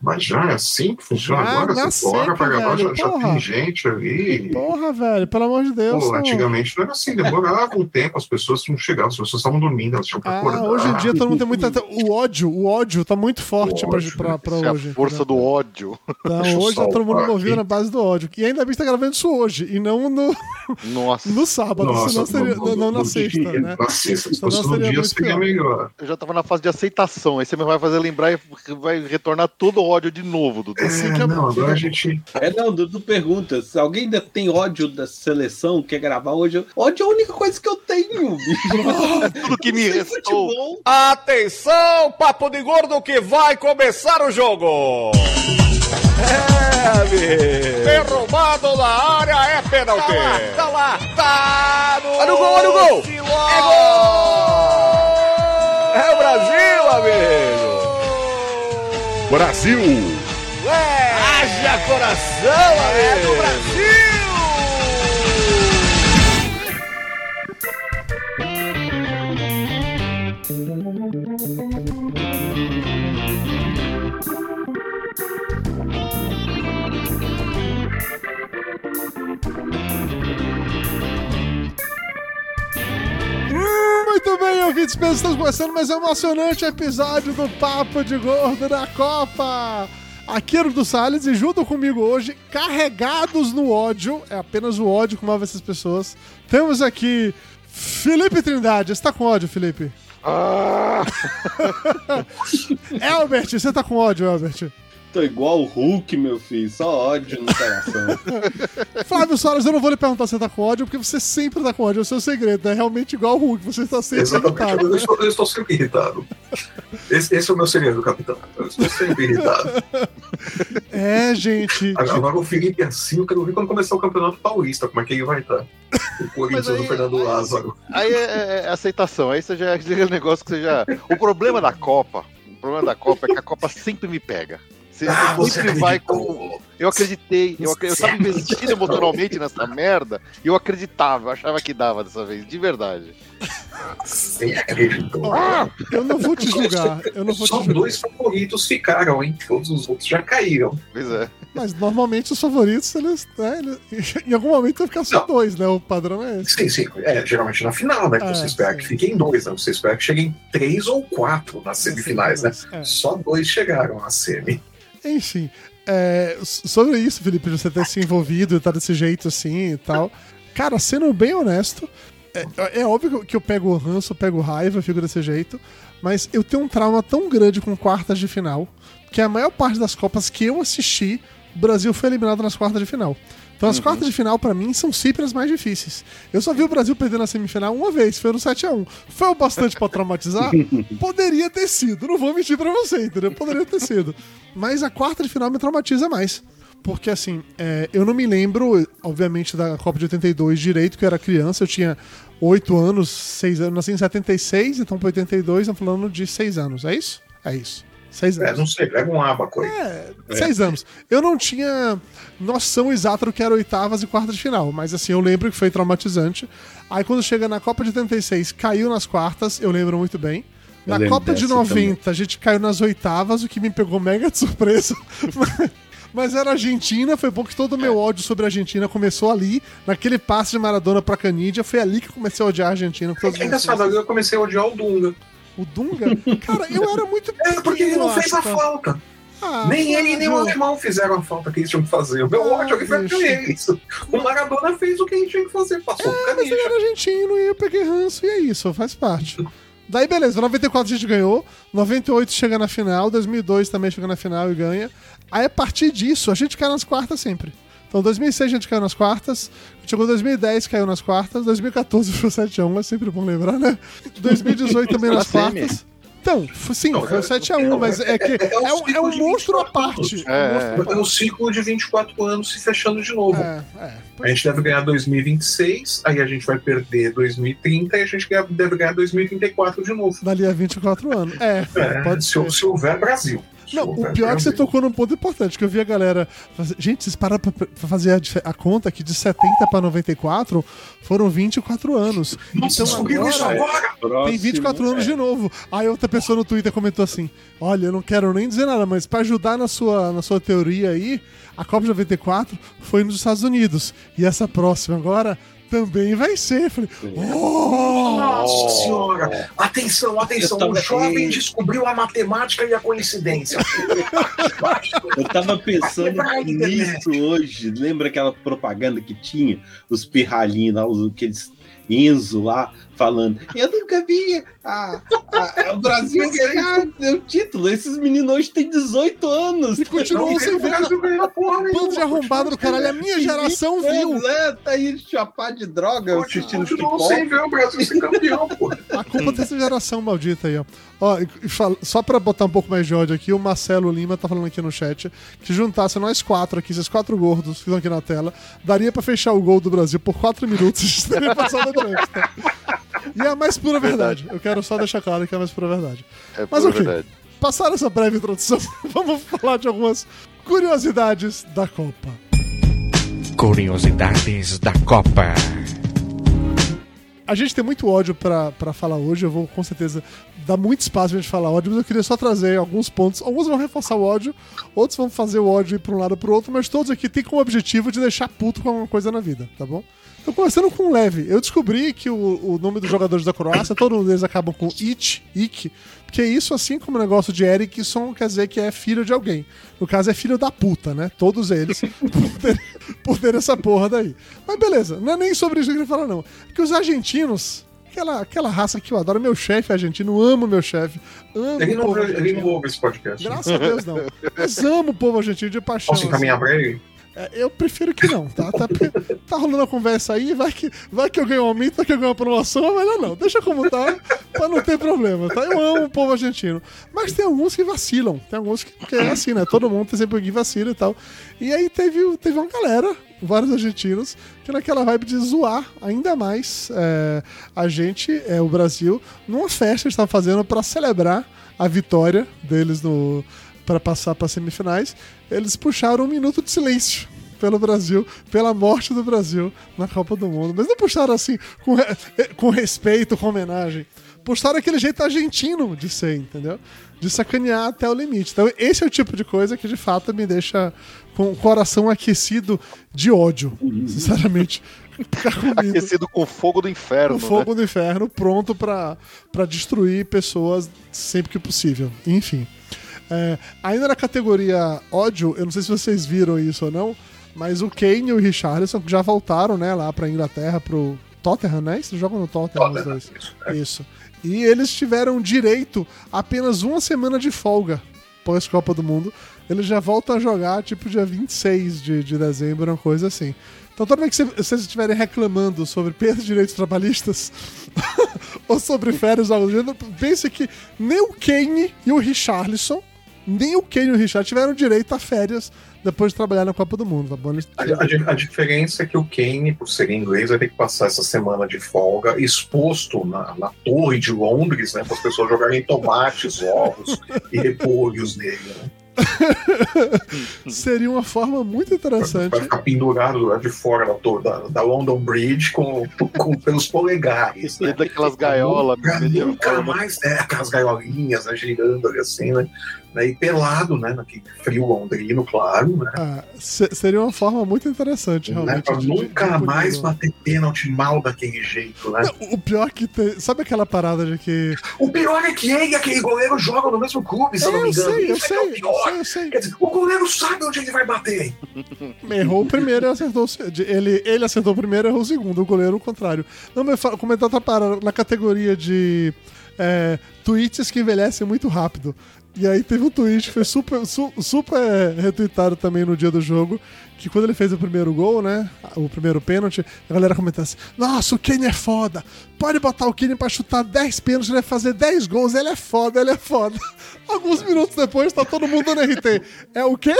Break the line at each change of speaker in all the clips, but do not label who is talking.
Mas já é assim que funciona
Já
agora?
na
Você
seca,
pra gravar, já, já tem gente ali.
Porra, velho, pelo amor de Deus.
Pô,
não.
antigamente não era assim, demorava um tempo, as pessoas não chegavam, as pessoas estavam dormindo, elas tinham que
Ah,
acordar.
hoje em dia todo mundo tem muita. O ódio, o ódio tá muito forte
O ódio,
pra, pra
é
hoje.
a força
entendeu?
do ódio.
Então, hoje tá todo mundo movido
aqui.
na base do ódio. E ainda bem que tá gravando isso hoje, e não no,
Nossa,
no sábado, senão seria, não, não na sexta,
dia,
né?
Na sexta, se fosse no dia, seria melhor.
eu já tava na fase de aceitação. Aí você vai fazer lembrar e vai retornar todo o ódio de novo, Dudu.
Assim
É,
que é
não, agora a gente.
É, não, Dudu pergunta. Se alguém ainda tem ódio da seleção, quer gravar hoje? Ódio é a única coisa que eu tenho, bicho.
Tudo que me
Sem
restou.
futebol.
Atenção, papo de gordo que vai começar o jogo.
É, amigo.
Derrubado na área é pênalti.
Tá lá, tá no...
Olha o gol, olha o gol.
É gol! É o Brasil!
Brasil.
É, haja coração, amigo! É do Brasil!
Muito bem, ouvintes, penso, estamos começando mais um emocionante episódio do Papo de Gordo da Copa. Aqui é o do Salles e junto comigo hoje, carregados no ódio, é apenas o ódio que move essas pessoas, temos aqui Felipe Trindade. Você tá com ódio, Felipe?
Ah,
Elbert, você tá com ódio, Elbert?
Tô igual o Hulk, meu filho. Só ódio no coração.
Flávio Soares, eu não vou lhe perguntar se você tá com ódio, porque você sempre tá com ódio, é o seu segredo, é realmente igual o Hulk, você está sempre
Exatamente,
irritado.
eu estou, eu estou sempre irritado. Esse, esse é o meu segredo, capitão. Eu estou sempre irritado.
É, gente.
Agora o Felipe é assim, eu quero ver quando começar o Campeonato Paulista, como é que ele vai estar. O Corinthians
aí-
do Fernando Lázaro.
aí é, é aceitação, aí você já é aquele negócio que você já. O problema da Copa, o problema da Copa é que a Copa sempre me pega. Você
Ah, você
sempre vai com. Eu acreditei, eu, ac- eu tava investindo emocionalmente nessa merda e eu acreditava, eu achava que dava dessa vez, de verdade.
Você acreditou.
Ó, eu não vou te julgar, eu não vou te
Só
julgar.
dois favoritos ficaram, hein? Todos os outros já caíram.
Pois é.
Mas normalmente os favoritos, eles, né, eles- em algum momento vai ficar só
Não.
dois, né? O padrão é esse.
Sim, sim. É, geralmente na final, né? Que
É,
você espera
sim.
que fiquem dois, né? Você espera que cheguem três ou quatro nas semifinais, né?
É.
Só dois chegaram à semi.
Enfim, é, sobre isso, Felipe, você ter se envolvido e tá desse jeito assim e tal. Cara, sendo bem honesto, é, é óbvio que eu- pego o ranço, eu pego raiva, eu fico desse jeito, mas eu tenho um trauma tão grande com quartas de final, que a maior parte das Copas que eu assisti, o Brasil foi eliminado nas quartas de final. Então as quartas de final, pra mim, são sempre as mais difíceis. Eu só vi o Brasil perder na semifinal uma vez, foi no 7x1. Foi o bastante pra traumatizar? Poderia ter sido, não vou mentir pra você, entendeu? Poderia ter sido. Mas a quarta de final me traumatiza mais. Porque, assim, é, eu não me lembro, obviamente, da Copa de 82 direito, que eu era criança, eu tinha 8 anos, 6 anos, nasci em 76, então pra 82, estamos falando de 6 anos, é isso? É isso. 6
É,
anos.
não sei, pega um abaco aí.
É, seis anos. Eu não tinha noção exata do que era oitavas e quartas de final, mas assim, eu lembro que foi traumatizante. Aí quando chega na Copa de 86, caiu nas quartas, eu lembro muito bem. Na Copa de
dessa
90, a gente caiu nas oitavas, o que me pegou mega de surpresa. Mas era Argentina, foi bom que todo o meu ódio sobre a Argentina começou ali, naquele passe de Maradona pra Canídia, foi ali que eu comecei a odiar a Argentina.
É engraçado, eu comecei a odiar o Dunga.
O Dunga? Cara, eu era muito
É, porque ele não fez a
pequeno,
falta.
Ah,
nem ele nem o alemão fizeram a falta que eles tinham que fazer. O meu
Ah,
ódio aqui foi
bicho.
pra eles. O Maradona fez o que ele tinha que fazer, passou o
Mas ele era argentino e eu peguei ranço e é isso, faz parte. Daí beleza, 94 a gente ganhou, 98 chega na final, 2002 também chega na final e ganha. Aí a partir disso a gente cai nas quartas sempre. Então 2006 a gente caiu nas quartas, chegou 2010 caiu nas quartas, 2014 foi o 7x1, é sempre bom lembrar, né? 2018 também nas quartas. Então, sim,
Não,
foi o
é-
7x1, mas é que
é- é o
é um, é um monstro à
24
parte. É um
É,
monstro
É ciclo de 24 anos se fechando de novo.
É, é.
A gente deve ganhar 2026, aí a gente vai perder 2030 e a gente deve ganhar 2034 de novo.
Dali a 24 anos. É,
É,
pode
se,
ser.
se houver Brasil.
Não, o pior é que você tocou num ponto importante, que eu vi a galera. fazer- Gente, vocês pararam pra, pra fazer a, a conta que de 70 pra 94 foram 24 anos.
Nossa,
então
descobriu isso
agora
agora!
tem
Próximo,
24 anos
é.
de novo. Aí outra pessoa no Twitter comentou assim: Olha, eu não quero nem dizer nada, mas pra ajudar na sua, na sua teoria aí, a Copa de 94 foi nos Estados Unidos. E essa próxima agora também vai ser. Falei, oh!
Nossa senhora! Atenção, atenção!
Eu
O
tava-
jovem descobriu a matemática e a coincidência.
Eu tava pensando
Vai,
nisso hoje. Lembra aquela propaganda que tinha? Os pirralhinhos lá, os, aqueles Enzo lá, falando. Eu nunca vi a, a- o Brasil ganhar o título. Esses meninos hoje têm 18 anos.
E continuam sem ver.
Brasil ganhar porra nenhuma.
Bando de arrombado do caralho. A minha geração viu.
É, tá aí chapar de droga assistindo
Continuou
futebol.
sem ver o Brasil ser campeão, pô.
A culpa dessa geração maldita aí, ó. ó e- e fala- só pra botar um pouco mais de ódio aqui, o Marcelo Lima tá falando aqui no chat que juntasse nós quatro aqui, esses quatro gordos que estão aqui na tela, daria pra fechar o gol do Brasil por quatro minutos e a gente teria passado tá? E é a mais pura verdade. Eu quero só deixar claro que é a mais pura verdade.
É
Mas
pura
ok.
verdade.
Passada essa breve introdução, vamos falar de algumas curiosidades da Copa.
Curiosidades da Copa.
A gente tem muito ódio pra, pra falar hoje, eu vou com certeza dar muito espaço pra gente falar ódio, mas eu queria só trazer alguns pontos. Alguns vão reforçar o ódio, outros vão fazer o ódio ir pra um lado ou pro outro, mas todos aqui têm como objetivo de deixar puto com alguma coisa na vida, tá bom? Então, começando com o leve, eu descobri que o, o nome dos jogadores da Croácia, todos eles acabam com it, ik, porque isso, assim como o negócio de Eriksson, quer dizer que é filho de alguém. No caso, é filho da puta, né? Todos eles, por ter, por ter essa porra daí. Mas beleza, não é nem sobre isso que queria falar, não. É que os argentinos, aquela, aquela raça que eu adoro, meu chefe argentino, amo meu chefe, amo
Ele não,
povo
ele não ouve esse podcast.
Graças a Deus, não. Mas amo o povo argentino de paixão.
Posso encaminhar
assim.
pra ele?
É, Eu prefiro que não, tá? Tá, tá rolando a conversa aí, vai que, vai que eu ganho um aumento, vai que eu ganho uma promoção, mas melhor não. Deixa como tá, pra não ter problema, tá? Eu amo o povo argentino. Mas tem alguns que vacilam. Tem alguns que, que é assim, né? Todo mundo tem sempre alguém vacila e tal. E aí teve, teve uma galera, vários argentinos, que naquela vibe de zoar ainda mais é, a gente, é, o Brasil, numa festa que eles estavam fazendo pra celebrar a vitória deles no para passar para semifinais, eles puxaram um minuto de silêncio pelo Brasil, pela morte do Brasil na Copa do Mundo. Mas não puxaram assim com, re- com respeito, com homenagem. Puxaram aquele jeito argentino de ser, entendeu? De sacanear até o limite. Então, esse é o tipo de coisa que de fato me deixa com o coração aquecido de ódio, sinceramente. Ficar comigo
Aquecido com fogo do inferno.
o fogo do inferno pronto pra destruir pessoas sempre que possível. Enfim. É, ainda na categoria ódio, eu não sei se vocês viram isso ou não, mas o Kane e o Richarlison já voltaram, né, lá pra Inglaterra, pro Tottenham, né? Eles jogam no Tottenham, os
Tottenham,
dois.
isso, é.
Isso. E eles tiveram direito a apenas uma semana de folga pós-Copa do Mundo. Eles já voltam a jogar, tipo, dia 26 de, de dezembro, uma coisa assim. Então, toda vez que cê- vocês estiverem reclamando sobre perda de direitos trabalhistas ou sobre férias, pense que nem o Kane e o Richarlison, nem o Kane e o Richard tiveram direito a férias depois de trabalhar na Copa do Mundo, tá bom? Eles-
A, a a diferença é que o Kane, por ser inglês, vai ter que passar essa semana de folga exposto na, na torre de Londres, né? Para as pessoas jogarem tomates, ovos e repolhos nele. Né?
Seria uma forma muito interessante.
Vai ficar pendurado do lado de fora da, torre, da, da London Bridge com, com- pelos polegares. Né?
Dentro daquelas gaiolas.
Nunca
né?
mais, né? Aquelas gaiolinhas né, girando ali assim, né? Né, E pelado, né? Naquele frio londrino, claro, né?
Ah, se- seria uma forma muito interessante,
né
realmente.
pra
de-
nunca
de-
mais bater pênalti mal daquele jeito, né?
Não, O pior que tem. Sabe aquela parada de que.
O pior é que ele e aquele goleiro jogam no mesmo clube, se eu não me engano.
sei, eu
Isso é
sei,
é o
eu
pior.
sei, eu sei.
Quer dizer, o goleiro sabe onde ele vai bater.
Errou o primeiro e acertou ele, ele acertou o primeiro e errou o segundo. O goleiro o contrário. Não, mas comentar outra parada na categoria de é, tweets que envelhecem muito rápido. E aí teve um tweet que foi super, su- super retweetado também no dia do jogo. Que quando ele fez o primeiro gol, né? O primeiro pênalti, a galera comentando assim: Nossa, o Kane é foda. Pode botar o Kane pra chutar 10 pênaltis, ele vai fazer 10 gols. Ele é foda, ele é foda. Alguns minutos depois, tá todo mundo dando RT. É o quê?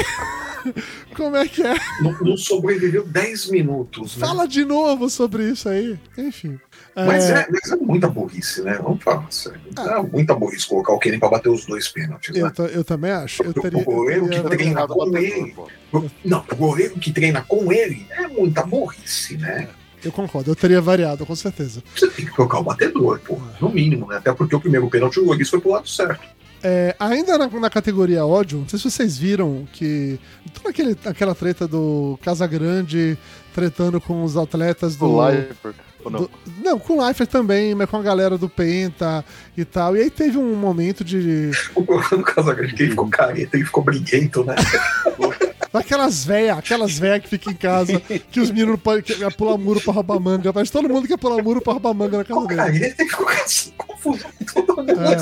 Como é que é?
Não, não sobreviveu 10 minutos, né?
Fala de novo sobre isso aí. Enfim.
Mas é, mas é muita burrice, né? Vamos falar sério. É muita burrice colocar o Kenny pra bater os dois pênaltis, né?
Eu, ta- eu também acho. Eu
O
teria, eu
goleiro que treina com ele. Não, o goleiro que treina com ele é muita burrice, né?
eu concordo, eu teria variado, com certeza.
Você tem que colocar o batedor, pô. No mínimo, né? Até porque o primeiro pênalti o Loris foi pro lado certo.
É, ainda na, na categoria ódio, não sei se vocês viram que. Toda aquele, aquela treta do Casagrande tretando com os atletas do.
Do Leifert, ou não?
do- não, com o Leifert também, mas com a galera do Penta e tal. E aí teve um momento de.
O problema do Casagrande que ele ficou careta, ele ficou briguento, né?
Aquelas véias, aquelas véias que ficam em casa, que os meninos podem que- pular muro pra roubar manga. Mas todo mundo quer pular muro pra roubar manga na casa dele.
careta e ficou com essa confusão toda.
É.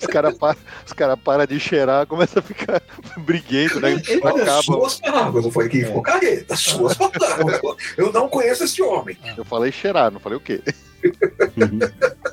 Os caras pa os cara param de cheirar, começa a ficar briguento, né? Acaba.
Suas palavras, eu falei que ele ficou careta, suas palavras. Eu não conheço esse homem.
Eu falei cheirar, não falei o quê?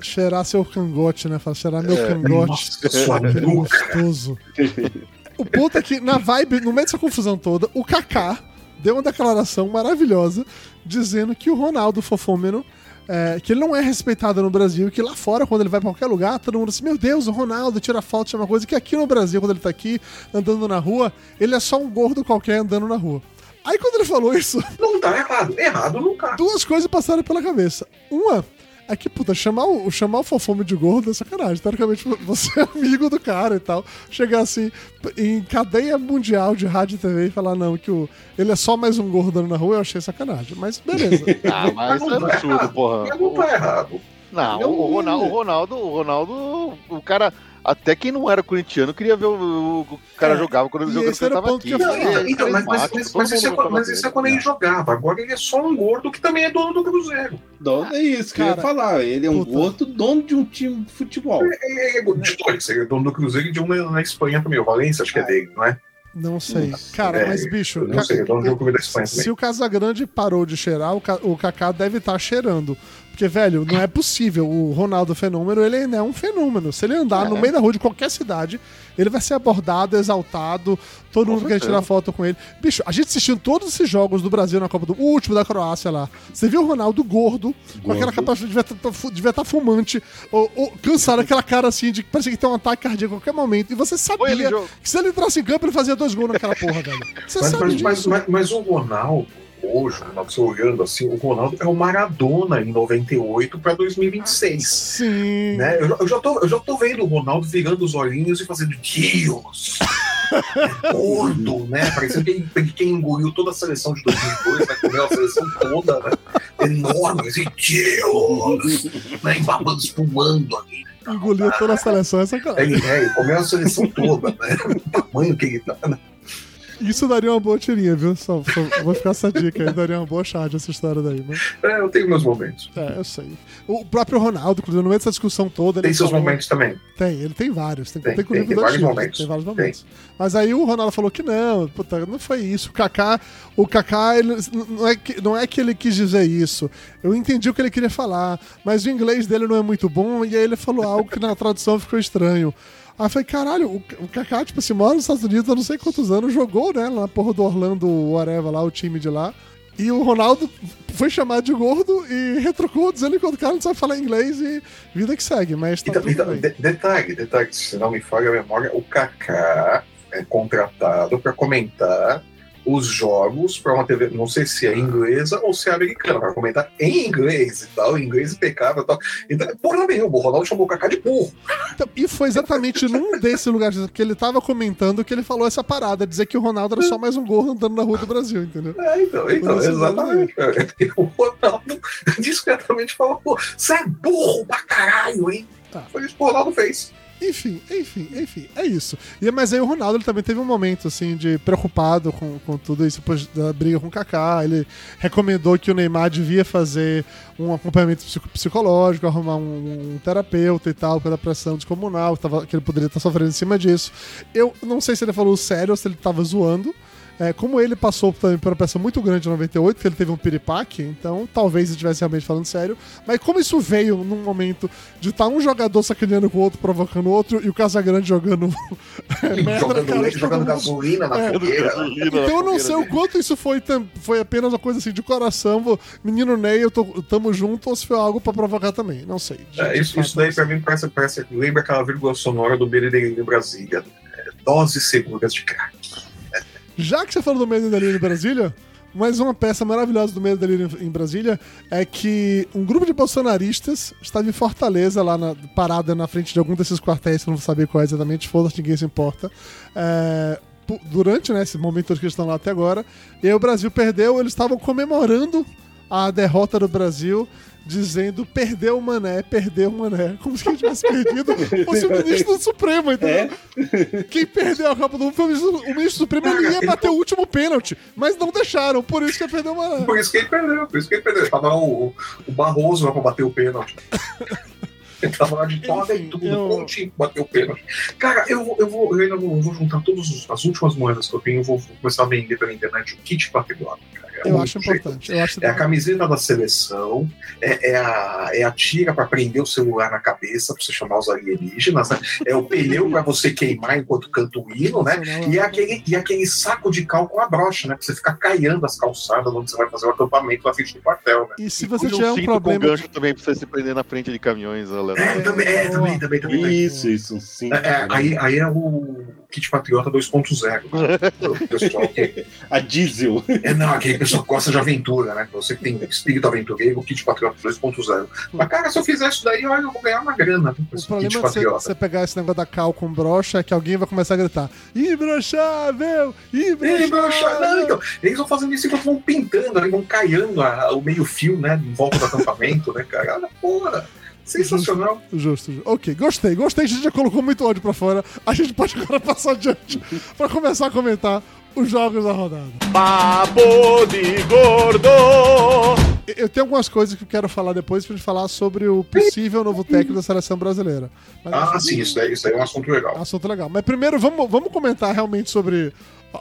Cheirar seu cangote, né? Fala, cheirar meu
É.
cangote.
Nossa, sua
Que
nuca.
gostoso. O ponto é que, na vibe, no meio dessa confusão toda, o Kaká deu uma declaração maravilhosa dizendo que o Ronaldo Fofômeno, é, que ele não é respeitado no Brasil que lá fora, quando ele vai pra qualquer lugar, todo mundo assim, meu Deus, o Ronaldo tira foto, chama coisa, que aqui no Brasil, quando ele tá aqui, andando na rua, ele é só um gordo qualquer andando na rua. Aí quando ele falou isso,
Não tá errado. Errado não tá.
duas coisas passaram pela cabeça. Uma é que, puta, chamar o, chamar o fofome de gordo é sacanagem. Teoricamente, você é amigo do cara e tal. Chegar assim, em cadeia mundial de rádio e TV e falar, não, que o, ele é só mais um gordo andando na rua, eu achei sacanagem. Mas beleza.
Ah, mas é absurdo, porra.
Não tá errado.
Não, o Ronaldo, o Ronaldo, o Ronaldo, o cara, até quem não era corintiano queria ver o, o- cara
É,
jogava quando ele
esse
quando tava aqui.
eu
é
Então, mas, mas,
carismático,
mas,
todo
mas isso, é, mas isso é quando ele jogava. Agora ele é só um gordo que também é dono do Cruzeiro.
Dono é isso que eu ia
Cara,
falar. Ele é um
puta.
outro dono de um time de futebol.
Ele é de dois. Ele é dono do Cruzeiro e de um na, na Espanha também. O Valência, acho que é dele, não é?
Não sei. Cara,
é,
mas bicho.
Eu não sei, é dono de um clube da Espanha
Se o Casagrande parou de cheirar, o, Ca- o Kaká deve estar cheirando. Porque, velho, não é possível. O Ronaldo Fenômeno, ele ainda é um fenômeno. Se ele andar no meio da rua de qualquer cidade, ele vai ser abordado, exaltado, todo
Com
mundo quer
certeza.
tirar foto com ele. Bicho, a gente assistindo todos esses jogos do Brasil na Copa do o último da Croácia lá. Você viu o Ronaldo gordo, com
Gordo.
aquela capacidade de devia estar tá fumante, ou, ou cansado, aquela cara assim de que parecia que tem um ataque cardíaco a qualquer momento. E você sabia que se ele entrasse em campo, ele fazia dois gols naquela porra, velho. Você
Mas,
sabe
mas,
disso.
mas, mas, mas o Ronaldo, hoje, o Ronaldo, você olhando assim, o Ronaldo é o Maradona em 98 para 2026.
Sim.
Né? Eu, já- eu já tô, eu já tô vendo o Ronaldo virando os olhinhos e fazendo Deus! É gordo, né? Parecendo que quem engoliu toda a seleção de 2002, né? Comeu a seleção toda, né? Enorme, assim, Deus! Né? Embabando, espumando ali.
Engoliu toda a seleção, é sacanagem.
Ele, é, ele comeu a seleção toda, né? O tamanho que ele tá, né?
Isso daria uma boa tirinha, viu? Só, só vou ficar essa dica aí, daria uma boa charge essa história daí. Mas,
É, eu tenho meus momentos.
é, eu sei. O próprio Ronaldo, inclusive, no meio dessa discussão toda.
Tem seus
falou-
momentos também.
Tem, ele tem vários. Tem,
Tem,
tem,
tem, tem vários momentos.
Tem vários momentos. Mas aí o Ronaldo falou que não, puta, não foi isso. O Kaká, o Kaká, ele, não, é que, não é que ele quis dizer isso. Eu entendi o que ele queria falar, mas o inglês dele não é muito bom, e aí ele falou algo que na tradução ficou estranho. Aí eu falei, caralho, o, o Kaká, tipo assim, mora nos Estados Unidos há não sei quantos anos, jogou, né, lá na porra do Orlando, whatever, lá, o time de lá. E o Ronaldo foi chamado de gordo e retrucou, dizendo que o cara não sabe falar inglês e vida que segue, mas tá
Então, então, de- detalhe, detalhe, se não me falha a memória, o Kaká é contratado para comentar os jogos para uma TV, não sei se é inglesa ou se é americana, para comentar em inglês e tal, em inglês impecável e tal. Então, porra nenhuma, o Ronaldo chamou o Kaká de burro.
Então, e foi exatamente num desses lugares que ele tava comentando que ele falou essa parada, dizer que o Ronaldo era só mais um gordo andando na rua do Brasil, entendeu?
É, então, então exatamente. O Ronaldo discretamente falou, pô, você é burro pra caralho, hein?
Tá.
Foi isso que o Ronaldo fez.
Enfim, enfim, enfim, é isso. E, mas aí o Ronaldo ele também teve um momento, assim, de preocupado com, com tudo isso, depois da briga com o Kaká. Ele recomendou que o Neymar devia fazer um acompanhamento psico- psicológico, arrumar um, um terapeuta e tal, pela pressão descomunal, que, tava, que ele poderia estar sofrendo em cima disso. Eu não sei se ele falou sério ou se ele tava zoando. É, como ele passou também por uma peça muito grande em 98, que ele teve um piripaque, então talvez ele estivesse realmente falando sério. Mas como isso veio num momento de estar um jogador sacaneando com o outro, provocando o outro, e o Casagrande jogando merda
jogando,
cara
jogando gasolina na
É.
fogueira.
Então eu não sei o quanto isso foi, foi apenas uma coisa assim de coração, vou- menino Ney, eu tô, tamo junto, ou se foi algo pra provocar também, não sei. De-
É, isso, isso daí pra mim parece, parece lembra aquela vírgula sonora do Beredeirinho em Brasília. É, doses seguras de crack.
Já que você falou do Medo e Delírio em Brasília, mais uma peça maravilhosa do Medo e Delírio em Brasília é que um grupo de bolsonaristas estava em Fortaleza, lá na, parada na frente de algum desses quartéis, eu não saber qual é exatamente, foda-se, ninguém se importa. É, durante né, esse momento que eles estão lá até agora. E aí o Brasil perdeu, eles estavam comemorando a derrota do Brasil. Dizendo, perdeu o mané, perdeu o mané. Como se quem tivesse perdido fosse o ministro do Supremo, entendeu? Quem perdeu a Copa do Mundo foi o ministro, o ministro Supremo, ele ia
Ele-
bater o último pênalti, mas não deixaram, por isso que ele perdeu o mané.
Por isso que ele perdeu, por isso que ele perdeu. Ele tava lá o, o Barroso lá pra bater o pênalti. Ele tava lá de toga e tudo,
eu-
prontinho pra bater o pênalti. Cara, eu, vou- eu, vou, eu ainda vou, vou juntar todas as últimas moedas que eu tenho, eu vou começar a vender pela internet o kit patriota, cara. É
Eu acho
jeito.
importante. Eu acho
É a camiseta da seleção, é, é a, é a tira para prender o celular na cabeça para você chamar os alienígenas, né? é o pneu para você queimar enquanto canta o hino, né? E é aquele, e aquele saco de cal com a brocha, né? Pra você ficar caiando as calçadas onde você vai fazer o acampamento na frente do quartel, né?
E se você
Cuide
tiver um problema.
com gancho também pra você se prender na frente de caminhões, Léo.
É, também, é, também, também, também. também.
Isso, isso, sim.
É, é, aí, aí é o kit patriota 2.0. O pessoal que.
A diesel.
É, não, aquele pessoal que gosta de aventura, né? Você que tem espírito aventureiro, o kit patriota 2.0. Mas, cara, se eu fizer isso daí, olha, eu vou ganhar uma grana
O
esse
problema
kit
é você, pegar esse negócio da cal com brocha é que alguém vai começar a gritar: Imbrochável!
Ei, broxa, não, então, eles vão fazendo isso enquanto vão pintando, vão caiando a- o meio-fio, né? Em volta do acampamento, né, cara? Olha, porra, sensacional.
Justo, justo. Ok, gostei, gostei. A gente já colocou muito ódio pra fora. A gente pode agora passar adiante pra começar a comentar os jogos da rodada.
Papo de gordo.
Eu tenho algumas coisas que eu quero falar depois pra gente falar sobre o possível novo técnico da seleção brasileira. Mas
Ah,
acho
sim, isso daí, isso daí é um assunto legal.
Assunto legal. Mas primeiro, vamos, vamos comentar realmente sobre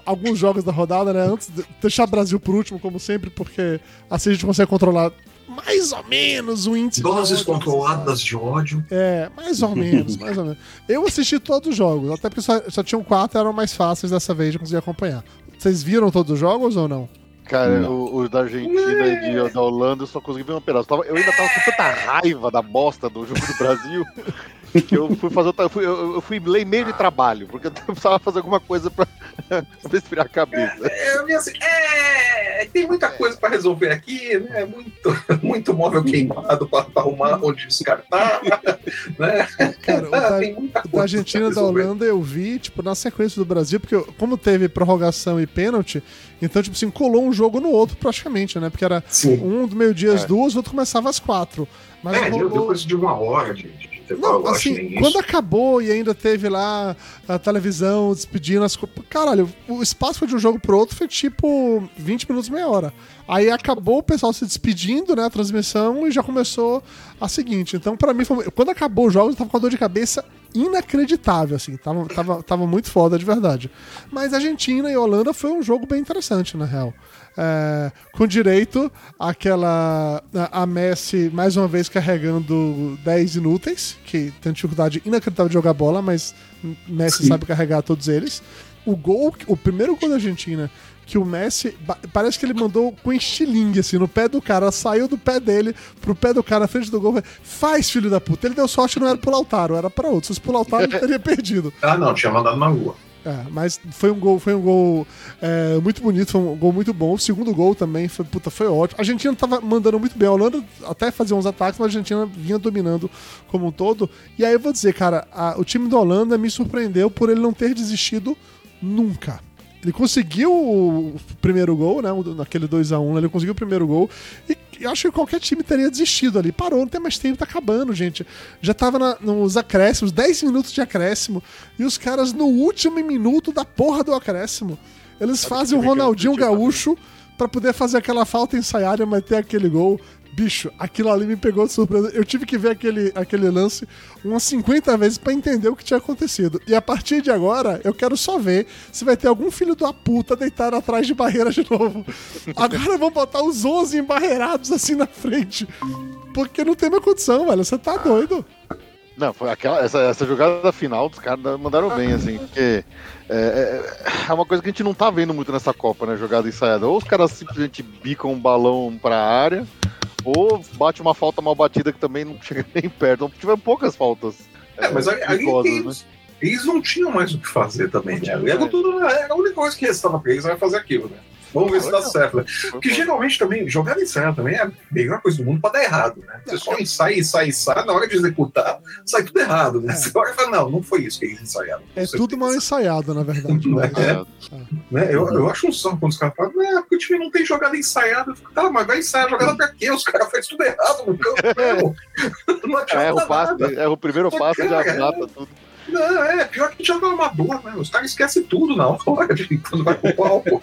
alguns jogos da rodada, né? Antes de deixar o Brasil por último, como sempre, porque assim a gente consegue controlar mais ou menos o índice.
Doses controladas de ódio.
É, mais ou menos, mais ou menos. Eu assisti todos os jogos, até porque só, só tinham quatro, eram mais fáceis dessa vez de conseguir acompanhar. Vocês viram todos os jogos ou não?
Cara, o, o da Argentina e de- da Holanda eu só consegui ver um pedaço. Eu ainda tava com tanta raiva da bosta do jogo do Brasil que eu fui fazer outra. Eu fui, eu, eu fui ler e-mail de trabalho, porque eu precisava fazer alguma coisa pra, pra esfriar a cabeça.
É, eu vi assim, é, tem muita coisa pra resolver aqui, né? Muito, muito móvel queimado pra, pra arrumar onde descartar, né?
Cara, o da,
tem muita coisa
da Argentina e da. Holanda eu vi, tipo, na sequência do Brasil, porque como teve prorrogação e pênalti, então, tipo assim, colou um jogo no outro praticamente, né? Porque era
Sim.
um do meio-dia às
É.
duas, o outro começava às quatro. Mas
É, deu, deu
rolou...
coisa de uma hora de intervalo,
Não,
acho,
assim, quando acabou e ainda teve lá a televisão despedindo as coisas. Caralho, o espaço de um jogo pro outro foi tipo 20 minutos, meia hora. Aí acabou o pessoal se despedindo, né, a transmissão, e já começou a seguinte. Então, pra mim, foi... quando acabou o jogo, eu tava com uma dor de cabeça inacreditável, assim. Tava, tava, tava muito foda de verdade. Mas Argentina e Holanda foi um jogo bem interessante, na real. É, com direito àquela. A, a Messi, mais uma vez, carregando 10 inúteis, que tem dificuldade inacreditável de jogar bola, mas Messi
Sim.
sabe carregar todos eles. O gol, o primeiro gol da Argentina, que o Messi. Parece que ele mandou com estilingue, assim, no pé do cara, saiu do pé dele pro pé do cara na frente do gol. Faz, filho da puta. Ele deu sorte, não era pro Lautaro, era pra outro. Se fosse pro Lautaro, ele teria perdido.
Ah, não, tinha mandado na rua.
É, mas foi um gol, foi um gol é, muito bonito, foi um gol muito bom. O segundo gol também foi, puta, foi ótimo. A Argentina tava mandando muito bem. A Holanda até fazia uns ataques, mas a Argentina vinha dominando como um todo. E aí eu vou dizer, cara, a- o time da Holanda me surpreendeu por ele não ter desistido nunca. Ele conseguiu o primeiro gol, né? Naquele 2x1, ele conseguiu o primeiro gol. E acho que qualquer time teria desistido ali. Parou, não tem mais tempo, tá acabando, gente. Já tava na- nos acréscimos, 10 minutos de acréscimo. E os caras, no último minuto da porra do acréscimo, eles fazem o
que eu
Ronaldinho Gaúcho pra poder fazer aquela falta ensaiada e meter aquele gol. Bicho, aquilo ali me pegou de surpresa. Eu tive que ver aquele, aquele lance umas 50 vezes pra entender o que tinha acontecido. E a partir de agora, eu quero só ver se vai ter algum filho da puta deitado atrás de barreira de novo. Agora vão botar os 11 embarreirados assim na frente. Porque não tem mais condição, velho. Você tá doido.
Não, foi aquela, essa, essa jogada final dos caras mandaram bem, assim, porque é, é, é uma coisa que a gente não tá vendo muito nessa Copa, né? Jogada ensaiada. Ou os caras simplesmente bicam um balão pra área, ou bate uma falta mal batida que também não chega nem perto. Então, tiveram poucas faltas.
É, mas aí, aí
perigosas,
eles, eles não tinham mais o que fazer também, né? Era, tudo, era a única coisa que restava pra eles era fazer aquilo, né? Vamos ver se dá certo. Né? Porque geralmente também, jogada ensaiada também é a melhor coisa do mundo pra dar errado, né? Você só ensaia, ensaia, ensaia, na hora de executar, sai tudo errado, né? Você olha e fala, não, não foi isso que eles ensaiaram.
É tudo mal ensaiado, na verdade.
É, né? eu, eu acho um saco quando os caras falam, né, porque o time não tem jogada ensaiada. Eu fico, tá, mas vai ensaiar a jogada pra quê? Os caras fazem tudo errado no campo. mesmo. Não
Erra o
nada.
erra o primeiro passe e já mata tudo.
Não, é, pior que joga amador, né? Os caras esquecem tudo na hora de quando vai pro palco.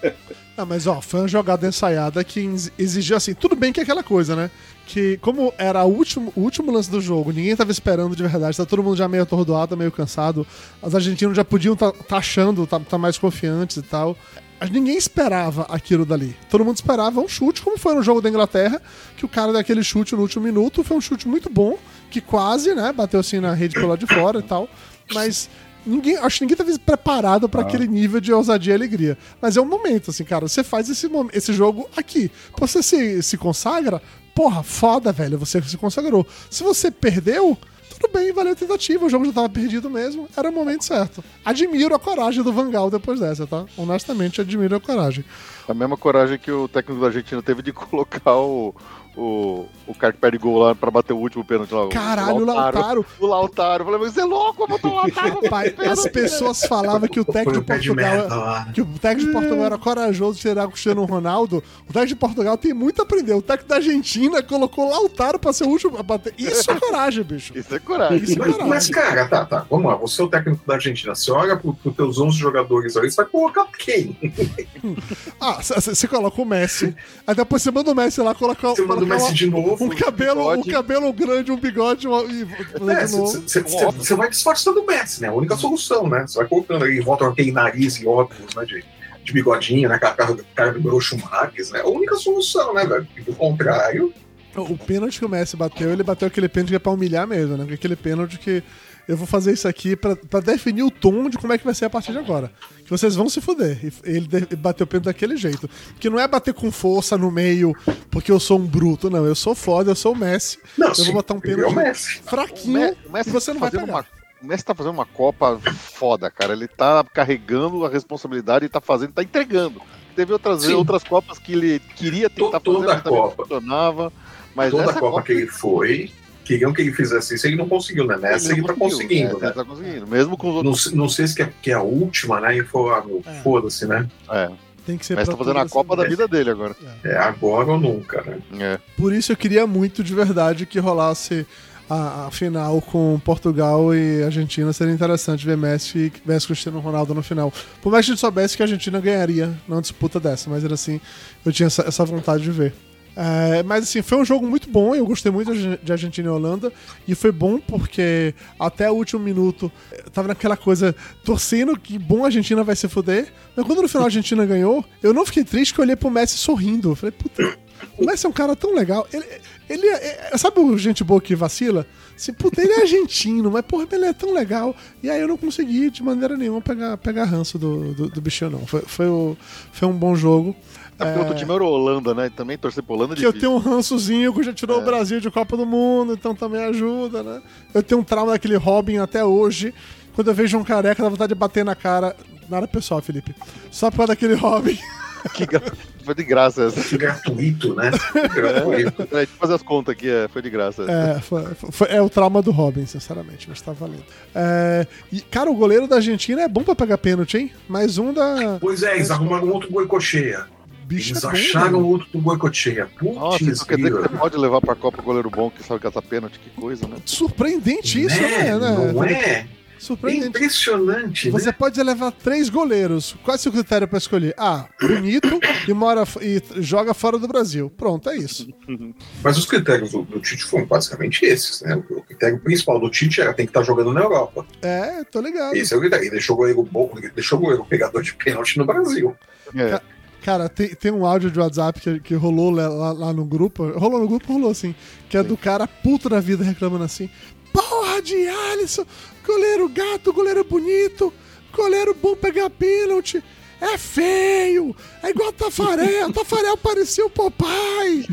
Ah, mas ó, foi uma jogada ensaiada que ex- exigiu assim, tudo bem que é aquela coisa, né? Que como era o último, o último lance do jogo, ninguém tava esperando de verdade, tá todo mundo já meio atordoado, meio cansado. Os argentinos já podiam tá, tá achando, tá, tá mais confiantes e tal. Ninguém esperava aquilo dali. Todo mundo esperava um chute, como foi no jogo da Inglaterra, que o cara daquele chute no último minuto foi um chute muito bom, que quase, né, bateu assim na rede pelo lado de fora e tal. Mas ninguém, acho que ninguém tava preparado pra aquele nível de ousadia e alegria. Mas é um momento, assim, cara. Você faz esse, esse jogo aqui. Você se, se consagra, porra, foda, velho. Você se consagrou. Se você perdeu, tudo bem, valeu a tentativa. O jogo já tava perdido mesmo. Era o momento certo. Admiro a coragem do Vangal depois dessa, tá? Honestamente, admiro a coragem.
A mesma coragem que o técnico da Argentina teve de colocar o, o, o cara que perde gol lá pra bater o último pênalti lá. o
Caralho, o Lautaro.
O Lautaro. Eu falei, mas você é louco, botou o Lautaro.
Pai, as pessoas falavam que o técnico
o
de Portugal.
lá.
que o técnico de Portugal era corajoso de tirar o Cristiano Ronaldo. O técnico de Portugal tem muito a aprender. O técnico da Argentina colocou o Lautaro pra ser o último a bater. Isso é coragem, bicho.
Isso é coragem.
Isso é
Mas,
coragem.
mas, cara, tá, tá. Vamos lá. Você é o técnico da Argentina. Você olha pro, pros teus 11 jogadores aí, você vai colocar quem?
Ah, você coloca o Messi. Aí depois você manda o Messi lá colocar,
Você manda o
colocar
Messi
uma-
de novo.
um cabelo, um cabelo grande, um bigode uma- e fazer
É. Você vai disfarçando o Messi, né? A única solução, né? Você vai colocando aí, volta aquele nariz e óculos, né? De, de bigodinho, né? Cara, cara, do Groucho Marques, né? A única solução, né, velho? Do contrário,
O pênalti que o Messi bateu, ele bateu aquele pênalti que é pra humilhar mesmo, né? Aquele pênalti que eu vou fazer isso aqui pra, pra definir o tom de como é que vai ser a partir de agora. Que vocês vão se fuder. E ele bateu o pênalti daquele jeito. Que não é bater com força no meio porque eu sou um bruto, não. Eu sou foda, eu sou o Messi.
não,
eu
sim,
vou botar um
é
pênalti fraquinho
o Messi
você não vai
fazendo
pegar.
uma- O Messi tá fazendo uma Copa foda, cara. Ele tá carregando a responsabilidade e tá fazendo, tá entregando. Teve outras,
Sim.
outras Copas que ele queria tentar
To- toda
fazer, mas também não
Copa.
funcionava. Mas
Toda
essa
Copa que ele foi, queriam que ele fizesse isso, ele não conseguiu, né? Nessa ele,
não
tá conseguindo,
né?
né?
Ele tá conseguindo. Mesmo com os
Não,
outros.
se- não sei se que é, que é a última, né? E foi, ah, meu,
É.
foda-se, né?
É,
Tem que ser
Mas tá fazendo a Copa
as
da vida dele agora.
É agora ou nunca, né?
É.
Por isso eu queria muito de verdade que rolasse a, a final com Portugal e Argentina. Seria interessante ver Messi e Messi e Cristiano Ronaldo no final. Por mais que a gente soubesse que a Argentina ganharia numa disputa dessa, mas era assim, eu tinha essa, essa vontade de ver. É, mas assim, foi um jogo muito bom, eu gostei muito de Argentina e Holanda, e foi bom porque até o último minuto eu tava naquela coisa, torcendo que bom a Argentina vai se fuder, mas quando no final a Argentina ganhou, eu não fiquei triste que eu olhei pro Messi sorrindo. Eu falei, puta, o Messi é um cara tão legal. Ele, ele é, é- sabe o gente boa que vacila? Assim, puta, ele é argentino, mas porra, ele é tão legal. E aí eu não consegui de maneira nenhuma pegar, pegar ranço do, do, do bichinho, não. Foi, foi, o- foi um bom jogo.
É porque o outro time era Holanda, né? Também torcer pra Holanda é
Que eu tenho um rançozinho que já tirou o Brasil de Copa do Mundo, então também ajuda, né? Eu tenho um trauma daquele Robin até hoje. Quando eu vejo um careca, dá vontade de bater na cara. Nada pessoal, Felipe. Só por causa daquele Robin.
Que gra- Foi de graça essa.
Que gratuito, né? Gratuito.
É, deixa eu fazer as contas aqui, é, foi de graça. essa.
É, foi- foi- é o trauma do Robin, sinceramente, mas tá valendo. É, e, cara, o goleiro da Argentina é bom pra pegar pênalti, hein? Mais um da.
Pois é, eles arrumaram outro Goicocheia.
Bicho
Eles
é bom,
acharam
né?
outro do Goicocheia.
Nossa,
Putz,
isso quer dizer que você pode levar pra Copa o goleiro bom que sabe catar pênalti, que coisa, né?
Surpreendente isso,
Né?
né? né?
Não é? É
Surpreendente.
impressionante,
Você
né?
pode levar três goleiros. Qual é o seu critério pra escolher? Ah, bonito e mora e joga fora do Brasil. Pronto, é isso.
Mas os critérios do, do Tite foram basicamente esses, né? O, o critério principal do Tite era tem que estar jogando na Europa.
É, tô ligado.
Esse é o critério. Ele deixou o goleiro bom, deixou o goleiro pegador de pênalti no Brasil.
É.
Cara, tem, tem um áudio de WhatsApp que, que rolou lá, lá- no grupo. Rolou no grupo, rolou assim. Que é do cara puto da vida reclamando assim. Porra de Alisson, goleiro gato, goleiro bonito, goleiro bom pegar pênalti. É feio! É igual Tafarel. Tafarel parecia o Popeye.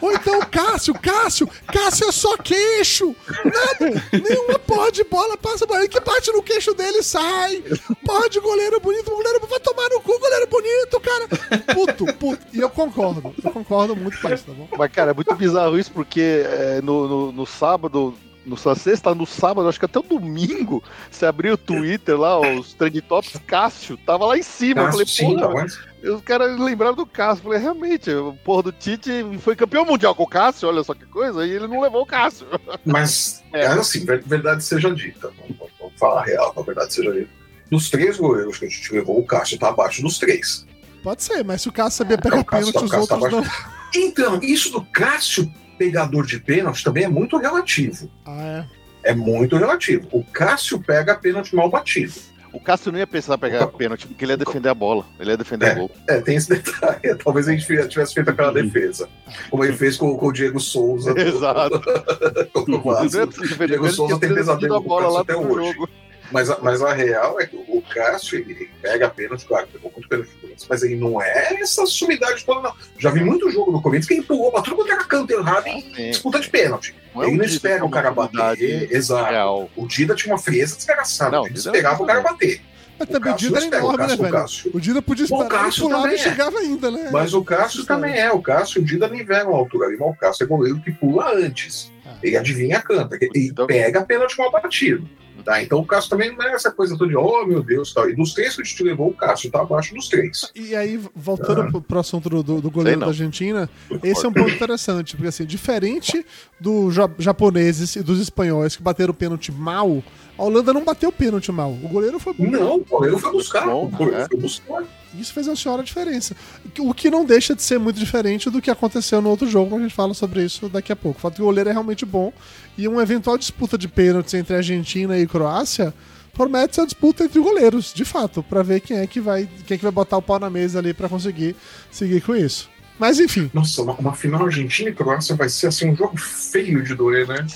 Ou então Cássio. Cássio. Cássio é só queixo. Nada. Nenhuma porra de bola passa por ele. Que bate no queixo dele e sai. Porra de goleiro bonito. Goleiro vai tomar no cu, goleiro bonito, cara. Puto, puto. E eu concordo. Eu concordo muito com isso, tá bom?
Mas, cara, é muito bizarro isso, porque é, no, no, no sábado, no na sexta, no sábado, acho que até o domingo, você abriu o Twitter lá, os trend tops, Cássio, tava lá em cima. eu falei, porra, os caras lembraram do Cássio. Eu falei, realmente, o porra do Tite foi campeão mundial com o Cássio, olha só que coisa, e ele não levou o Cássio.
Mas,
É.
é. assim, ver- verdade seja dita. Vamos, falar a real, a verdade seja dita. Dos três goleiros que a gente levou, o Cássio tá abaixo dos três.
Pode ser, mas se o Cássio sabia pegar
Não, o Cássio
pênalti,
tá-
os
Cássio tá
outros não.
Então, isso do Cássio pegador de pênalti também é muito relativo.
Ah, é.
É muito relativo. O Cássio pega pênalti mal batido.
O Cássio não ia pensar em pegar pênalti, porque ele ia defender a bola, ele ia defender o gol.
É, tem esse detalhe. Talvez a gente tivesse feito aquela defesa. Como ele fez com, com o Diego Souza.
Exato. ia defender,
Diego Souza tem pesadelo com o
bola lá
Cássio até hoje.
jogo.
Mas, a- mas a real é que o Cássio, ele, ele pega pênalti, claro, pegou muito pênalti do Corinthians, mas ele não é essa sumidade toda, não. Já vi muito jogo do Corinthians que empurrou pra tudo quanto era canto errado em disputa de pênalti.
Não é
ele não espera o cara bater. Exato.
Real.
O Dida tinha uma frieza desgraçada.
Não,
ele
Dida
esperava o cara bater.
Mas
O
também o Dida era
o
enorme, né,
Cássio- o
velho?
Cássio-
O Dida podia
O
esperar, ele
Cássio
pulava
também
e
é.
chegava ainda, né?
Mas o Cássio também é. O Cássio, o Dida nivela a altura ali, mas o Cássio é goleiro que pula antes.
Ah.
Ele adivinha a canta. Ele
Então-
pega pênalti mal batido. Tá? Então o Cássio também não é essa coisa toda de, oh meu Deus, tal. E dos três que a gente levou, o Cássio tá abaixo dos três.
E aí, voltando
Ah.
pro, pro assunto do, do- goleiro da Argentina, esse é um ponto interessante, porque assim, diferente dos ja- japoneses e dos espanhóis que bateram pênalti mal, a Holanda não bateu pênalti mal. O goleiro foi bom.
Não, o goleiro foi buscar.
Bom,
O goleiro
é.
foi buscar.
Isso fez uma senhora diferença. O que não deixa de ser muito diferente do que aconteceu no outro jogo, a gente fala sobre isso daqui a pouco. O fato que o goleiro é realmente bom e uma eventual disputa de pênaltis entre Argentina e Croácia promete ser uma disputa entre goleiros, de fato, pra ver quem é que vai, quem é que vai botar o pau na mesa ali pra conseguir seguir com isso. Mas enfim,
Nossa, uma, uma final Argentina e Croácia vai ser assim um jogo feio de doer, né?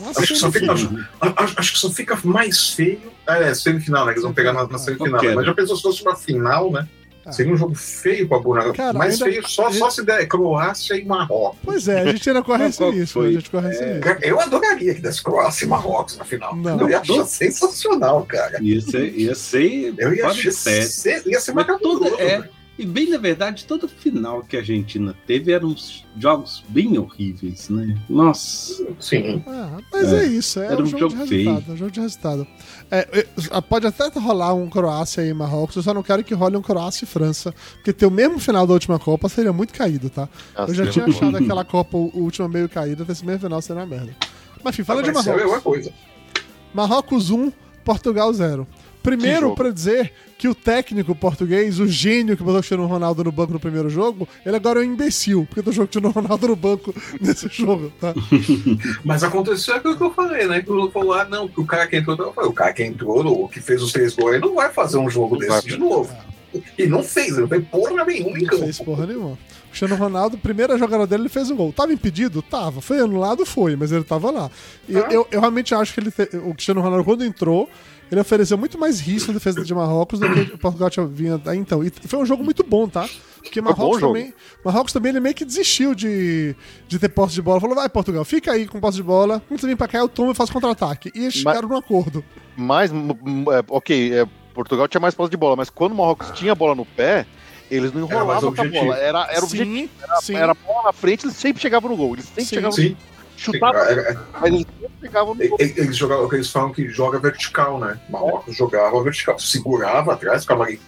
Nossa,
acho, que só fica,
enfim.
a- a- acho que só fica mais feio. Ah, é, semifinal, né? Eles vão pegar na, na semifinal.
Ok,
Mas
né?
já pensou se fosse uma final, né?
Ah.
Seria um jogo feio pra Bonaga.
Cara,
Mais
ainda-
feio só, só se der Croácia e Marrocos.
Pois é, a gente ainda corre
Mas
esse risco,
foi?
a gente corre esse risco.
Cara, eu adoraria que desse Croácia e Marrocos na final.
Não.
Eu ia achar sensacional, cara.
Ia ser, ia ser
Eu ia achar ser, ia ser
Mas
maravilhoso.
é. E bem na verdade, todo final que a Argentina teve eram uns jogos bem horríveis, né? Nossa.
Sim.
Ah, mas é,
É,
isso, é
era
um jogo,
jogo
de
feio.
resultado. É um jogo de resultado. É, é, pode até rolar um Croácia e Marrocos, eu só não quero que role um Croácia e França, porque ter o mesmo final da última Copa seria muito caído, tá? eu já tinha achado aquela Copa última meio caída, esse mesmo final seria uma merda. Mas enfim, fala de
Vai ser a mesma
Marrocos.
coisa.
Marrocos 1, Portugal 0. Primeiro, pra dizer que o técnico português, o gênio que botou o Cristiano Ronaldo no banco no primeiro jogo, ele agora é um imbecil, porque tá jogando o Cristiano Ronaldo no banco nesse jogo, tá?
Mas aconteceu aquilo que eu falei, né? Que o falou, ah, não, que o cara que entrou, eu falei, o cara que entrou, o que fez os três gols, ele não vai fazer um jogo desse de novo. E não fez, ele não fez porra nenhuma em
Não fez
campo.
porra nenhuma. O Cristiano Ronaldo, primeira jogada dele, ele fez um gol. Tava impedido? Tava. Foi anulado? Foi, mas ele tava lá. E eu,
Ah.
eu, eu realmente acho que ele te- o Cristiano Ronaldo, quando entrou, ele ofereceu muito mais risco na defesa de Marrocos do que o Portugal tinha vinha até então. E foi um jogo muito bom, tá? Porque Marrocos também, Marrocos também ele meio que desistiu de, de ter posse de bola. Falou, vai, Portugal, fica aí com posse de bola. Quando você vem pra cá, eu tomo e faço contra-ataque. E eles chegaram num acordo.
Mas, é, ok, é, Portugal tinha mais posse de bola, mas quando o Marrocos tinha a bola no pé, eles não enrolavam com a
objetivo.
bola. Era, era objetivo.
sim, sim.
Era bola na frente, eles sempre chegavam no gol. Eles sempre
Sim.
chegavam
Sim.
Chutavam,
Era- era-
mas eles sempre chegavam no.
Eles jogavam o que eles falam que joga vertical, né? Marrocos jogava vertical, segurava atrás, ficava ali,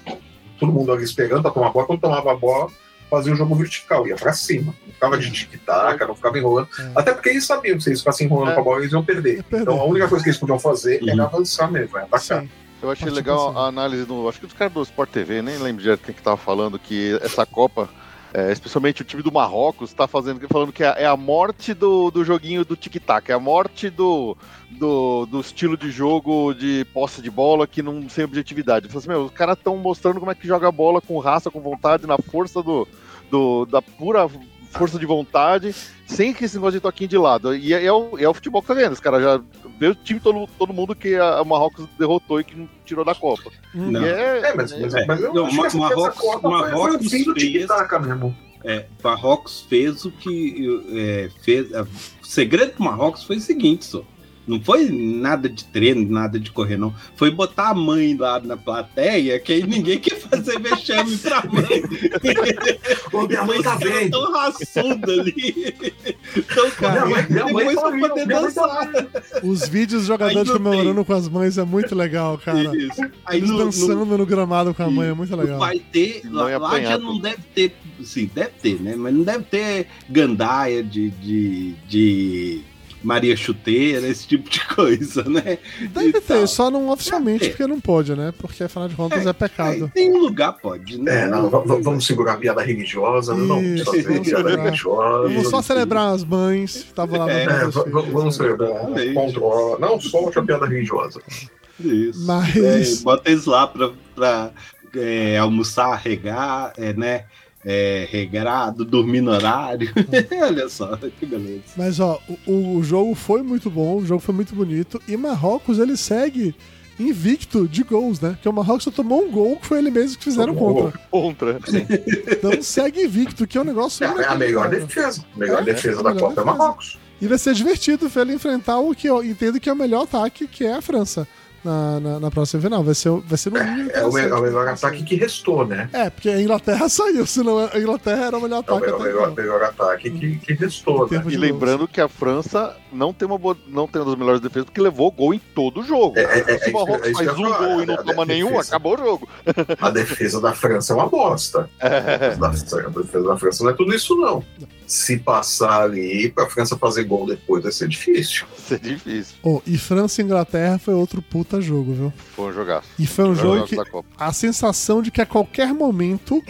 todo mundo ali esperando pra tomar a bola. Quando tomava a bola, fazia o jogo vertical, ia pra cima. Não ficava de tic-tac, não ficava enrolando.
É.
Até porque eles sabiam que se eles ficassem enrolando
É.
com a bola, eles iam perder.
Ia perder.
Então a única coisa que eles podiam fazer
Uhum.
era avançar mesmo, era atacar.
Sim.
Eu achei legal a análise do. Acho que dos caras do Sport TV, nem lembro direito quem que tava falando, que essa Copa, é, especialmente o time do Marrocos, tá fazendo, falando que é, é a morte do, do joguinho do tic-tac, é a morte do, do, do estilo de jogo de posse de bola que não sem objetividade. Eu assim, meu, os caras estão mostrando como é que joga a bola com raça, com vontade, na força do, do, da pura força de vontade, sem que esse negócio de toquinho de lado. E é, é o, é o futebol que tá ganhando. Os caras já vê o time, todo, todo mundo que a, a Marrocos derrotou e que não tirou da Copa.
Não.
É,
É, mas, mas,
É.
mas eu
Não,
acho que essa,
Marrocos-
Copa foi- foi o
Marrocos
fim do tic-tac mesmo.
É, Marrocos fez o que é, fez. O segredo do Marrocos foi o seguinte, só. Não foi nada de treino, nada de correr, não. Foi botar a mãe lá na plateia, que aí ninguém quer fazer vexame pra mãe.
Ô, minha mãe tá vendo.
tão raçuda ali. Então,
Minha
cara,
mãe, minha mãe
depois
tá
pra
vendo,
poder
minha mãe tá
dançar.
Os vídeos dos jogadores comemorando com as mães é muito legal, cara.
Isso. Aí
Eles
no- no-
dançando no gramado com a mãe é muito legal.
Vai ter,
Não
lá, lá já não deve ter, sim, deve ter, né? Mas não deve ter gandaia de, de, de Maria Chuteira, esse tipo de coisa, né?
Deve
E
ter,
tal.
só não oficialmente,
ter.
porque não pode, né? Porque afinal de contas é
Aí
pecado.
tem um lugar, pode, né?
É, não, v- v- vamos segurar a piada religiosa, não vamos
Isso,
fazer
vamos
piada
segurar.
religiosa.
Vamos só celebrar as mães que estavam lá no
É,
É,
dos
v-
filhos.
v- vamos celebrar. Controla. Não solte a piada religiosa.
Isso.
Mas-
É, bota eles lá pra, pra é, almoçar, regar, é, né? É, regrado, dormir no horário. Olha só, que beleza.
Mas ó, o, o jogo foi muito bom, o jogo foi muito bonito. E Marrocos ele segue invicto de gols, né? Porque o Marrocos só tomou um gol que foi ele mesmo que fizeram
Tomou.
contra.
contra.
Então segue invicto, que é um negócio.
É, é a melhor defesa. A melhor
É,
defesa
é a
da
melhor
Copa é
defesa.
Marrocos.
E vai ser divertido ver ele enfrentar o que eu entendo que é o melhor ataque, que é a França. Na, na, na próxima final. Vai ser, vai ser no mínimo.
É o, me- é o
interessante.
melhor ataque que restou, né?
É, porque a Inglaterra saiu, senão a Inglaterra era o melhor
É o,
ataque
me- o
até
melhor,
então.
melhor ataque que, que restou, né?
E lembrando que a França não tem uma boa, não tem uma das melhores defesas porque levou gol em todo o jogo.
É, é, é,
Se
é
o Marrocos
que eu
faz um gol e não toma nenhum, acabou o jogo.
A defesa da França é uma bosta.
É.
A defesa a defesa da França não é tudo isso, não. Se passar ali pra França fazer gol depois vai ser difícil.
Isso é difícil.
Oh, e França e Inglaterra foi outro puta jogo, viu?
Foi um jogaço.
E foi um jogo que
da Copa.
a sensação de que a qualquer momento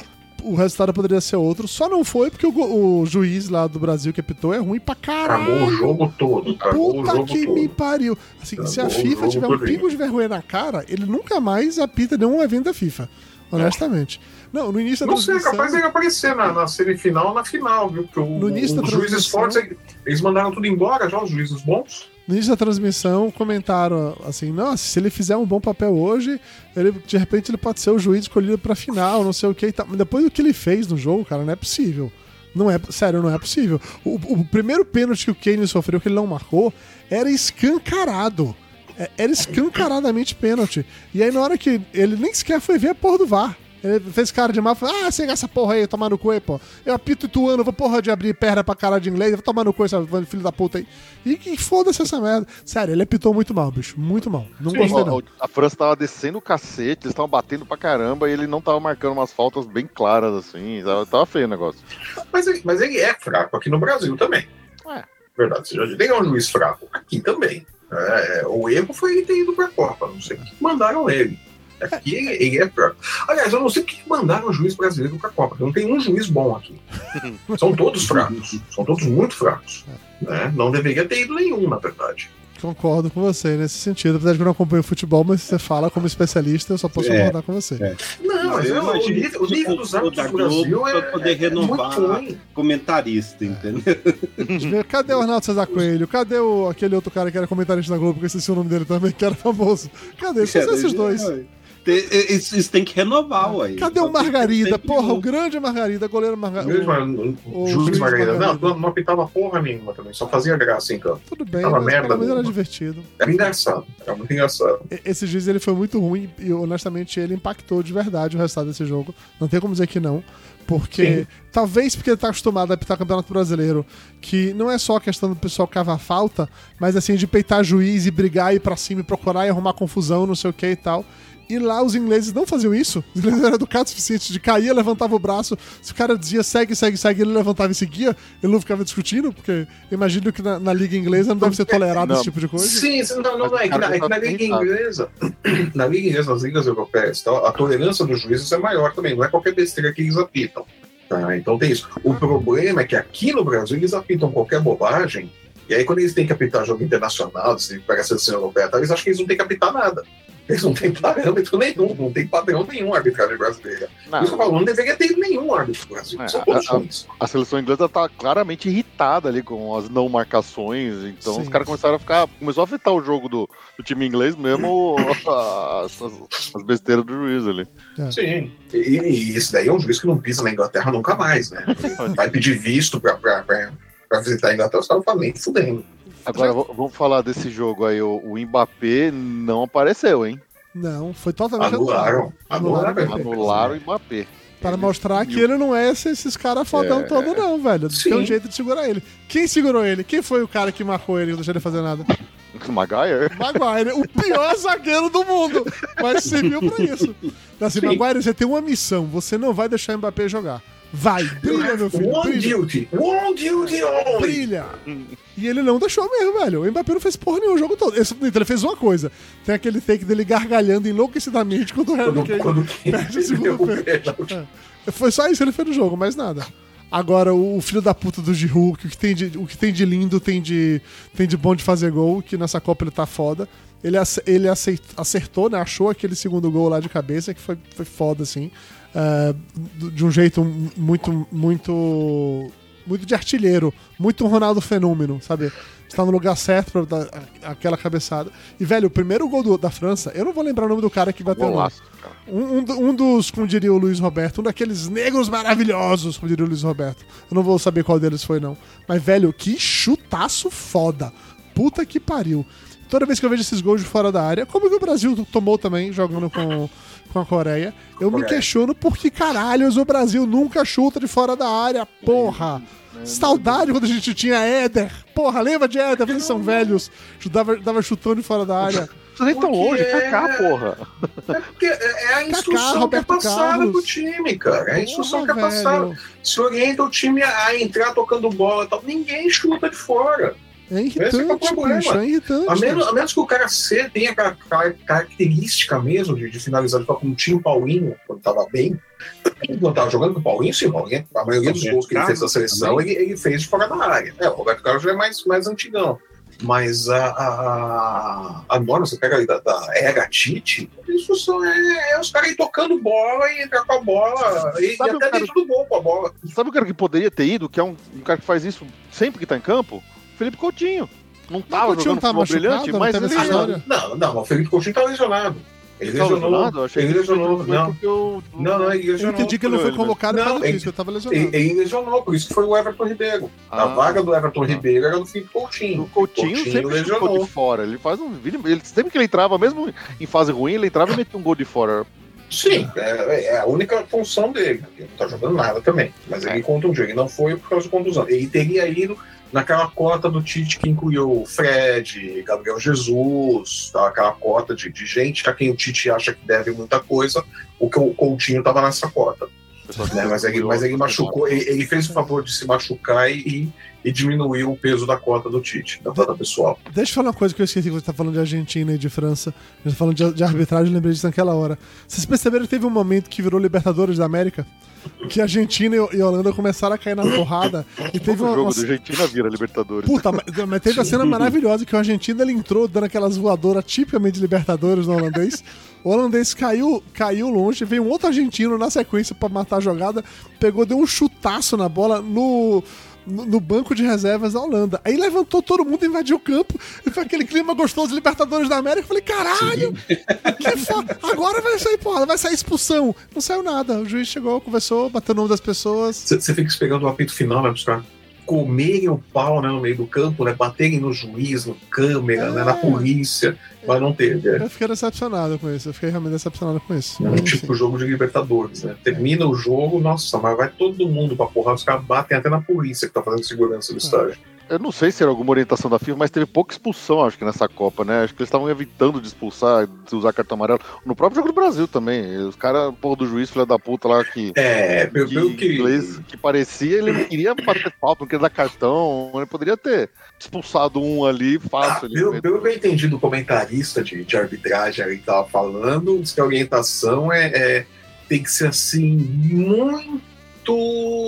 o resultado poderia ser outro. Só não foi porque o, o juiz lá do Brasil que apitou é ruim pra
Acabou o
caralho.
jogo todo. O
Puta
jogo
que
todo.
me pariu. Assim, se a
o
FIFA
jogo
tiver um pingo de vergonha na cara, ele nunca mais apita nenhum evento da FIFA. Honestamente. Não, no início da
Não sei, é
transmissão-
capaz de aparecer na, na semifinal ou na final, viu? Porque o,
No início da
os juízes fortes, eles mandaram tudo embora já, os juízes bons.
No início da transmissão, comentaram assim: nossa, se ele fizer um bom papel hoje, ele, de repente ele pode ser o juiz escolhido pra final, não sei o que e tal. Mas depois do que ele fez no jogo, cara, não é possível. Não é, sério, não é possível. O, o primeiro pênalti que o Kane sofreu, que ele não marcou, era escancarado. É, Era escancaradamente pênalti. E aí, na hora que ele nem sequer foi ver a porra do VAR. Ele fez cara de mal, falou: Ah, segue essa porra aí, tomar no cu aí, pô. Eu apito ituano, vou porra de abrir perna pra cara de inglês, vou tomar no cu esse filho da puta aí. E que foda-se essa merda. Sério, ele apitou muito mal, bicho. Muito mal. Não gostei, não.
A França tava descendo o cacete, eles estavam batendo pra caramba e ele não tava marcando umas faltas bem claras assim. Tava, tava feio o negócio.
Mas ele, mas ele é fraco aqui no Brasil também.
É.
Verdade, você já é um juiz fraco. Aqui também. É, é, o erro foi ele ter ido pra Copa. Não sei o que mandaram ele. Aqui ele, ele é fraco. Aliás, eu não sei o que mandaram o juiz brasileiro pra Copa. Não tem um juiz bom aqui. São todos fracos. São todos muito fracos. Né? Não deveria ter ido nenhum, na verdade.
Concordo com você nesse sentido. Apesar de que eu não acompanho futebol, mas se você fala como especialista, eu só posso
É.
concordar com você.
É.
Não, mas
Eu
eu, o
imagino
nível, o nível dos árbitros
da
do Brasil
Globo
é,
pra poder
é
renovar.
muito ruim.
Comentarista, entendeu?
Cadê o Arnaldo César Coelho? Cadê o, aquele outro cara que era comentarista da Globo, que eu esqueci o nome dele também, que era famoso? Cadê? Só esses dois.
Isso, isso tem que renovar, ué.
Cadê o Margarida?
sempre
Porra, o grande Margarida, goleiro Margarida. O
juiz
juiz
Margarida. Não,
Margarida.
não, não apitava porra nenhuma também, só fazia graça em campo.
Tudo bem,
Tava
mas
merda
menos era divertido.
Era engraçado, era muito engraçado.
E- Esse juiz ele foi muito ruim e honestamente ele impactou de verdade o resultado desse jogo. Não tem como dizer que não. Porque,
Sim.
talvez porque ele tá acostumado a apitar Campeonato Brasileiro, que não é só a questão do pessoal cavar falta, mas assim, de peitar juiz e brigar, ir pra cima e procurar e arrumar confusão, não sei o que e tal. E lá os ingleses não faziam isso. Os ingleses eram educados o suficiente de cair, levantava o braço. Se o cara dizia segue, segue, segue, ele levantava e seguia, ele não ficava discutindo, porque imagino que na, na liga inglesa não deve ser tolerado
Não.
esse tipo de coisa.
Sim, não, não, é que na, é que na
tá
Liga. Inglesa, na Liga Inglesa, nas ligas europeias, tá, a tolerância dos juízes é maior também, não é qualquer besteira que eles apitam. Tá? Então tem isso. O problema é que aqui no Brasil eles apitam qualquer bobagem, e aí quando eles têm que apitar jogo internacional, se pega a seleção europeia, tá, eles acham que eles não têm que apitar nada. Eles não têm parâmetro nenhum, não tem padrão nenhum a arbitragem brasileira.
Não,
Por isso que eu falo, não deveria ter nenhum árbitro no Brasil.
É, a- a- seleção inglesa tá claramente irritada ali com as não marcações, então
Sim.
os caras começaram a ficar. Começou a afetar o jogo do, do time inglês mesmo, as, as- as besteiras do juiz ali.
Sim. E, e esse daí é um juiz que não pisa na Inglaterra nunca mais, né? Vai pedir visto pra, pra, pra, pra visitar a Inglaterra, os caras falam, nem fudendo.
Agora v- vamos falar desse jogo aí. O, o Mbappé não apareceu, hein?
Não, foi totalmente
Anularam.
Anularam.
Anularam.
Anularam o Mbappé.
Para mostrar que ele não é esse- esses caras fodão
É.
todo, não, velho. Tem um
Sim.
jeito de segurar ele. Quem segurou ele? Quem foi o cara que marcou ele e não deixou ele fazer nada?
Maguire?
Maguire, o pior zagueiro do mundo. Mas serviu pra isso. Assim,
Sim.
Maguire, você tem uma missão. Você não vai deixar o Mbappé jogar. Vai, brilha, meu filho.
One
Brilha.
duty. One duty only.
Brilha. E ele não deixou mesmo, velho. O Mbappé não fez porra nenhuma o jogo todo. Então ele fez uma coisa. Tem aquele take dele gargalhando enlouquecidamente quando o Harry
Quando,
Kane
quando
perde o segundo pênalti.
pênalti.
Foi só isso que ele fez no jogo, mais nada. Agora, o filho da puta do Giroud, que o que tem de, o que tem de lindo tem de, tem de bom de fazer gol, que nessa Copa ele tá foda. Ele, ele acertou, né? Achou aquele segundo gol lá de cabeça, que foi, foi foda, assim. É, de um jeito muito, muito. Muito de artilheiro. Muito um Ronaldo fenômeno, sabe? Está no lugar certo pra dar aquela cabeçada. E, velho, o primeiro gol do- da França, eu não vou lembrar o nome do cara que bateu lá.
Golaço.
Um, um um dos, como diria o Luiz Roberto, um daqueles negros maravilhosos, como diria o Luiz Roberto. Eu não vou saber qual deles foi, não. Mas, velho, que chutaço foda. Puta que pariu. Toda vez que eu vejo esses gols de fora da área, como que o Brasil tomou também, jogando com, com a Coreia, eu me
Coreia.
questiono por que caralhos o Brasil nunca chuta de fora da área, porra. Saudade quando a gente tinha Éder. Porra, lembra de Éder? Eles são velhos. Dava, dava chutão de fora da área.
Vocês nem tão longe,
é-
Kaká, porra.
É porque é é a instrução que é passada
Carlos.
pro time, cara. É a instrução
Porra,
que é passada.
velho.
Se orienta o time a entrar tocando bola e tal. Ninguém chuta de fora.
É
é o
irritante,
problema.
bicho, é irritante.
A menos, a menos que o cara C tenha aquela car- característica mesmo de, de finalizar com um time Paulinho, quando tava bem. Quando tava jogando com o Paulinho, sim, o Paulinho, a maioria dos
Roberto
gols que ele fez na
Carlos
seleção, ele, ele fez de fora da área. É, o Roberto Carlos já é mais, mais antigão. Mas a, a, a, a norma, você pega aí da, da era Tite, isso só é, é os caras aí tocando bola e entrar com a bola e, e
Sabe o
até
cara-
dentro do gol com a bola.
Sabe o cara que poderia ter ido, que é um, um cara que faz isso sempre que tá em campo? Felipe Coutinho. Não tava
Coutinho
jogando
tá
brilhante,
Não
mas ele?
Não, não, o Felipe Coutinho tá lesionado. Ele
Tava
lesionou.
lesionado? Eu achei
Ele
que
lesionou. Não,
o-
não, não, ele
Eu
lesionou.
entendi que ele não foi
ele,
convocado por
Não,
causa
ele-
disso, eu tava lesionado.
Ele, ele lesionou, por isso que foi o Everton Ribeiro. A
Ah.
vaga do Everton Ribeiro era do Felipe Coutinho.
O Coutinho,
Coutinho
sempre ficou
lesionou.
de fora. Ele faz um. Ele, sempre que ele entrava, mesmo em fase ruim, ele entrava e metia um gol de fora.
Sim, é, é a única função dele. Ele não tá jogando nada também. Mas ele contundiu. Ele não foi por causa de contusão. Ele teria ido naquela cota do Tite que incluiu Fred, Gabriel Jesus, tá? aquela cota de, de gente a quem o Tite acha que deve muita coisa. O que o Coutinho tava nessa cota. né? Mas ele, mas ele machucou, ele, ele fez o favor de se machucar e, e diminuiu o peso da cota do Tite, da cota pessoal.
Deixa eu falar uma coisa que eu esqueci que você tá falando de Argentina e de França. A gente tá falando de, de arbitragem, eu lembrei disso naquela hora. Vocês perceberam que teve um momento que virou Libertadores da América? Que a Argentina e, e Holanda começaram a cair na porrada. E teve
o
uma,
jogo
uma-
do Argentina vira Libertadores.
Puta, mas, mas teve a cena maravilhosa que o argentino ele entrou dando aquelas voadoras tipicamente de Libertadores no holandês. O holandês caiu, caiu longe, veio um outro argentino na sequência pra matar a jogada, pegou, deu um chutaço na bola no, no, banco de reservas da Holanda. Aí levantou todo mundo, invadiu o campo, e foi aquele clima gostoso de Libertadores da América. Eu falei, caralho, que foda. Agora vai sair porra, vai sair expulsão. Não saiu nada. O juiz chegou, conversou, bateu o nome das pessoas.
Você fica esperando o apito final, né, caras comerem o pau né, no meio do campo, né, baterem no juiz, no câmera, né, na polícia, mas não teve. É.
Eu fiquei decepcionado com isso. Eu fiquei realmente decepcionado com isso.
É um tipo jogo de Libertadores, né? Termina o jogo, nossa, mas vai todo mundo pra porrada, os caras batem até na polícia que tá fazendo segurança do estádio.
Eu não sei se era alguma orientação da FIFA, mas teve pouca expulsão, acho que, nessa Copa, né? Acho que eles estavam evitando de expulsar, de usar cartão amarelo. No próprio jogo do Brasil também. Os caras, porra do juiz, filha da puta lá, que.
É, pelo,
que,
pelo que.
inglês, que parecia, ele não queria bater falta, não queria dar cartão. Ele poderia ter expulsado um ali
Ah,
fácil. ali.
pelo, pelo que eu entendi do comentarista de, de arbitragem ali que tava falando, diz que a orientação é, é- tem que ser assim, muito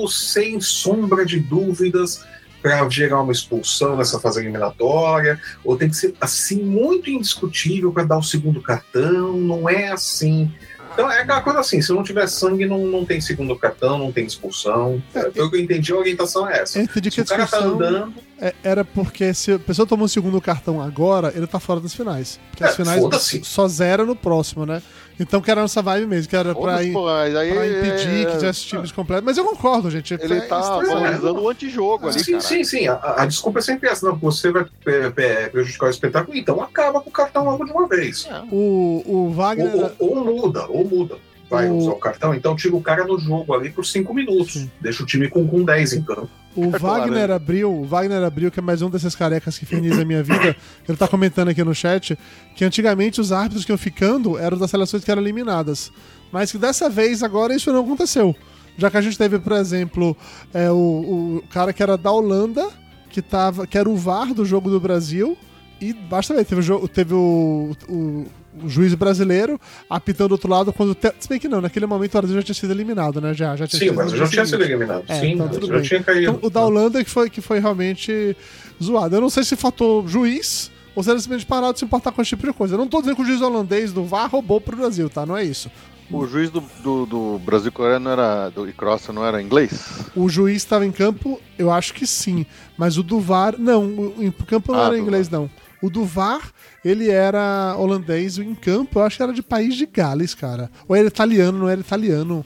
sem sombra de dúvidas para gerar uma expulsão nessa fase eliminatória, ou tem que ser assim, muito indiscutível para dar o segundo cartão, não é assim. Então é aquela coisa assim, se não tiver sangue, não, não tem segundo cartão, não tem expulsão.
É,
Pelo que eu entendi, a orientação é essa.
Eu entendi
Se
que a
o cara tá
discussão
andando,
é- era porque se a pessoa tomou o segundo cartão agora, ele tá fora das finais. Porque
É,
as finais só zera no próximo, né? Então que era a nossa vibe mesmo, que era pra,
pô, aí,
pra impedir
é,
que tivesse times completos. Mas eu concordo, gente.
Ele
É
tá valorizando o antijogo ali,
Sim,
cara.
sim, sim. A, a desculpa é sempre essa. Não, você vai é, é, prejudicar o espetáculo, então acaba com o cartão logo de uma vez.
O, o
Ou,
Wagner.
ou- ou muda, ou muda. Vai
O-
usar o cartão, então tira o cara no jogo ali por cinco minutos.
Sim.
Deixa o time com, com 10 em campo.
O
É claro,
Wagner
né?
Abril, o Wagner Abril, que é mais um desses carecas que inferniza a minha vida, ele tá comentando aqui no chat que antigamente os árbitros que iam ficando eram das seleções que eram eliminadas. Mas que dessa vez, agora, isso não aconteceu. Já que a gente teve, por exemplo, é, o, o cara que era da Holanda, que, tava, que era o VAR do jogo do Brasil, e basta ver, teve o, jogo- teve o, o- o juiz brasileiro apitando do outro lado quando. te- Se bem que não, naquele momento o Brasil já tinha sido eliminado, né? Já, já tinha
Sim,
sido
mas já tinha sido eliminado.
É,
Sim,
então tudo
já
bem.
tinha caído.
Então, o da Holanda que foi, que foi realmente zoado. Eu não sei se faltou juiz ou se eles simplesmente pararam de se importar com esse tipo de coisa. Eu não tô dizendo que o juiz holandês do VAR roubou pro Brasil, tá? Não é isso.
O juiz do, do, do Brasil Coreia não era. Do, e Croácia não era inglês?
O juiz estava em campo, eu acho que sim. Mas o do VAR, não. O, em campo não
Ah,
era inglês, não. O do VAR, ele era holandês. O em campo, eu acho que era de país de Gales, cara. Ou era italiano, não era italiano.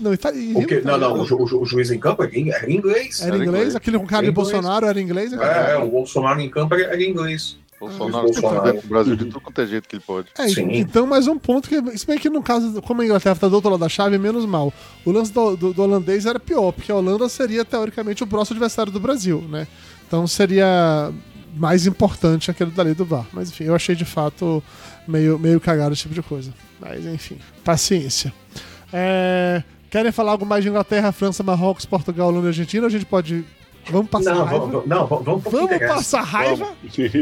Não, itali...
O quê? Não, não, o, ju- o ju- o juiz em campo era em- era inglês.
Era
Era
inglês?
inglês.
Aquele com cara de
Era inglês.
Bolsonaro era inglês?
É, é, o Bolsonaro em campo era, era inglês.
Bolsonaro
Bolsonaro.
tá do Brasil de tudo quanto é jeito que ele pode.
É,
Sim.
então mais um ponto que, se bem que no caso, como a Inglaterra tá do outro lado da chave, menos mal. O lance do, do- do holandês era pior, porque a Holanda seria, teoricamente, o próximo adversário do Brasil, né? Então seria mais importante aquele dali do VAR. Mas enfim, eu achei de fato meio, meio cagado esse tipo de coisa. Mas enfim, paciência. É, querem falar algo mais de Inglaterra, França, Marrocos, Portugal, Holanda e Argentina? A gente pode. Vamos passar
Não,
raiva?
vamos, não, vamos, vamos
Vamos passar raiva?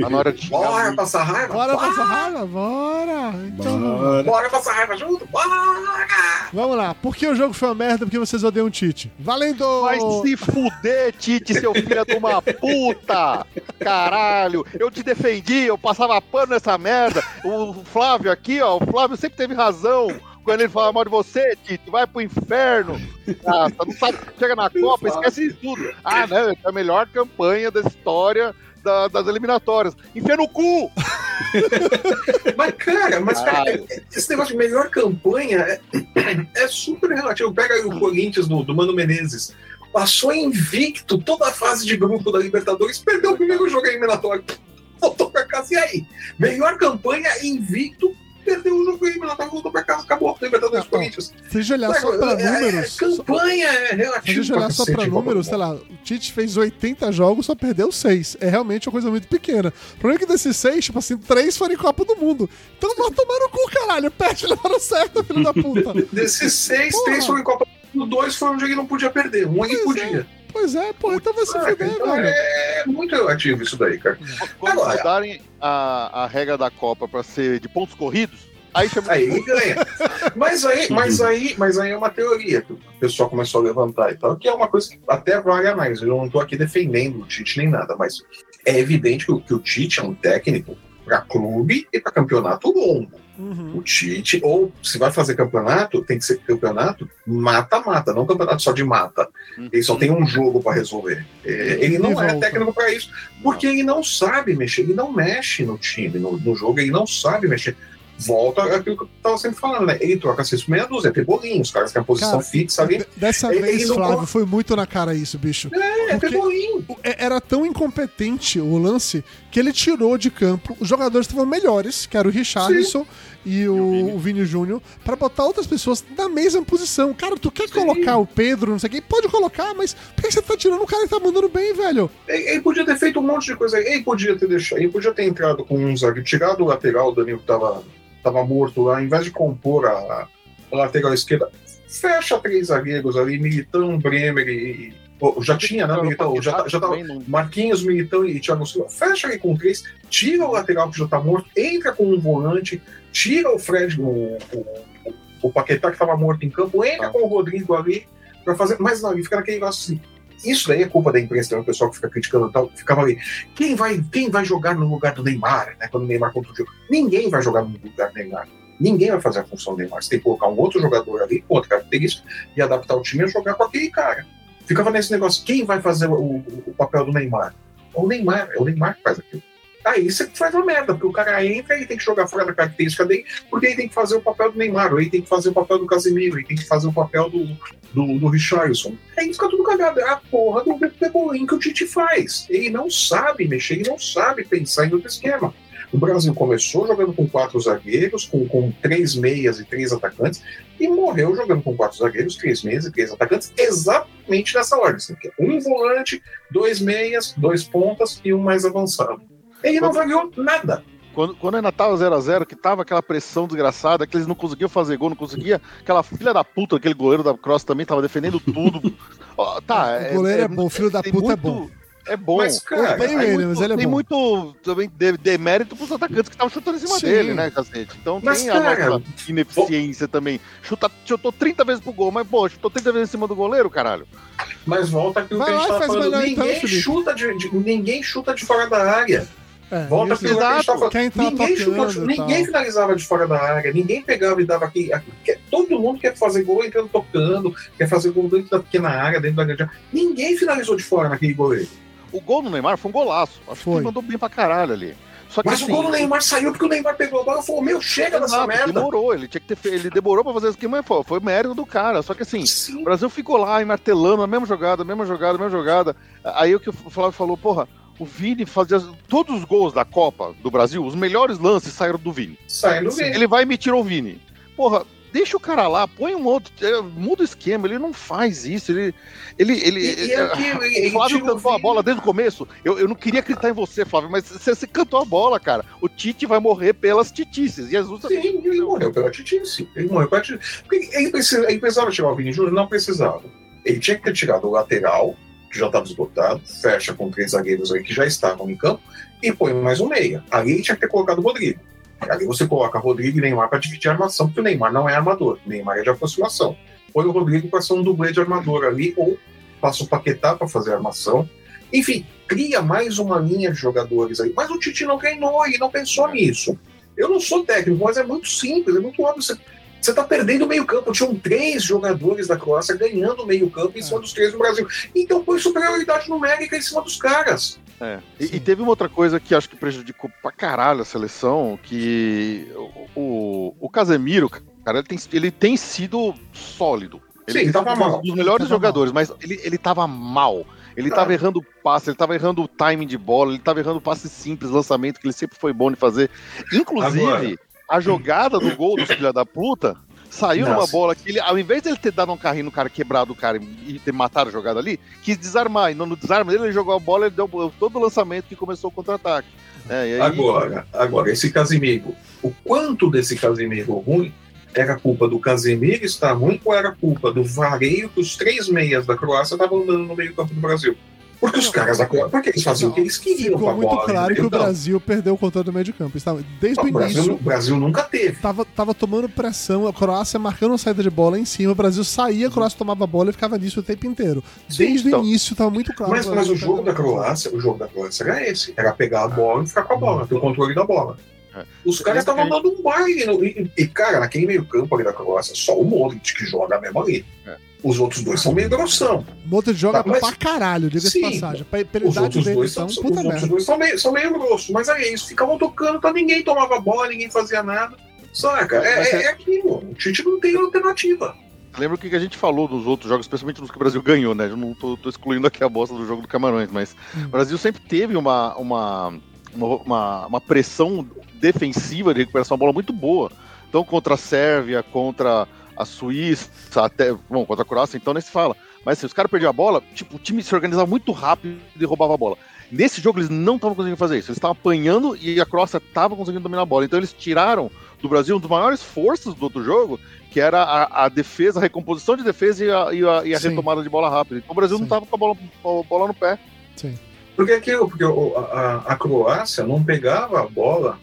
Tá na hora de
Bora passar raiva?
Bora passar raiva? Bora! Então,
Bora.
Bora passar raiva junto? Bora!
Vamos lá. Por que o jogo foi uma merda? Porque vocês odeiam o Tite. Valendo!
Vai se fuder, Tite, seu filho de uma puta! Caralho! Eu te defendi, eu passava pano nessa merda. O Flávio aqui, ó, o Flávio sempre teve razão. Quando ele fala mal de você, Tite, vai pro inferno. Ah, não sabe, chega na Copa, esquece isso tudo. Ah, não, é a melhor campanha da história da- das eliminatórias. Enfia no cu!
Mas, cara, mas, cara, esse negócio de melhor campanha é, é super relativo. Pega aí o Corinthians do, do Mano Menezes. Passou invicto toda a fase de grupo da Libertadores, perdeu o primeiro jogo eliminatório. Voltou pra casa. E aí? Melhor campanha, invicto, perdeu o jogo eliminatório, voltou pra casa, acabou. Libertadores
Não,
Corinthians.
Se a gente olhar só pra
É, é,
números.
campanha é
Se a gente olhar só pra números, sei lá, o Tite fez 80 jogos, só perdeu 6. É realmente uma coisa muito pequena. O problema é que desses 6, tipo assim, 3 foram em Copa do Mundo. Então vai tomar no cu, caralho. Perde na hora certa, filho da puta.
Desses seis,
Porra.
três foram em Copa do Mundo, dois foi onde ele não podia perder. Um ele
Pois é. Pois é, porra, então vai se fuder,
Então
velho.
é muito relativo isso daí, cara.
Quando
Agora-
mudarem a, a regra da Copa pra ser de pontos corridos, aí chama
Aí ele ganha. Mas aí, mas aí, mas aí é uma teoria que o pessoal começou a levantar e tal, que é uma coisa que até vale a mais. Eu não estou aqui defendendo o Tite nem nada, mas é evidente que, o- que o Tite é um técnico para clube e para campeonato longo.
Uhum.
O Tite, ou se vai fazer campeonato, tem que ser campeonato mata-mata, não campeonato só de mata. Ele só tem um jogo para resolver. É, ele não é técnico para isso, porque ele não sabe mexer, ele não mexe no time, no, no jogo, ele não sabe mexer. Volta aquilo que eu tava sempre falando, né? Ele troca seis por meia dúzia, é pebolinho, os caras têm a posição
Cara,
fixa ali.
Dessa
Ele-
vez,
ele não
Flávio,
pode-
foi muito na cara isso, bicho.
É, é
Porque-
pebolinho.
O- é- Era tão incompetente o lance que ele tirou de campo. Os jogadores estavam melhores, que era o Richarlison e o, o Vini Júnior pra botar outras pessoas na mesma posição. Cara, tu quer colocar o Pedro, não sei quem, pode colocar, mas por que você tá tirando o cara que tá mandando bem, velho?
Ele, ele podia ter feito um monte de coisa. Ele podia ter deixado, ele podia ter entrado com um zagueiro, tirado o lateral, o Danilo que tava, tava morto lá, em vez de compor a, a lateral esquerda, fecha três zagueiros ali, Militão, Bremer e. pô, já tinha, né? Militão, já, já tava.
Não-
Marquinhos, Militão e Thiago Silva, fecha ali com três, tira o lateral que já tá morto, entra com um volante, tira o Fred, o, o, o Paquetá que tava morto em campo, entra
Tá.
com o Rodrigo ali pra fazer. Mas não, ele fica naquele negócio assim. Isso daí é culpa da imprensa, tem um pessoal que fica criticando tal, ficava ali. Quem vai, quem vai jogar no lugar do Neymar, né? Quando o Neymar contra o jogo? Ninguém vai jogar no lugar do Neymar. Ninguém vai fazer a função do Neymar. Você tem que colocar um outro jogador ali, outra característica, e adaptar o time a jogar com aquele cara. Ficava nesse negócio, quem vai fazer o, o- o papel do Neymar? O Neymar, é o Neymar que faz aquilo. Aí você faz uma merda, porque o cara entra e tem que jogar fora da característica dele, porque ele tem que fazer o papel do Neymar, ou ele tem que fazer o papel do Casemiro, ele tem que fazer o papel do, do, do Richarlison. Aí fica tudo cagado. É a porra do pebolim que o Tite faz. Ele não sabe mexer, ele não sabe pensar em outro esquema. O Brasil começou jogando com quatro zagueiros, com, com três meias e três atacantes, e morreu jogando com quatro zagueiros, três meias e três atacantes, exatamente nessa ordem. assim, é Um volante, dois meias, dois pontas e um mais avançado. Ele não variou nada.
Quando, quando ainda tava 0x0, que tava aquela pressão desgraçada, que eles não conseguiam fazer gol, não conseguia. Aquela filha da puta, aquele goleiro da Cross também tava defendendo tudo. Ó, tá,
O goleiro é bom, o filho da puta é
muito-
bom.
É bom.
Mas, cara,
Tem
ele,
muito-
mas ele é
tem
bom.
muito também de- demérito pros atacantes que estavam chutando em cima
Sim.
dele, né, cacete? Então
Mas,
tem a
cara,
nossa ineficiência também. Chuta, chutou 30 vezes pro gol, mas, pô, chutou 30 vezes em cima do goleiro, caralho.
Mas volta aquilo
Vai
que a gente
lá e
tava
faz
falando.
melhor então,
ninguém,
Felipe.
chuta de, de- ninguém chuta de fora da área.
É,
Volta
isso-
que.
Quem tá
ninguém, chutou,
e
ninguém finalizava de fora da área, ninguém pegava e dava aqui. aqui- que- Todo mundo quer fazer gol entrando tocando, quer fazer gol dentro da pequena área, dentro da grande área. Ninguém finalizou de fora naquele goleiro.
O gol do Neymar foi um golaço. Acho que
Foi.
ele mandou bem pra caralho ali. Só que
Mas
assim,
o gol do Neymar saiu porque o Neymar pegou a bola e falou: Meu, chega dessa
Exato,
merda.
demorou, ele tinha que ter ele demorou pra fazer isso aqui, mas pô, foi mérito do cara. Só que assim, o
Sim.
Brasil ficou lá martelando a mesma jogada, a mesma jogada, a mesma jogada. Aí o que o Flávio falou, porra, o Vini fazia todos os gols da Copa do Brasil, os melhores lances saíram do Vini.
Saindo bem.
Ele vai e me tirou o Vini. Porra, deixa o cara lá, põe um outro, é, muda o esquema, ele não faz isso, ele ele ele,
E- e
é,
aqui, ele-
o Flávio cantou a
Vini.
bola desde o começo. Eu, eu não queria acreditar em você, Flávio, mas você, você cantou a bola, cara. O Tite vai morrer pelas titices. Jesus
Sim, ele morreu pela titice. Ele morreu pela titice. Porque ele, precisa- ele precisava tirar o Vini Júnior? Não precisava. Ele tinha que ter tirado o lateral, que já estava esgotado, fecha com três zagueiros aí que já estavam em campo, e põe mais um meia. Ali tinha que ter colocado o Rodrigo. Ali você coloca Rodrigo e Neymar para dividir a armação, porque o Neymar não é armador, Neymar é de aproximação. Põe o Rodrigo para ser um dublê de armador ali, ou passa o Paquetá para fazer a armação. Enfim, cria mais uma linha de jogadores aí. Mas o Tite não treinou, ele não pensou nisso. Eu não sou técnico, mas é muito simples, é muito óbvio. Você, você tá perdendo o meio-campo. Tinham três jogadores da Croácia ganhando o meio-campo em cima dos três do Brasil. Então põe superioridade numérica em cima dos caras.
É. E, e teve uma outra coisa que acho que prejudicou pra caralho a seleção, que o, o, o Casemiro, cara, ele tem, ele tem sido sólido.
Sim, ele tava
é um
mal.
dos melhores
Tava
jogadores, mas ele, ele tava mal. Ele
Tá.
tava errando passe, ele tava errando o timing de bola, ele tava errando passe simples, lançamento, que ele sempre foi bom de fazer. Inclusive,
Agora.
A jogada do gol do filho da puta saiu numa
Nossa.
bola que ele, ao invés de ele ter dado um carrinho no cara, quebrado o cara e ter matado a jogada ali, quis desarmar. E no, no desarme dele, ele jogou a bola, ele deu todo o lançamento que começou o contra-ataque. É, aí,
Agora, agora, esse Casimiro, o quanto desse Casimiro ruim era culpa do Casemiro estar ruim ou era culpa do vareio que os três meias da Croácia estavam andando no meio-campo do Brasil? Porque os caras da Croácia, porque eles faziam o que eles queriam com
Ficou muito
bola.
claro que o? Brasil perdeu o controle do meio de campo. Estava, desde o
o Brasil,
início,
o Brasil nunca teve.
tava, tava tomando pressão, a Croácia marcando a saída de bola em cima, o Brasil saía, a Croácia tomava a bola e ficava nisso o tempo inteiro.
Sim,
Desde
então.
o início tava muito claro.
Mas, mas o jogo da. Croácia, o jogo da Croácia era esse. Era pegar a bola e ficar com a bola, ter o controle da bola.
É.
Os caras estavam dando um baile. no- E, e, cara, naquele meio campo ali da Croácia, só o Modric que joga mesmo ali.
É.
Os outros dois são meio grossão.
Modric joga
Tá, mas-
pra caralho, diga-se passagem. Pra, pela
Os
idade
outros
dele,
dois
então,
são,
puta
os outros dois são meio, são meio grossos. Mas é isso, ficavam tocando, tá, ninguém tomava bola, ninguém fazia nada. Saca? É,
Mas
é, é aquilo. O Tite não tem alternativa.
lembra o que a gente falou dos outros jogos, especialmente nos que o Brasil ganhou, né? Eu não tô, tô excluindo aqui a bosta do jogo do Camarões, mas
Hum.
o Brasil sempre teve uma, uma, uma, uma- uma pressão defensiva de recuperação da bola muito boa. Então, contra a Sérvia, contra a Suíça, até. Bom, contra a Croácia, então nem se fala. Mas assim, os caras perdiam a bola, tipo, o time se organizava muito rápido e roubava a bola. Nesse jogo eles não estavam conseguindo fazer isso. Eles estavam apanhando e a Croácia estava conseguindo dominar a bola. Então eles tiraram do Brasil um dos maiores forças do outro jogo, que era a, a defesa, a recomposição de defesa e a, e a, e a retomada de bola rápida. Então o Brasil
Sim.
não estava com a bola, a bola no pé.
Sim.
Porque aquilo, porque o- a, a Croácia não pegava a bola,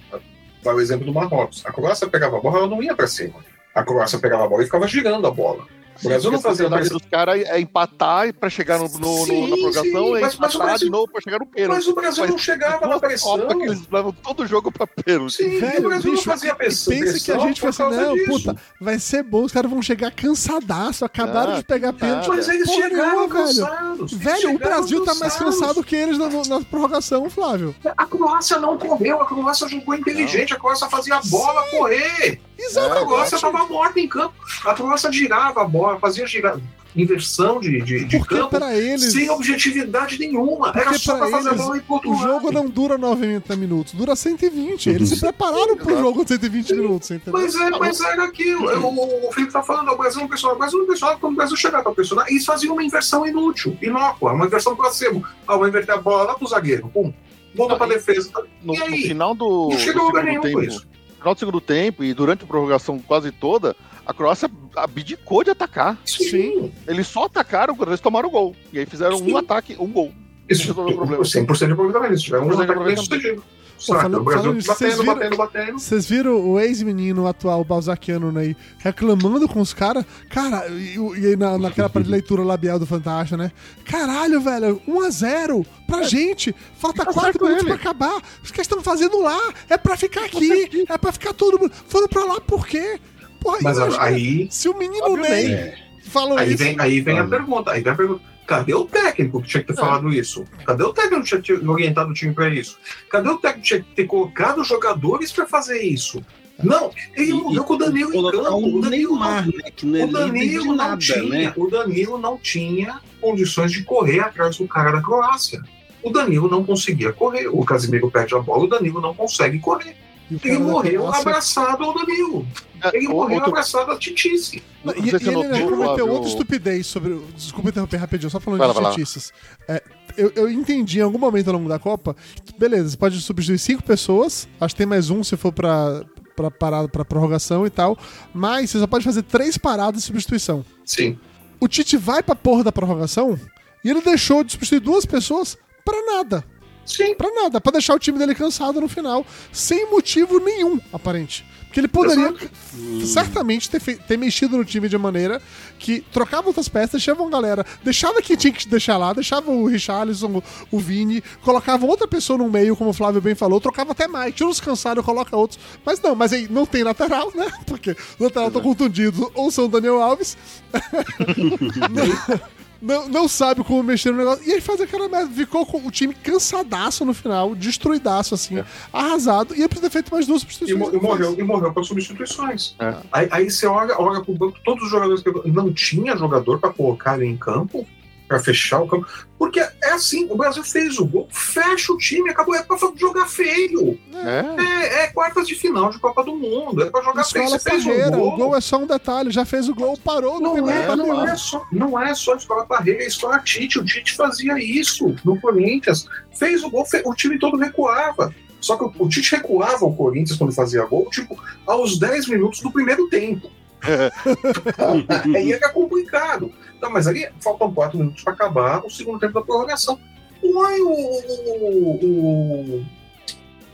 vai o exemplo do Marrocos. A Croácia pegava a bola, ela não ia para cima. A Croácia pegava a bola e ficava girando a bola. O Brasil não fazia mais.
dos caras é empatar para chegar no, no- no-
Sim,
na prorrogação
sim,
e
mas- mas o
empatar
Brasil-
de novo para chegar no pênalti.
Mas o Brasil não
Mas
chegava na pressão.
Que eles levam todo o jogo pra pênalti.
Sim,
Velho,
o Brasil
bicho,
não fazia pressão.
pensa que a gente vai assim, não,
disso.
puta, vai ser bom, os caras vão chegar cansadaço, acabaram
Ah,
de pegar pênalti.
Mas eles
Porra
chegaram
velho.
cansados.
Velho, o Brasil tá mais cansado que eles na, na prorrogação, Flávio.
A Croácia não correu, a Croácia jogou inteligente, a Croácia fazia a bola correr. A
Exatamente.
Croácia estava morta em campo. A Croácia girava a bola, fazia girar. Inversão de, de, de
Porque
campo
eles,
sem objetividade nenhuma. Era
Porque
só
pra
fazer a
eles,
bola e pro outro
o jogo não dura 90 minutos, dura 120. Eles se prepararam pro jogo de 120 minutos, entendeu?
Mas, é, mas era aquilo. É, O, o Felipe tá falando, o Brasil não pressionava. O Brasil não pressionava quando o Brasil chegava pra pressionar. E eles faziam uma inversão inútil, inócua, uma inversão placebo. Ah, vou inverter a bola lá pro zagueiro. Pum. Volta
Ah,
pra defesa.
No,
E
no
aí?
final do,
Não
do
chegou a lugar
segundo
nenhum com
tempo,
isso.
Final do segundo tempo e durante a prorrogação quase toda, a Croácia abdicou de atacar.
Sim.
Eles só atacaram quando eles tomaram o gol. E aí fizeram
Sim.
um ataque, um gol.
Isso
Resolveu o problema.
100% de aproveitamento. Se tiver um
100% de
ataque bem sucedido.
Falando-
o Brasil
falando
batendo,
viram-
batendo, batendo.
Vocês viram o ex-menino atual Balzaciano aí reclamando com os caras? Cara, e, e na, naquela parte de leitura labial do Fantástico, né? Caralho, velho, 1x0 pra gente. Falta
Tá
4
certo
minutos pra acabar. Os que estão fazendo lá é pra ficar aqui. É pra ficar todo mundo. Foram pra lá por quê? Porra,
Mas
imagina,
aí,
se o menino. Ney falou
aí,
isso.
vem, aí vem a pergunta. Aí vem a pergunta. Cadê o técnico que tinha que ter falado isso? Cadê o técnico que tinha que ter orientado o time pra isso? Cadê o técnico que tinha que ter colocado os jogadores pra fazer isso? Não, ele
E-
morreu com o Danilo em campo.
o
O Danilo,
Neymar,
não,
né? Que não é
o Danilo não
nada,
tinha,
né?
o Danilo não tinha condições de correr atrás do cara da Croácia. O Danilo não conseguia correr. O Casimiro perde a bola, o Danilo não consegue correr.
O
Ele morreu abraçado ao Danilo. Ele
É,
morreu
outro-
abraçado à Titice.
não
E, e ele
notou,
ainda cometeu outra estupidez sobre. o- Desculpa interromper rapidinho, só falando
Vai
de
lá.
notícias. É, eu, eu entendi em algum momento ao longo da Copa. Beleza, você pode substituir cinco pessoas. Acho que tem mais um se for pra, pra parada pra prorrogação e tal. Mas você só pode fazer três paradas de substituição.
Sim.
O Tite vai pra porra da prorrogação e ele deixou de substituir duas pessoas pra nada.
Sim.
Pra nada, pra deixar o time dele cansado no final, sem motivo nenhum, aparente. Porque ele poderia
Exato.
certamente ter, ter mexido no time de maneira que trocava outras peças, deixava uma galera, deixava quem tinha que deixar lá, deixava o Richarlison, o, o Vini, colocava outra pessoa no meio, como o Flávio bem falou, trocava até mais, tira os cansados, coloca outros. Mas não, mas aí não tem lateral, né? Porque lateral tá contundido, ou são Daniel Alves. não, não, sabe como mexer no negócio. E aí faz aquela merda. Ficou com o time cansadaço no final, destruidaço, assim, arrasado. E ele precisa ter feito mais duas
E,
substituições.
mo- e morreu, e morreu para substituições.
É.
Aí, aí você olha, olha pro banco, todos os jogadores que não tinha jogador para colocar ele em campo, para fechar o campo. Porque é assim, o Brasil fez o gol, fecha o time, acabou, é para jogar feio.
É,
É, é quartas de final de Copa do Mundo, é para jogar feio.
Escola
Você fez um gol.
o gol é só um detalhe, já fez o gol, parou, não, mais
é, não,
nenhum.
é só, não é só a escola Parreira, é escola Tite. O Tite fazia isso no Corinthians. Fez o gol, o time todo recuava. Só que o, o Tite recuava o Corinthians quando fazia gol, tipo, aos 10 minutos do primeiro tempo. Aí é que é complicado. Tá, mas ali faltam 4 minutos para acabar o segundo tempo da prorrogação. Uai, o, o, o,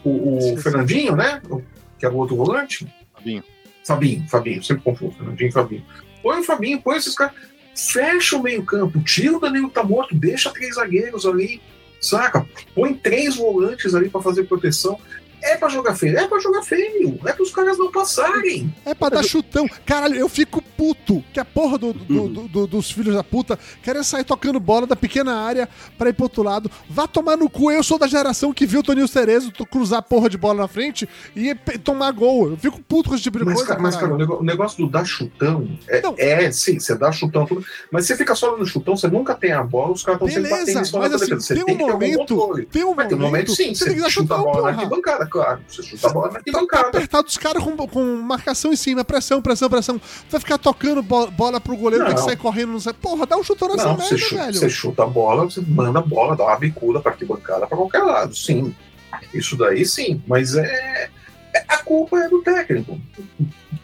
o, o. Fernandinho, né? Que é o outro volante.
Fabinho.
Fabinho, Fabinho, sempre confundo, Fernandinho e Fabinho. Põe o Fabinho, põe esses caras. Fecha o meio-campo, tira o Danilo que tá morto, deixa três zagueiros ali, saca? Põe três volantes ali pra fazer proteção. É pra jogar feio, é pra jogar feio, é pros caras não passarem.
É pra dar chutão. Caralho, eu fico puto que a porra do- do- do- do- dos filhos da puta querem sair tocando bola da pequena área pra ir pro outro lado. Vá tomar no cu. Eu sou da geração que viu o Toninho Cerezo cruzar a porra de bola na frente e tomar gol. Eu fico puto com esse tipo de
Mas,
coisa.
cara, mas, cara, o negócio do dar chutão é,
Não.
é, sim, você dá chutão, tudo, mas você fica só no chutão, você nunca tem a bola, os caras estão sempre batendo cima
mas assim,
defesa. Você
tem
tem
um momento. Tem um
Vai ter um momento, sim,
você tem que dar
chuta a
chutão,
bola na
porra.
arquibancada. Claro. Você chuta a bola na arquibancada.
Apertado os caras com, com marcação em cima, pressão, pressão, pressão. Vai ficar tocando bo- bola pro goleiro, tem que
Não.
sair correndo, não sai. Porra, dá um chutão nessa
Não,
merda,
você chuta,
velho.
você chuta a bola, você manda a bola, dá uma bicuda pra arquibancada pra qualquer lado, sim. Isso daí sim, mas é. é- A culpa é do técnico.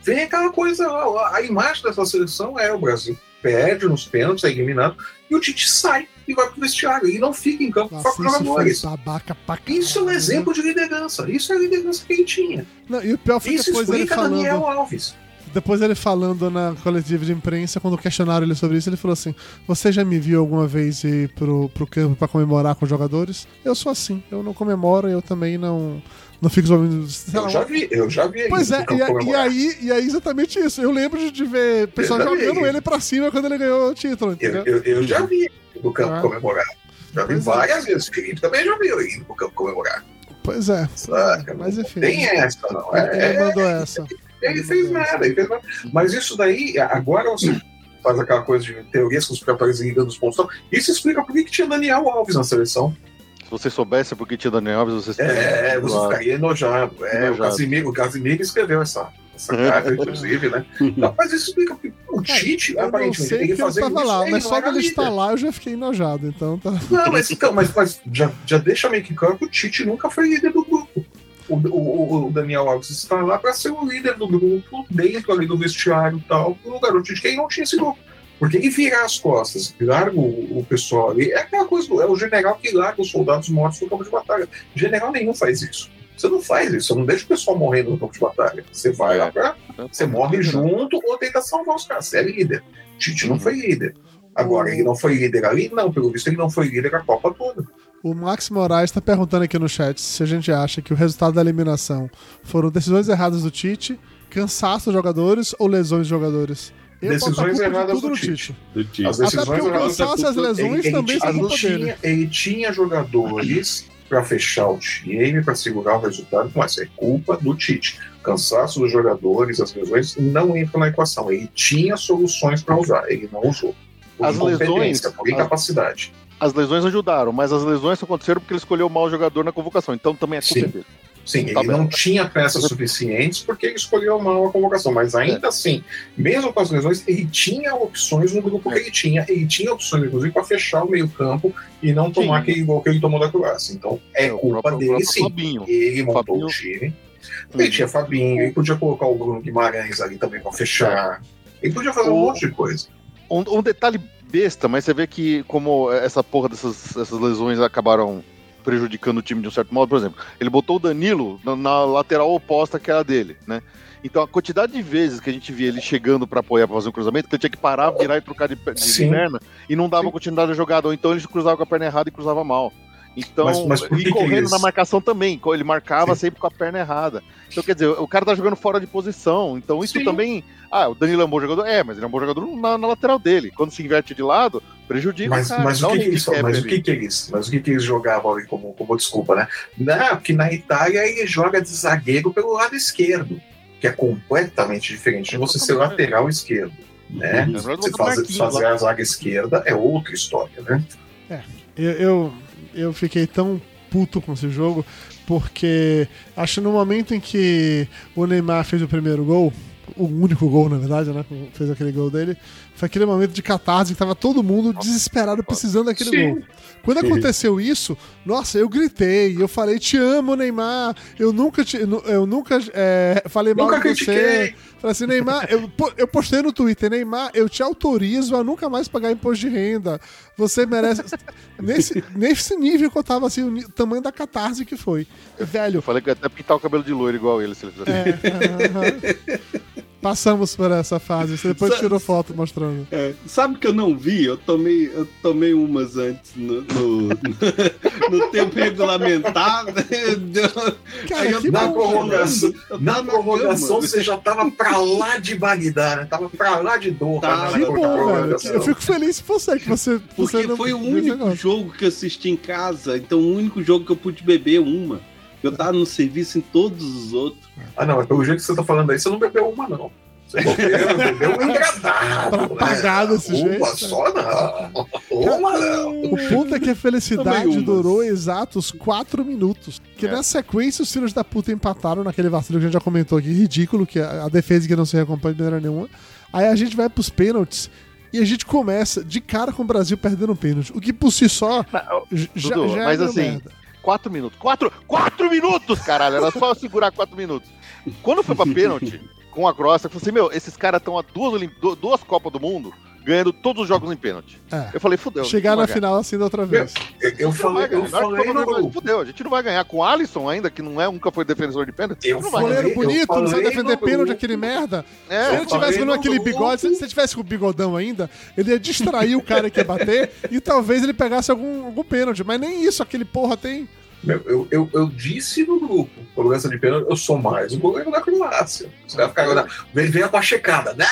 Vem aquela coisa lá, a imagem dessa seleção é o Brasil perde nos pênaltis, é eliminado, e o Tite sai e vai pro vestiário e não fica em campo
Nossa,
com os
isso foi
jogadores.
babaca pra caralho.
Isso é um exemplo de liderança. Isso é a liderança que ele tinha.
Não, e o pior foi
Isso
depois ele
explica
falando.
Daniel Alves.
Depois ele falando na coletiva de imprensa, quando questionaram ele sobre isso, ele falou assim: Você já me viu alguma vez ir pro, pro campo pra comemorar com os jogadores? Eu sou assim, eu não comemoro, eu também não, não fico lá,
Eu já vi, eu já vi ele
Pois é, e, a- e aí, e aí exatamente isso. Eu lembro de, ver o pessoal jogando ele pra cima quando ele ganhou o título,
Eu, eu, eu já vi ele no campo
Ah.
comemorar. Já vi
Pois é.
várias vezes. O Felipe também já viu ele no campo comemorar.
Pois é.
Saca?
Mas enfim.
Tem essa, não.
Ele
É,
mandou essa.
Ele fez nada, ele fez nada. Mas isso daí, agora você faz aquela coisa de teorias conspiratórias e ligando os pontos. Isso explica por que que tinha Daniel Alves na seleção.
Se você soubesse porque tinha Daniel Alves, você
É, você
Claro.
ficaria enojado. É, o
Enojado.
Casimiro, o Casimiro escreveu essa, essa carta, inclusive, né? Não, mas isso explica porque o Tite,
Eu não
aparentemente, tem que fazer isso.
lá,
ele
mas só
era
dele estar lá eu já fiquei enojado, então tá.
Não, mas, então, mas, mas já, já deixa meio que claro que o Tite nunca foi líder do grupo. O, o- o Daniel Alves está lá para ser o líder do grupo, dentro ali do vestiário e tal, no lugar do Tite, que ele não tinha esse grupo. Porque ele virar as costas, larga o, o pessoal ali, é aquela coisa, do- é o general que larga os soldados mortos no campo de batalha. General nenhum faz isso. Você não faz isso, você não deixa o pessoal morrendo no campo de batalha. Você vai lá pra. Você morre junto ou tenta salvar os caras. Você é líder. Tite não foi líder. Agora, ele não foi líder ali? Não, pelo visto, ele não foi líder a Copa toda.
O Max Moraes tá perguntando aqui no chat se a gente acha que o resultado da eliminação foram decisões erradas do Tite, cansaço dos jogadores ou lesões dos jogadores. Eu
Decisões
de
erradas
tudo
do
no
Tite.
Do time.
As
Até
decisões
porque o cansaço e as lesões
ele,
também são
ele, tinha, ele tinha jogadores para fechar o time, para segurar o resultado, mas é culpa do Tite. Cansaço dos jogadores, as lesões não entram na equação. Ele tinha soluções para usar, ele não usou. Por
As
incompetência,
lesões-
por incapacidade.
As lesões ajudaram, mas as lesões só aconteceram porque ele escolheu mal o jogador na convocação. Então também é culpa
Sim.
dele.
Sim,
Tá
ele
bem.
não tinha peças suficientes porque ele escolheu mal a convocação, mas ainda assim, mesmo com as lesões, ele tinha opções no grupo que ele tinha, ele tinha opções, inclusive, para fechar o meio-campo e não tomar
Sim.
aquele gol que ele tomou da Croácia. Então, é,
o
culpa
próprio-
dele, sim.
Fabinho.
Ele montou
Fabinho-
o time. Ele
Uhum.
tinha Fabinho, ele podia colocar o Bruno Guimarães ali também para fechar. Ele podia fazer um
O-
monte de coisa.
Um, um detalhe besta, mas você vê que como essa porra dessas essas lesões acabaram prejudicando o time de um certo modo, por exemplo, ele botou o Danilo na, na lateral oposta que era dele, né? Então a quantidade de vezes que a gente via ele chegando pra apoiar pra fazer um cruzamento, que ele tinha que parar, virar e trocar de, de perna e não dava
Sim.
continuidade à jogada, ou então ele cruzava com a perna errada e cruzava mal. Então,
Mas- mas
e correndo
eles-
na marcação também, ele marcava
Sim.
sempre com a perna errada. Então, quer dizer, o cara tá jogando fora de posição. Então, isso
Sim.
também. Ah, o Danilo é um bom jogador? É, mas ele é um bom jogador na, na lateral dele. Quando se inverte de lado, prejudica
Mas,
o cara.
mas, o que, que eles,
handicap
mas o que que eles, mas o que que eles jogavam ali como, como desculpa, né? Não, porque na Itália ele joga de zagueiro pelo lado esquerdo, que é completamente diferente de você ser lateral esquerdo, né?
Verdade,
Você fazer, fazer a zaga esquerda é outra história, né?
Eu, eu, eu fiquei tão puto com esse jogo, porque acho no momento em que o Neymar fez o primeiro gol, o único gol, na verdade, né? Fez aquele gol dele, foi aquele momento de catarse que tava todo mundo desesperado precisando daquele
Sim.
gol. Quando aconteceu isso, nossa, eu gritei, eu falei, te amo, Neymar, eu nunca te, eu nunca é, falei mal
Nunca
de você. Falei assim, Neymar, eu, eu postei no Twitter, Neymar, eu te autorizo a nunca mais pagar imposto de renda. Você merece. nesse, nesse nível que eu tava assim, o tamanho da catarse que foi. Velho,
Eu falei que ia até pintar o cabelo de loiro igual ele, se ele fizesse.
é, aham. Passamos por essa fase. Você depois tirou foto mostrando.
É, sabe que eu não vi? Eu tomei, eu tomei umas antes no, no, no tempo regulamentar. né? Deu-
Cara,
Aí eu
que
na prorrogação-
eu
Na prorrogação você já tava pra lá de Bagdá, né? Tava pra lá de Doha.
Tá,
Que bom, velho. Eu fico feliz por você, que você.
Porque
você não
foi o único jogo que eu assisti em casa, então o único jogo que eu pude beber uma. Eu tava no serviço em todos os outros.
Ah, não, mas pelo jeito que você tá falando aí, você não bebeu uma, não. Você Deu um engradado.
Pra pagar desse
Uma
jeito.
só não. Uma não.
O ponto é que a felicidade durou exatos 4 minutos. Que
É.
na sequência os filhos da puta empataram naquele vacilo que a gente já comentou aqui, ridículo, que a, a defesa que não se recompensa de maneira nenhuma. Aí a gente vai pros pênaltis e a gente começa de cara com o Brasil perdendo um pênalti. O que por si só j- já,
Dudu,
já é
mas
meio
assim,
merda.
Quatro minutos. Quatro, quatro minutos, caralho. Era só segurar quatro minutos. Quando foi pra pênalti, com a Croácia, eu falei assim, meu, esses caras estão a duas, duas Copas do Mundo ganhando todos os jogos em pênalti.
É.
Eu falei, fudeu.
Chegar na final assim da outra vez.
Eu, eu falei, eu falei no.
Fudeu, a gente não vai ganhar. Com o Alisson ainda, que não é, nunca foi defensor de pênalti.
Eu
não
falei-.
Goleiro bonito, não sabe
falei
defender pênalti, aquele merda.
É,
Se ele tivesse
falei
com aquele
grupo.
bigode, se ele tivesse com o bigodão ainda, ele ia distrair o cara que ia bater e talvez ele pegasse algum, algum pênalti. Mas nem isso aquele porra tem.
Meu, eu, eu, eu disse no grupo, cobrança de pênalti, eu sou mais o goleiro da Croácia. Os caras ficaram vem, vem a pachecada, né?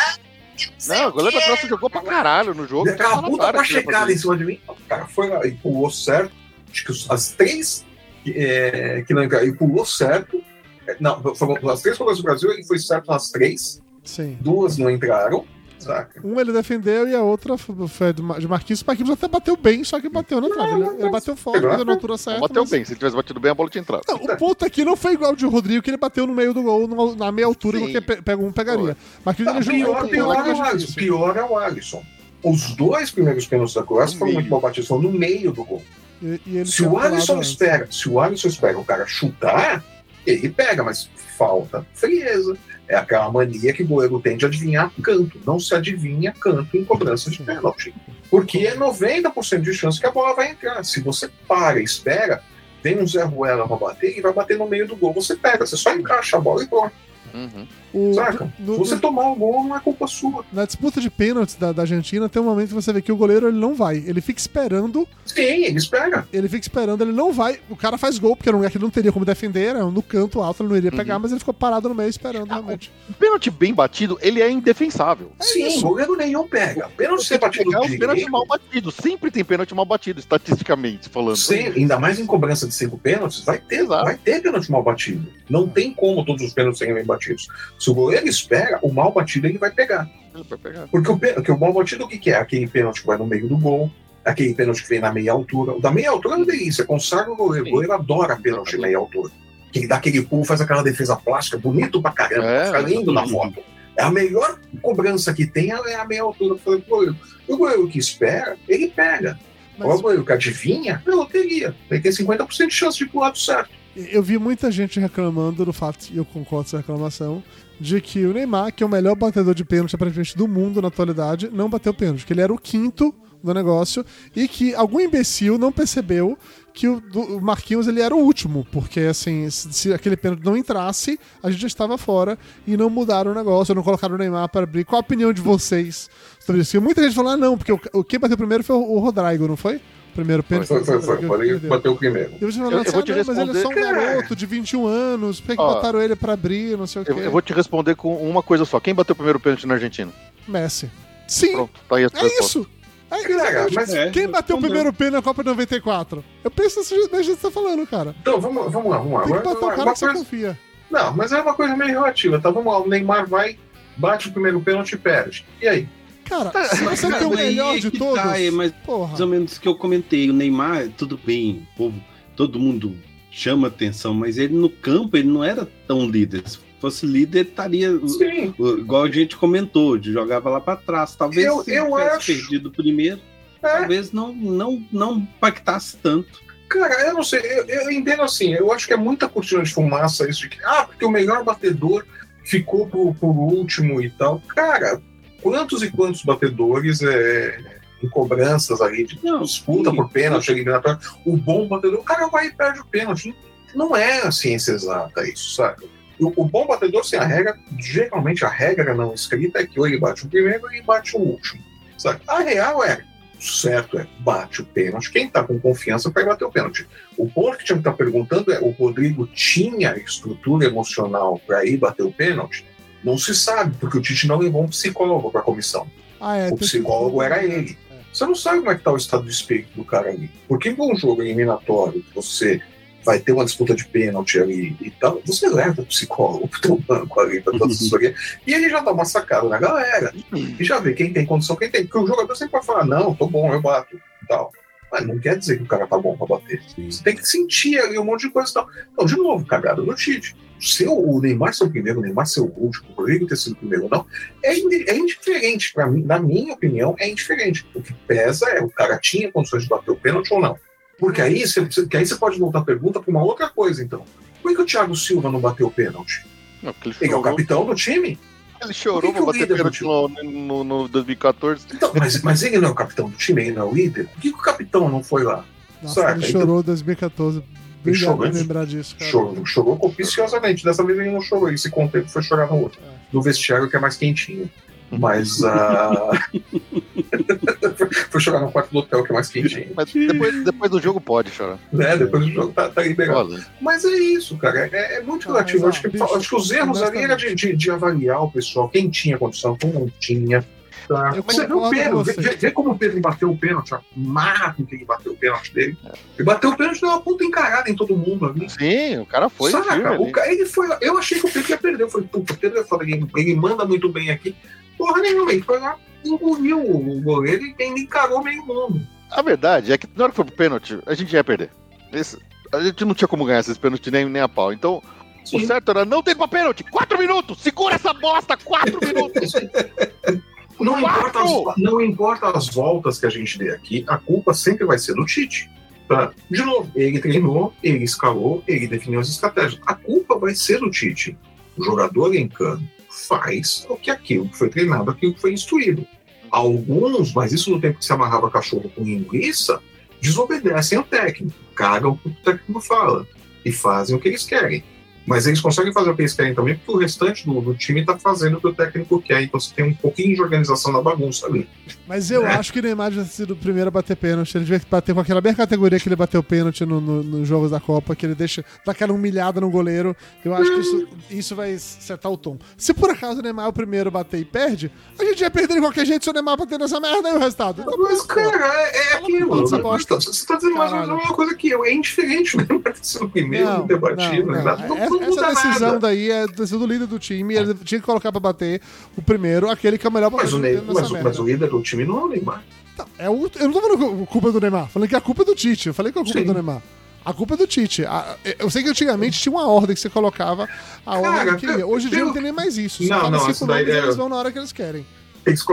Não, o goleiro da jogou pra caralho no jogo.
Vem aquela puta pachecada
fazer
em cima de mim. O cara foi lá e pulou certo. Acho que as três é, que não entraram, ele pulou certo. É, Não, foram as três cobranças do Brasil, ele foi certo nas três.
Sim.
Duas não entraram, saca?
Um ele defendeu e a outra foi de Mar- de Marquinhos. O Marquinhos até bateu bem, só que bateu na trave. Ele, ele bateu forte, deu na altura certa.
Bateu
mas-
bem. Se ele tivesse batido bem, a bola tinha entrado.
Não, o ponto aqui não foi igual ao de Rodrigo, que ele bateu no meio do gol, no- na meia altura,
Sim.
porque pe- pega um pegaria. Marquinhos
Não,
ele jogou
pior, pior, é o Alisson, pior é o Alisson. Os dois primeiros pênaltis da Croácia foram muito mal batidos, foram no meio do gol.
E, e ele
Se o Alisson
antes.
espera, se o Alisson espera o cara chutar, ele pega, mas falta frieza. É aquela mania que o goleiro tem de adivinhar canto. Não se adivinha canto em cobrança de pênalti. Porque é 90% de chance que a bola vai entrar. Se você para e espera, vem um Zé Ruela pra bater e vai bater no meio do gol. Você pega, você só encaixa a bola e pronto.
Uhum.
O-
Saca?
no-
você
no-
tomar o gol, não é culpa sua.
na disputa de pênaltis da, da Argentina, tem um momento que você vê que o goleiro ele não vai. Ele fica esperando,
Sim, eles pegam.
ele fica esperando, ele não vai. O cara faz gol, porque era um lugar que ele não teria como defender, era no canto alto, ele não iria pegar, mas ele ficou parado no meio esperando realmente.
O pênalti bem batido, ele é indefensável.
Sim, goleiro nenhum pega. Pênalti ser batido
Pegar pênaltis
direito,
mal batidos. Sempre tem pênalti mal batido, estatisticamente falando.
Sim, ainda mais em cobrança de cinco pênaltis, vai ter,
Exato.
vai ter pênalti mal batido. Não tem como todos os pênaltis serem bem batidos. Se o goleiro espera, o mal batido ele vai pegar.
Ele vai pegar.
Porque o, porque o mal batido o que, que é? Aquele pênalti que vai no meio do gol, aquele pênalti que vem na meia altura. O da meia altura é uma delícia, consagra o goleiro. O
Sim.
goleiro adora pênalti meia altura. Que ele dá aquele pulo, faz aquela defesa plástica, bonito pra caramba,
É,
fica lindo na
sim.
foto. É a melhor cobrança que tem, é a meia altura para o goleiro. O goleiro que espera, ele pega.
Mas
O goleiro que adivinha, é loteria. Ele tem 50% de chance de pro lado certo.
Eu vi muita gente reclamando do fato, e eu concordo com essa reclamação, de que o Neymar, que é o melhor batedor de pênalti aparentemente do mundo na atualidade, não bateu pênalti, que ele era o quinto do negócio e que algum imbecil não percebeu que o, Marquinhos ele era o último, porque assim, se, se aquele pênalti não entrasse, a gente já estava fora e não mudaram o negócio, não colocaram o Neymar para abrir. Qual a opinião de vocês sobre isso? E muita gente falou, ah, não, porque o, o quem bateu primeiro foi o, o Rodrigo, não foi? Primeiro pênalti.
Foi, foi, foi.
que
Pode
perdeu.
bater o primeiro.
Você
Eu- eu
assim,
vou
ah,
te
não, mas ele é só um
responder,
garoto de 21 anos, por que, que botaram ele pra abrir, não sei o quê?
Eu, eu vou te responder com uma coisa só. Quem bateu o primeiro pênalti na Argentina?
Messi. Sim,
Pronto, tá aí a
é isso. É
Cara,
isso.
mas
É,
Quem bateu o primeiro pênalti na Copa de 94? Eu penso desse jeito que você tá falando, cara.
Então, vamos, vamos lá, vamos lá.
Tem que
Agora,
botar o
uma
cara que você
coisa-
confia.
Não, mas é uma coisa meio relativa, tá? Vamos lá, o Neymar vai, bate o primeiro pênalti e perde. E aí?
Cara,
Tá,
se você
cara,
tem o melhor
é
de
que
todos,
tá, é, mas
porra.
mais ou menos que eu comentei. O Neymar, tudo bem, o povo, todo mundo chama atenção, mas ele no campo ele não era tão líder. Se fosse líder, estaria
Sim.
igual a gente comentou, de jogava lá para trás. Talvez
Eu-
se
eu
tivesse
acho-
perdido o primeiro,
É,
talvez não, não, não impactasse tanto.
cara, eu não sei, eu, eu entendo assim, eu acho que é muita cortina de fumaça isso de que, ah, porque o melhor batedor ficou por, por último e tal. Cara, quantos e quantos batedores é, em cobranças ali de
Não,
disputa
sim.
por pênalti, eliminatório, o bom batedor, o cara vai e perde o pênalti. Não é a ciência exata isso, sabe? O, o bom batedor, sem a regra, geralmente a regra não escrita é que ou ele bate o primeiro ou ele bate o último. Sabe? A real é, certo é, bate o pênalti. Quem tá com confiança vai bater o pênalti. O ponto que tinha que estar perguntando é, o Rodrigo tinha estrutura emocional para ir bater o pênalti? Não se sabe, porque o Tite não levou um psicólogo para a comissão.
Ah, é,
O
tem que-
psicólogo era ele. Você não sabe como é que tá o estado de espírito do cara ali. Porque em um jogo eliminatório, você vai ter uma disputa de pênalti ali e tal, você leva o psicólogo pro teu banco ali, pra tua assessoria, e ele já dá uma sacada na galera, e já vê quem tem condição, quem tem. Porque o jogador sempre pode falar, não, tô bom, eu bato e tal. Mas não quer dizer que o cara tá bom pra bater. Você tem que sentir ali um monte de coisa e tal. Então, de novo, cagada no Tite. Se o Neymar ser o primeiro, o Neymar ser o último, o Rodrigo ter sido o primeiro ou não, é, é indiferente. Pra mim, na minha opinião, é indiferente. O que pesa é o cara tinha condições de bater o pênalti ou não. Porque aí você, você- que aí você pode voltar a pergunta para uma outra coisa, então. Por que, que o Thiago Silva não bateu o pênalti?
Não, porque ele
Ele é o capitão do time?
ele chorou
o
bater pênalti no, no, no 2014.
Então, mas, mas ele não é o capitão do time, ele não é o líder? Por que, que o capitão não foi lá?
Nossa,
Saca?
ele
Então-
chorou em 2014. Obrigado por lembrar disso, cara.
Chorou, chorou copiciosamente. Dessa vez ele não chorou. Esse contexto foi chorar no outro. No vestiário que é mais quentinho. Mas. ah, foi chorar no quarto do hotel que é mais quentinho.
Mas depois, depois do jogo pode chorar.
Né? Depois do jogo tá, tá liberado.
Olha,
Mas é isso, cara. É, é muito
Ah,
relativo. acho,
bicho,
acho que os erros ali era de, de, de avaliar o pessoal, quem tinha condição, quem não tinha. Tá? Você vê o
com
vê, como o Pedro bateu o pênalti, a marra com que ele bateu o pênalti dele. Ele bateu o pênalti deu uma puta encarada em todo mundo ali.
sim, o cara foi
Saca? O cara, ele foi, eu achei que o Pedro ia perder. Eu falei, puta, o Pedro é foda, ele, ele manda muito bem aqui. Porra nenhuma, ele foi lá, engoliu o goleiro e ainda encarou meio mundo.
A verdade é que na hora que for pro pênalti, a gente ia perder. Esse- a gente não tinha como ganhar esses pênaltis nem, nem a pau. Então, o
Sim.
certo era não ter pra pênalti. Quatro minutos! Segura essa bosta! Quatro minutos!
Não importa, as, não importa as voltas que a gente dê aqui, a culpa sempre vai ser do Tite. Tá? De novo, ele treinou, ele escalou, ele definiu as estratégias. A culpa vai ser do Tite. O jogador em campo faz o que aquilo que foi treinado, aquilo que foi instruído. Alguns, mas isso no tempo que se amarrava cachorro com linguiça, desobedecem ao técnico, cagam o que o técnico fala e fazem o que eles querem. Mas eles conseguem fazer o que eles querem também, porque o restante do, do time está fazendo o que o técnico quer. Então você tem um pouquinho de organização na bagunça ali.
Mas eu
É.
acho que o Neymar ter sido o primeiro a bater pênalti. Ele devia bater com aquela mesma categoria que ele bateu pênalti no, no- nos jogos da Copa, que ele deixa daquela humilhada no goleiro. Eu acho que isso, isso vai acertar o tom. Se por acaso o Neymar é o primeiro a bater e perde, a gente ia perder de qualquer jeito se o Neymar bater nessa merda e o resultado.
Mas, cara, é, é aquilo.
Bosta.
Você está dizendo mais ou menos a mesma coisa que eu. É indiferente mesmo ter sido o primeiro, não, ter batido.
não,
nada.
não. Essa decisão
nada.
daí é decisão do líder do time. Ele tinha que colocar pra bater o primeiro, aquele que é o melhor pra
Mas o, mas, o- mas o líder do time não é o Neymar.
Não, é o, eu não tô falando que a culpa é do Neymar, falando que a culpa é do Tite. Eu falei que a culpa é
Sim.
do Neymar. A culpa é do Tite. A- eu sei que antigamente tinha uma ordem que você colocava a ordem
Cara,
que queria. Hoje em dia não tem nem mais isso.
Não, não,
cinco
isso daí é-
eles vão na hora que eles querem.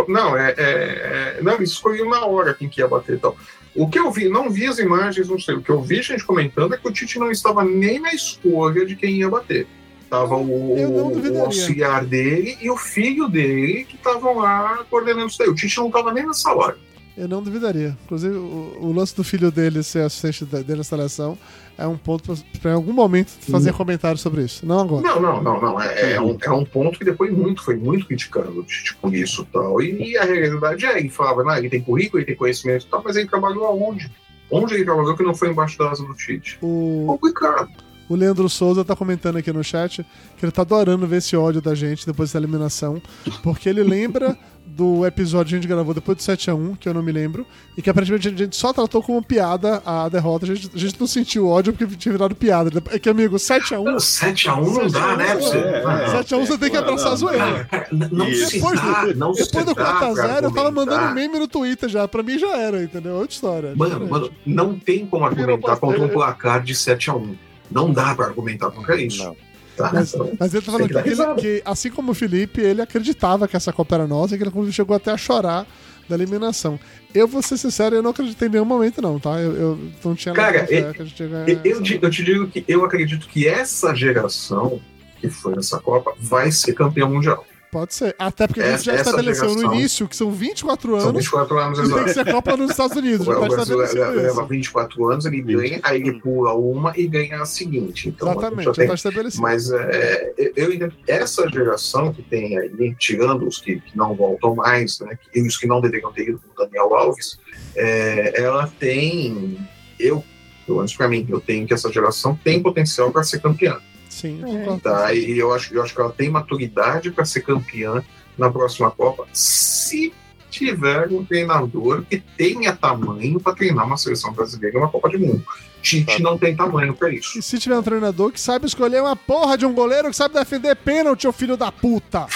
Não, é, é- é- Não, eles escolhiam na hora quem que ia bater e tal. O que eu vi, não vi as imagens, não sei. O que eu vi gente comentando é que o Tite não estava nem na escolha de quem ia bater. Tava o, o auxiliar dele e o filho dele que estavam lá coordenando isso daí. O Tite não estava nem nessa hora.
Eu não duvidaria. Inclusive, o, o lance do filho dele ser assistente dele na seleção é um ponto pra, pra em algum momento fazer comentário sobre isso. Não agora.
Não, não, não, não. É, é um, é um ponto que depois muito, foi muito criticado o Tite com isso e tal. E, a realidade é, ele falava, não, ele tem currículo, ele tem conhecimento e tal, mas ele trabalhou aonde? Onde ele trabalhou que não foi embaixo da asa do Tite?
O,
Complicado.
O Leandro Souza tá comentando aqui no chat que ele tá adorando ver esse ódio da gente depois da eliminação, porque ele lembra do episódio que a gente gravou depois do 7x1, que eu não me lembro, e que aparentemente a gente só tratou como piada a derrota. A gente, a gente não sentiu ódio porque tinha virado piada. É que, amigo, 7x1.
7x1 não dá, né? Pra você,
É,
Não,
é.
7x1 você tem que abraçar a
não,
zoeira.
Não
Depois
dá,
do-
não se
Depois do
dá pra
4x0, eu tava mandando meme no Twitter já. Pra mim já era, entendeu? Outra história.
Mano,
Diferente.
mano, não tem como argumentar contra um placar de 7x1. Não dá pra argumentar contra isso.
Não.
Tá?
Mas,
Então,
mas ele tá falando
que
que, ele- que, assim como o Felipe, ele acreditava que essa Copa era nossa e que ele chegou até a chorar da eliminação. Eu vou ser sincero, eu não acreditei em nenhum momento, não, tá? Eu, eu não tinha
Cara,
nada fé
eu-
que a gente ia ganhar
Eu, eu eu te digo que eu acredito que essa geração que foi nessa Copa vai ser campeão mundial.
Pode ser. Até porque a gente já estabeleceu no início que são 24
São
anos
24 anos
e tem que ser Copa nos Estados Unidos.
O
tá
Brasil leva,
estabelecido
leva
isso.
24 anos, ele ganha, aí ele pula uma e ganha a seguinte. Então,
Exatamente,
já
já
tem
tá estabelecido.
Mas é, eu entendo que essa geração que tem aí, tirando os que, que não voltam mais, né, e os que não deveriam ter ido, como o Daniel Alves, é, ela tem, eu, pelo menos para mim, eu tenho que essa geração tem potencial para ser campeã.
Sim,
É.
concordo.
Tá? E eu acho, eu acho que ela tem maturidade para ser campeã na próxima Copa, se tiver um treinador que tenha tamanho para treinar uma seleção brasileira na Copa do Mundo. Tite não tem tamanho para isso.
E se tiver um treinador que sabe escolher uma porra de um goleiro que sabe defender pênalti, ô filho da puta.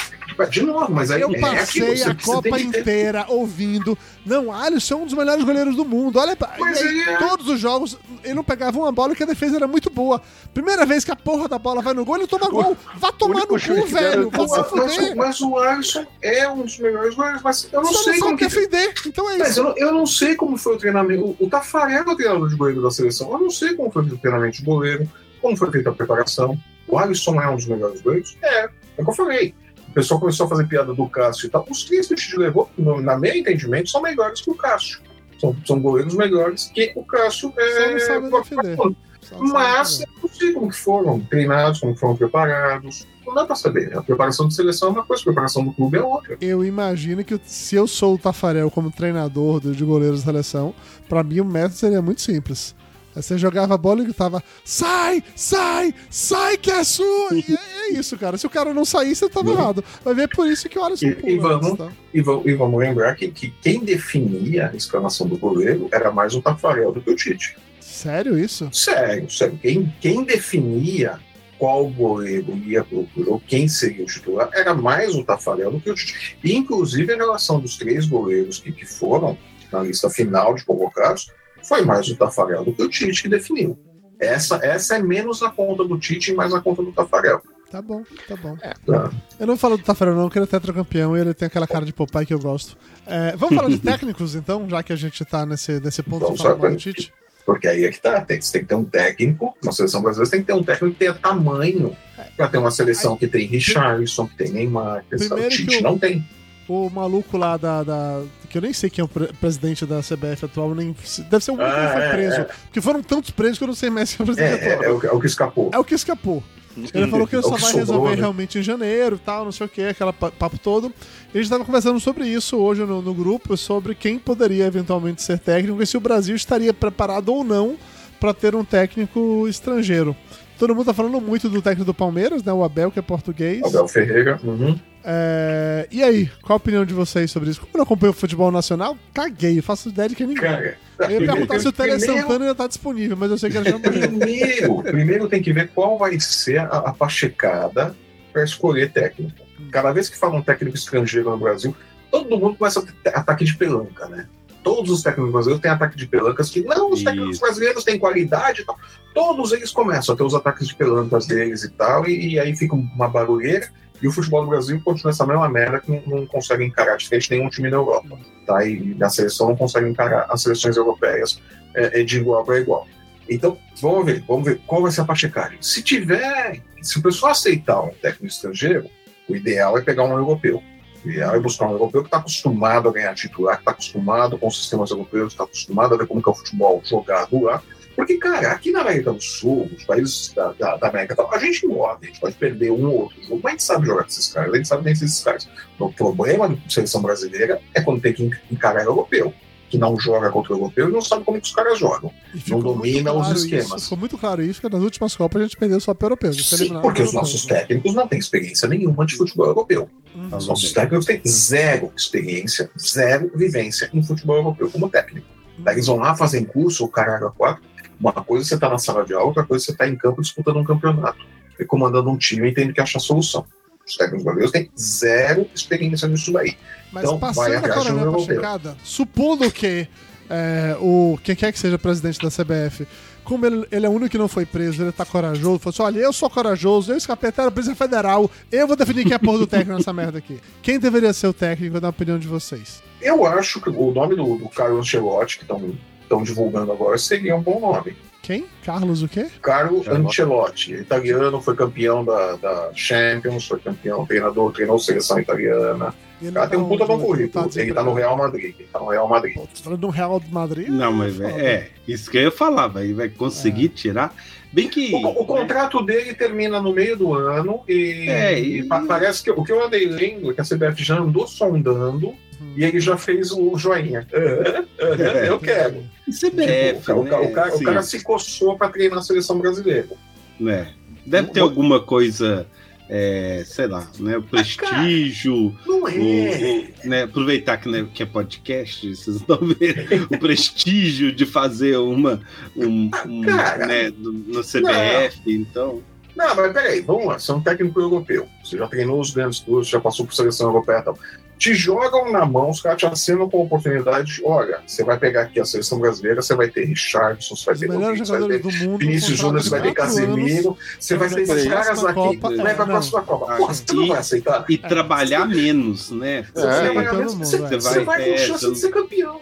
De novo, mas aí
Eu
é
passei
aquilo,
a Copa inteira ouvindo. Não, Alisson é um dos melhores goleiros do mundo. Olha, aí,
é-
todos os jogos ele não pegava uma bola que a defesa era muito boa. Primeira vez que a porra da bola vai no gol, ele toma gol. Vá tomar no cu, velho. Vai
Mas,
se fuder.
mas o Alisson é um dos melhores goleiros, mas eu não
Só
sei
não
como que
defender. Então é
Mas
isso.
eu, não- eu não sei como foi o treinamento. O, o Tafarel é o treinador de goleiro da seleção. Eu não sei como foi o treinamento de goleiro, como foi feita a preparação. O Alisson é um dos melhores goleiros? É, é o que eu falei. O pessoal começou a fazer piada do Cássio e tal. Os três que o Tite levou, no, na meu entendimento, são melhores que o Cássio. São, são goleiros melhores que o Cássio. É.
Só não
mas
sabe
eu não sei como que foram treinados, como foram preparados. Não dá pra saber. A preparação de seleção é uma coisa, a preparação do clube é outra.
Eu imagino que se eu sou o Tafarel como treinador do- de goleiros da seleção, pra mim o método seria muito simples. Aí você jogava a bola e gritava: sai, sai, sai que é sua! E é, é isso, cara. Se o cara não sair, você tava
Uhum.
errado. Vai ver por isso que o Alisson
E- e
pula,
vamos-
tá?
E, va- e vamos lembrar que, que quem definia a escalação do goleiro era mais o Tafarel do que o Tite.
Sério isso?
Sério, sério. Quem, quem definia qual goleiro ia pro jogo, quem seria o titular, era mais o Tafarel do que o Tite. E, inclusive, a relação dos três goleiros que, que foram na lista final de convocados foi mais o Tafarel do que o Tite que definiu. Essa, essa é menos na conta do Tite e mais na conta do Tafarel.
Tá bom, tá bom.
Tá?
Eu não falo do Tafarel, não, que ele é tetracampeão e ele tem aquela cara de Popeye que eu gosto. É, vamos falar de técnicos, então, já que a gente tá nesse, nesse ponto de
Vamos
falar
lá,
mal do. Tite?
Porque aí é que tá. Tem, você tem que ter um técnico, na seleção brasileira, você tem que ter um técnico que tenha tamanho para ter uma seleção que tem Richarlison, que tem Neymar, que o
que
Tite não tem.
O maluco lá da, da- Que eu nem sei quem é o pre- presidente da CBF atual, nem. Deve ser o único que
Ah,
foi
é,
preso.
é.
Porque foram tantos presos que eu não sei mais se é o
É,
presidente
é,
atual.
é o, é o que escapou.
É o que escapou. Ele falou que ele
É
só
que
vai resolver
né?
realmente em janeiro tal, não sei o que, aquele pa- papo todo. E a gente tava conversando sobre isso hoje no, no grupo, sobre quem poderia eventualmente ser técnico e se o Brasil estaria preparado ou não para ter um técnico estrangeiro. Todo mundo tá falando muito do técnico do Palmeiras, né? O Abel, que é português.
Abel Ferreira. uhum.
É, E aí, qual a opinião de vocês sobre isso? Como eu não acompanho o futebol nacional, caguei, faço ideia de que ninguém.
Cara,
Eu ia perguntar se o Tele
primeiro-
Santana ainda tá disponível, mas eu sei que ele já.
Primeiro, primeiro tem que ver qual vai ser a, a pachecada para escolher técnico. Cada vez que fala um técnico estrangeiro no Brasil, todo mundo começa a ter ataque de pelanca, né? Todos os técnicos brasileiros têm ataque de pelancas que não, os técnicos
Isso.
brasileiros têm qualidade e tal. Todos eles começam a ter os ataques de pelancas deles e tal, e, e aí fica uma barulheira. E o futebol do Brasil continua essa mesma merda que não, não consegue encarar diferente nenhum time na Europa. Tá? E a seleção não consegue encarar as seleções europeias é, é de igual para igual. Então, vamos ver, vamos ver qual vai ser a pachecagem. Se tiver, se o pessoal aceitar um técnico estrangeiro, o ideal é pegar um europeu. Ideal é buscar um europeu que está acostumado a ganhar titular, que está acostumado com os sistemas europeus, está acostumado a ver como que é o futebol jogado lá. Porque, cara, aqui na América do Sul, os países da, da, da América a gente morre, a gente pode perder um ou outro jogo, mas a gente sabe jogar com esses caras, a gente sabe vencer esses caras. O problema da seleção brasileira é quando tem que encarar europeu, que não joga contra o europeu e não sabe como que os caras jogam.
Muito
domina os
claro
esquemas.
Isso, ficou muito claro isso, que nas últimas Copas a gente perdeu só para gente foi
Sim, porque
por
os nossos técnicos não têm experiência nenhuma de futebol europeu.
Uhum.
Os nossos técnicos têm zero experiência, zero vivência em futebol europeu como técnico. Daí eles vão lá, fazem curso, o caralho a quatro. Uma coisa é você tá na sala de aula, outra coisa é você tá em campo disputando um campeonato. E comandando um time e tendo que achar solução. Os técnicos brasileiros têm zero experiência nisso daí.
Mas
Então, vai
passando
atrás
agora
de um
né, pra
europeu.
checada, supondo que é, o quem quer que seja presidente da CBF, como ele, ele é o único que não foi preso, ele tá corajoso, falou assim: olha, eu sou corajoso, eu escapei até da Polícia Federal, eu vou definir quem é a porra do técnico nessa merda aqui. Quem deveria ser o técnico, na opinião de vocês?
Eu acho que o nome do, do Carlo Ancelotti, que estão divulgando agora, seria um bom nome.
Quem? Carlos o quê?
Carlo
Ancelotti.
Italiano, foi campeão da, da Champions, foi campeão, treinador, treinou seleção italiana.
Ele
O cara tem um puta bom currículo.
Tá
Ele tá no Real Madrid. Ele tá no Real Madrid.
Pô, falando do Real Madrid?
Não, mas
Foda.
é, isso que eu ia falar, vai, vai conseguir tirar. Bem que.
O, o contrato dele termina no meio do ano e,
É,
e
e-
pa- parece que o que eu andei lendo é que a CBF já andou sondando e ele já fez o joinha. Aham, eu quero.
CBF,
Tipo, o, ca- o
né?
cara, o
Assim,
cara se coçou pra treinar a seleção brasileira.
né? Deve ter alguma coisa é, sei lá, né, o prestígio,
Não
o-
é.
o- né, aproveitar que, né, que é podcast, vocês estão vendo o prestígio de fazer uma um, um,
Cara.
né, no, no CBF, então
Não, mas peraí, vamos lá. Você é um técnico europeu. Você já treinou os grandes clubes, já passou por seleção europeia e tal. Te jogam na mão, os caras te acenam com a oportunidade. Olha, você vai pegar aqui a seleção brasileira, você vai ter Richardson, você vai
Os
ter Rodrigues, vai ter. Vinícius Júnior, você vai ter
anos.
Casemiro, você vai ter esses caras aqui. Leva
é,
pra próxima Copa. Porra, você não
E-
vai aceitar?
e trabalhar menos, né?
Você,
É,
vai, você,
vai.
você vai com
É,
chance de ser campeão.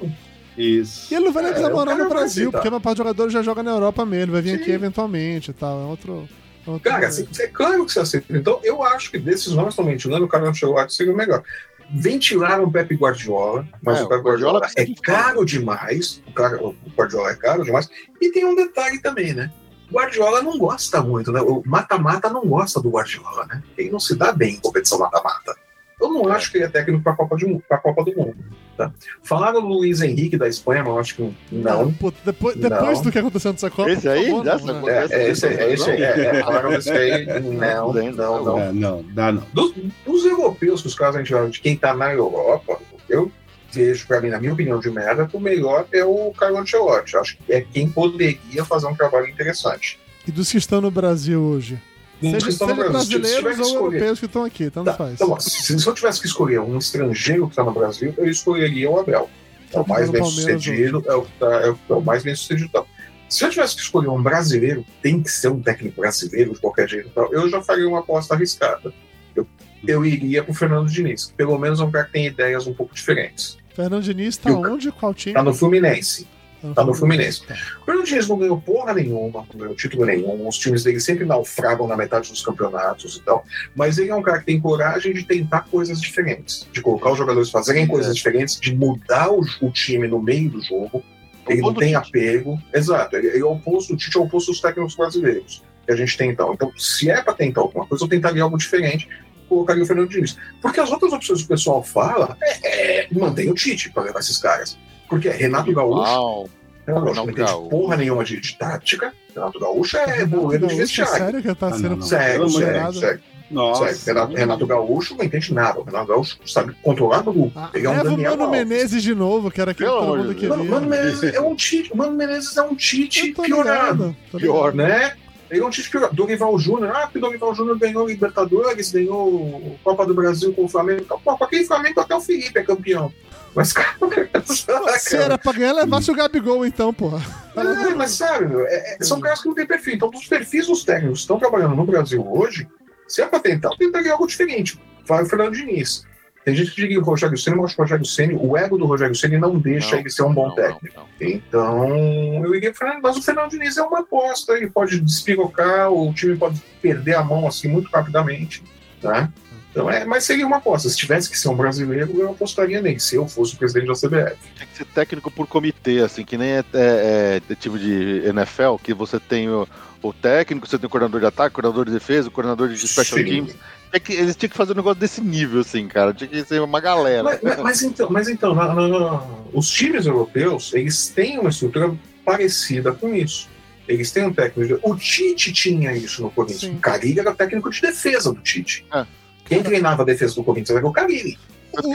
Isso.
E ele não vai nem
É,
precisar morar
cara
no Brasil, porque a maior parte dos jogadores já joga na Europa mesmo, ele vai vir
Sim.
aqui eventualmente e tal. É outro. é outro
Cara, assim, é claro que você aceita. Então, eu acho que desses nomes estão ventilando, o Carlos Ancelotti seria o melhor. Ventilaram o Pepe Guardiola, mas
É,
o Pepe
Guardiola
Guardiola é caro demais. O, Guardiola é caro demais. E tem um detalhe também, né? O Guardiola não gosta muito, né? O mata-mata não gosta do Guardiola, né? Ele não se dá bem em competição mata-mata. Eu não acho que ele é técnico para a Copa, de Copa do Mundo. Tá? Falaram do Luiz Henrique da Espanha, mas eu acho que não.
Puta, depois, depois
Não.
do que aconteceu nessa Copa.
Esse aí?
favor,
Dessa
não, né?
É, é esse, é esse, é, é, falaram desse aí, não,
Não,
não, não.
É, não, dá não.
Dos, dos europeus que os caras a gente fala de quem tá na Europa, eu vejo, pra mim, na minha opinião de merda, que o melhor é o Carlo Ancelotti. Acho que é quem poderia fazer um trabalho interessante.
E dos que estão no Brasil hoje.
Dos
Seja,
que estão no
seja
Brasil, se tiver
brasileiros ou
escolher-
europeus que estão aqui, tanto
Tá,
faz.
então, se, se eu tivesse que escolher um estrangeiro que tá no Brasil, eu escolheria o Abel. É o mais bem sucedido, é o, tá- é o- é o mais bem sucedido. Então. Se eu tivesse que escolher um brasileiro, tem que ser um técnico brasileiro de qualquer jeito, e tal, eu já faria uma aposta arriscada. Eu, eu iria pro Fernando Diniz. Pelo menos é um cara que tem ideias um pouco diferentes.
Fernando Diniz tá
E o-
onde? Qual time?
Tá no Fluminense. Tá no Fluminense.
Tá.
O Fernando Diniz não ganhou porra nenhuma, não ganhou título nenhum. Os times dele sempre naufragam na metade dos campeonatos e tal. Mas ele é um cara que tem coragem de tentar coisas diferentes, de colocar os jogadores fazerem coisas diferentes, de mudar o, o time no meio do jogo. Ele não tem apego. Exato. Ele, ele é o oposto do Tite, é o oposto dos técnicos brasileiros que a gente tem então. Então, se é para tentar alguma coisa, eu tentaria algo diferente. Colocaria o Fernando Diniz. Porque as outras opções que o pessoal fala é, é mantém o Tite para levar esses caras. Porque é Renato Gaúcho,
Uau.
Renato Gaúcho
Não,
não entende porra nenhuma de, de tática. Renato Gaúcho é boleiro de vestiário.
Sério que tá
Ah,
sendo.
Sério, sério, sério.
Nossa.
sério. Renato, Renato Gaúcho não entende nada. O Renato Gaúcho sabe controlar o grupo.
Ah,
é um
leva o
Daniel
Mano
Alves.
Menezes de novo, que era aquele que todo mundo queria.
Mano, Mano Menezes é um Tite. Mano Menezes é um Tite piorado.
Pior.
Né? Ele é um Tite piorado. Dorival Júnior. Ah, porque o Dorival Júnior ganhou Libertadores, ganhou Copa do Brasil com o Flamengo. Pô, com aquele Flamengo até o Felipe é campeão. Mas, cara,
Se era pra ganhar, levasse o Gabigol então, porra.
É, mas sabe, meu, é- é- são caras que não têm perfil. Então, dos perfis dos técnicos que estão trabalhando no Brasil hoje, se é pra tentar, eu tentaria algo diferente. Vai o Fernando Diniz. Tem gente que diria que o Rogério Senna, mas o Rogério Senna, o ego do Rogério Senna não deixa
Não,
ele ser um bom
Não,
técnico.
não, não.
Então, eu iria Fernando, mas o Fernando Diniz é uma aposta, ele pode despirocar, o time pode perder a mão assim muito rapidamente, né? Então, é, mas seria uma aposta. Se tivesse que ser um brasileiro, eu apostaria nele, se eu fosse o presidente da CBF.
Tem que ser técnico por comitê, assim, que nem é, é, é tipo de NFL, que você tem o, o técnico, você tem o coordenador de ataque, o coordenador de defesa, o coordenador de special
Sim.
teams. É que eles tinham que fazer um negócio desse nível, assim, cara. Tinha que ser uma galera.
Mas, mas- mas então, mas então na- na- na- os times europeus, eles têm uma estrutura parecida com isso. Eles têm um técnico. de- O Tite tinha isso no Corinthians. O Carilli era técnico de defesa do Tite.
É.
Quem treinava a defesa do Corinthians era o Carilli.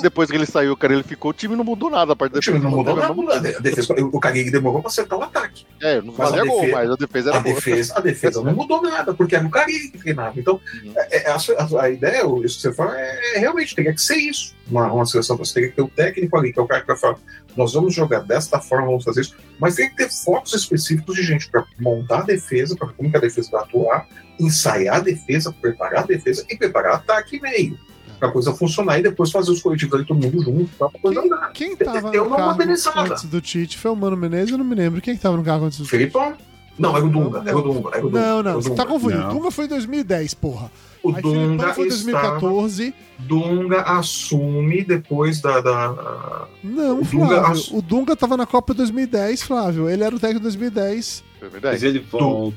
Depois que ele saiu, cara, ele ficou, o time não mudou nada. A parte da
O time não mudou nada. A defesa, o Carilli demorou para acertar o ataque.
É, não fazia gol,
defesa-
mas a defesa era
A
boa.
defesa, a defesa não mudou nada, porque era o Carilli que treinava. Então,
Uhum.
é- é- a, a- a ideia, isso que você fala, é, é realmente teria que ser isso. Uma, uma seleção, você teria que ter o técnico ali, que é o cara que vai falar, nós vamos jogar desta forma, vamos fazer isso. Mas tem que ter focos específicos de gente para montar a defesa, para como que a defesa vai atuar, ensaiar a defesa, preparar a defesa e preparar ataque e meio. Pra coisa funcionar e depois fazer os coletivos ali todo mundo junto, pra coisa andar.
Quem tava
Eu
no
não
cargo
modernizava.
antes do Tite foi o Mano Menezes, eu não me lembro. Quem que tava no cargo antes do Tite?
Felipão? Não, era o Dunga, era o Dunga. Era o Dunga,
Não, não,
o
você tá confundindo.
Não.
Dunga foi em 2010, porra.
O
Aí
Dunga
Filipão foi em
estava
2014.
Dunga assume depois da. da-
Não,
O Dunga
Flávio.
ass-
O Dunga tava na Copa 2010, Flávio. Ele era o técnico de 2010.
É
Mas
verdade.
ele volta.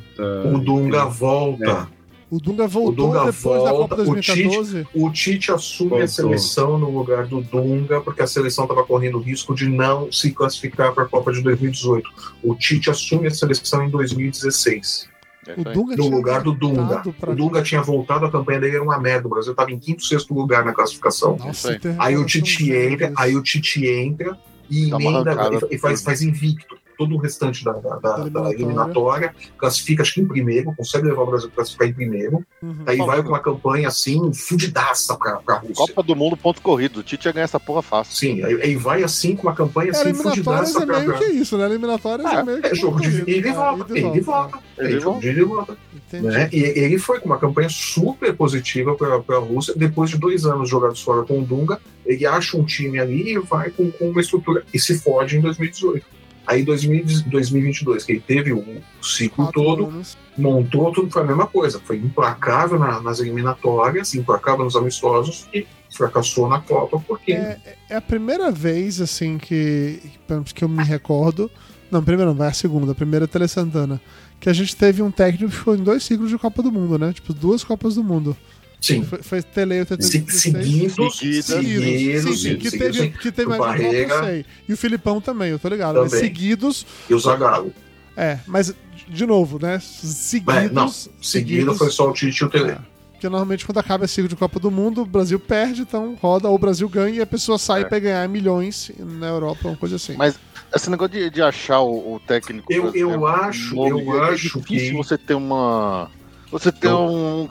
O Dunga volta.
O Dunga voltou
Dunga
depois da
volta,
Copa
o
2014.
O Tite assume
Voltou.
a seleção no lugar do Dunga, porque a seleção estava correndo o risco de não se classificar para a Copa de 2018. O Tite assume a seleção em 2016.
É
O. Dunga
no lugar do Dunga. O Dunga tinha voltado, a campanha dele era uma merda. O Brasil estava em quinto, sexto lugar na classificação.
Nossa,
aí.
o Tite entra, aí o Tite entra e emenda e faz, faz invicto todo o restante da, da- da-
Da eliminatória.
classifica acho que em primeiro, consegue levar o Brasil para classificar em primeiro,
Uhum.
aí vai com uma campanha assim, fudidaça pra, pra Rússia.
Copa do Mundo, ponto corrido. O Tite ia ganhar essa porra fácil.
Sim, aí, aí vai assim com uma campanha assim,
eliminatórias
fudidaça
é
pra,
meio que isso, né? Eliminatórias é,
É,
meio que.
É jogo de
corrido,
ida e volta,
ida
e volta. É jogo de ida e volta. Né? E ele foi com uma campanha super positiva para a Rússia. Depois de dois anos jogados fora com o Dunga, ele acha um time ali e vai com, com uma estrutura e se fode em 2018. Aí, em 2022, que ele teve o ciclo
Quatro
todo,
anos.
montou tudo, foi a mesma coisa. Foi implacável na- nas eliminatórias, implacável nos amistosos e fracassou na Copa porque
É, é a primeira vez, assim, que, que que eu me recordo. Não, primeiro não, vai a segunda. A primeira é Tele Santana. Que a gente teve um técnico que ficou em dois ciclos de Copa do Mundo, né? Tipo, duas Copas do Mundo.
Sim,
Foi, foi Tele
se-
86.
seguidos, seguidos,
Sim, sim, que
seguidos,
teve, que teve mais um
Barreira.
não sei. E o Filipão também, eu tô ligado. Mas
Também.
seguidos,
e o Zagallo.
é, mas de novo, né? Seguidos.
É, não, Seguido foi só o Tite e o Tele.
É. Porque normalmente quando acaba esse ciclo de Copa do Mundo, o Brasil perde, então roda, ou o Brasil ganha e a pessoa sai
É.
pra ganhar milhões na Europa, uma coisa assim.
Mas esse negócio de, de achar o, o técnico.
Eu- eu acho-
nome,
eu
é
acho
difícil
que-
você ter uma. Você ter
Eu-
um,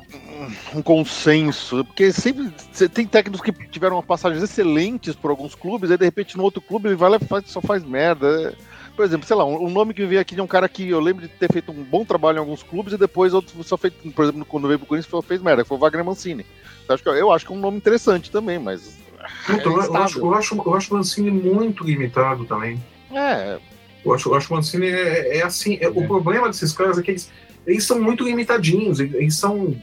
um consenso. Porque sempre. Você tem técnicos que tiveram passagens excelentes por alguns clubes, aí de repente no outro clube ele vai lá e faz- só faz merda. Por exemplo, sei lá, um, nome que veio aqui de um cara que eu lembro de ter feito um bom trabalho em alguns clubes e depois outro só fez, por exemplo, quando veio pro Corinthians só fez merda, foi o Wagner Mancini. Então, acho que, eu acho que é um nome interessante também, mas.
Então,
é
eu, acho, eu, acho, eu acho o Mancini muito limitado também.
É,
Eu acho, eu acho o Mancini é, é assim. é- O
É.
problema desses caras é que eles, eles são muito limitadinhos. Eles, são.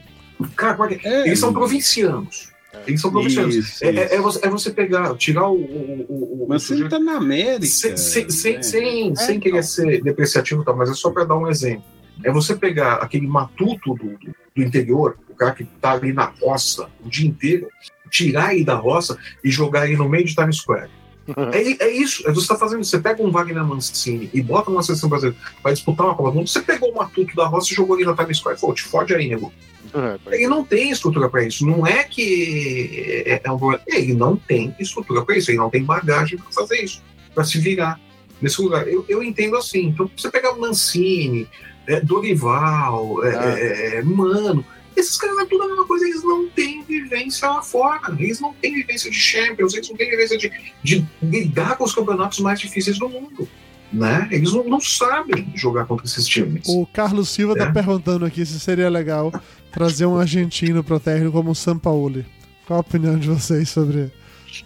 Cara, como é que- eles são provincianos. Eles são provincianos.
Isso,
É, é-
isso.
é você, é você pegar, tirar o. o, o,
Mas você
sujeito-
tá na América.
sem, sem, sem,
né?
sem, sem
É,
querer
então.
ser depreciativo, tá, mas é só para dar um exemplo. É você pegar aquele matuto do, do, interior, o cara que tá ali na roça o dia inteiro, tirar ele da roça e jogar ele no meio de Times Square. É, é isso, é você está fazendo isso. Você pega um Wagner Mancini e bota numa seleção brasileira para disputar uma Copa do Mundo, você pegou o matuto da roça e jogou ele na Times Square. Pô, te fode aí, nego.
é,
Ele não tem estrutura para isso. Não é que é, é um problema. Ele não tem estrutura para isso. Ele não tem bagagem para fazer isso, para se virar nesse lugar. Eu, eu entendo assim. Então, você pegar o Mancini, é, Dorival, é,
Ah.
é, é, Mano, esses caras é tudo a mesma coisa. Eles não têm vivência lá fora. Eles não têm vivência de Champions. Eles não têm vivência de, de lidar com os campeonatos mais difíceis do mundo. Né? Eles não, não sabem jogar contra esses times.
O Carlos Silva tá
É.
perguntando aqui se seria legal trazer um argentino pro técnico como o Sampaoli. Qual a opinião de vocês sobre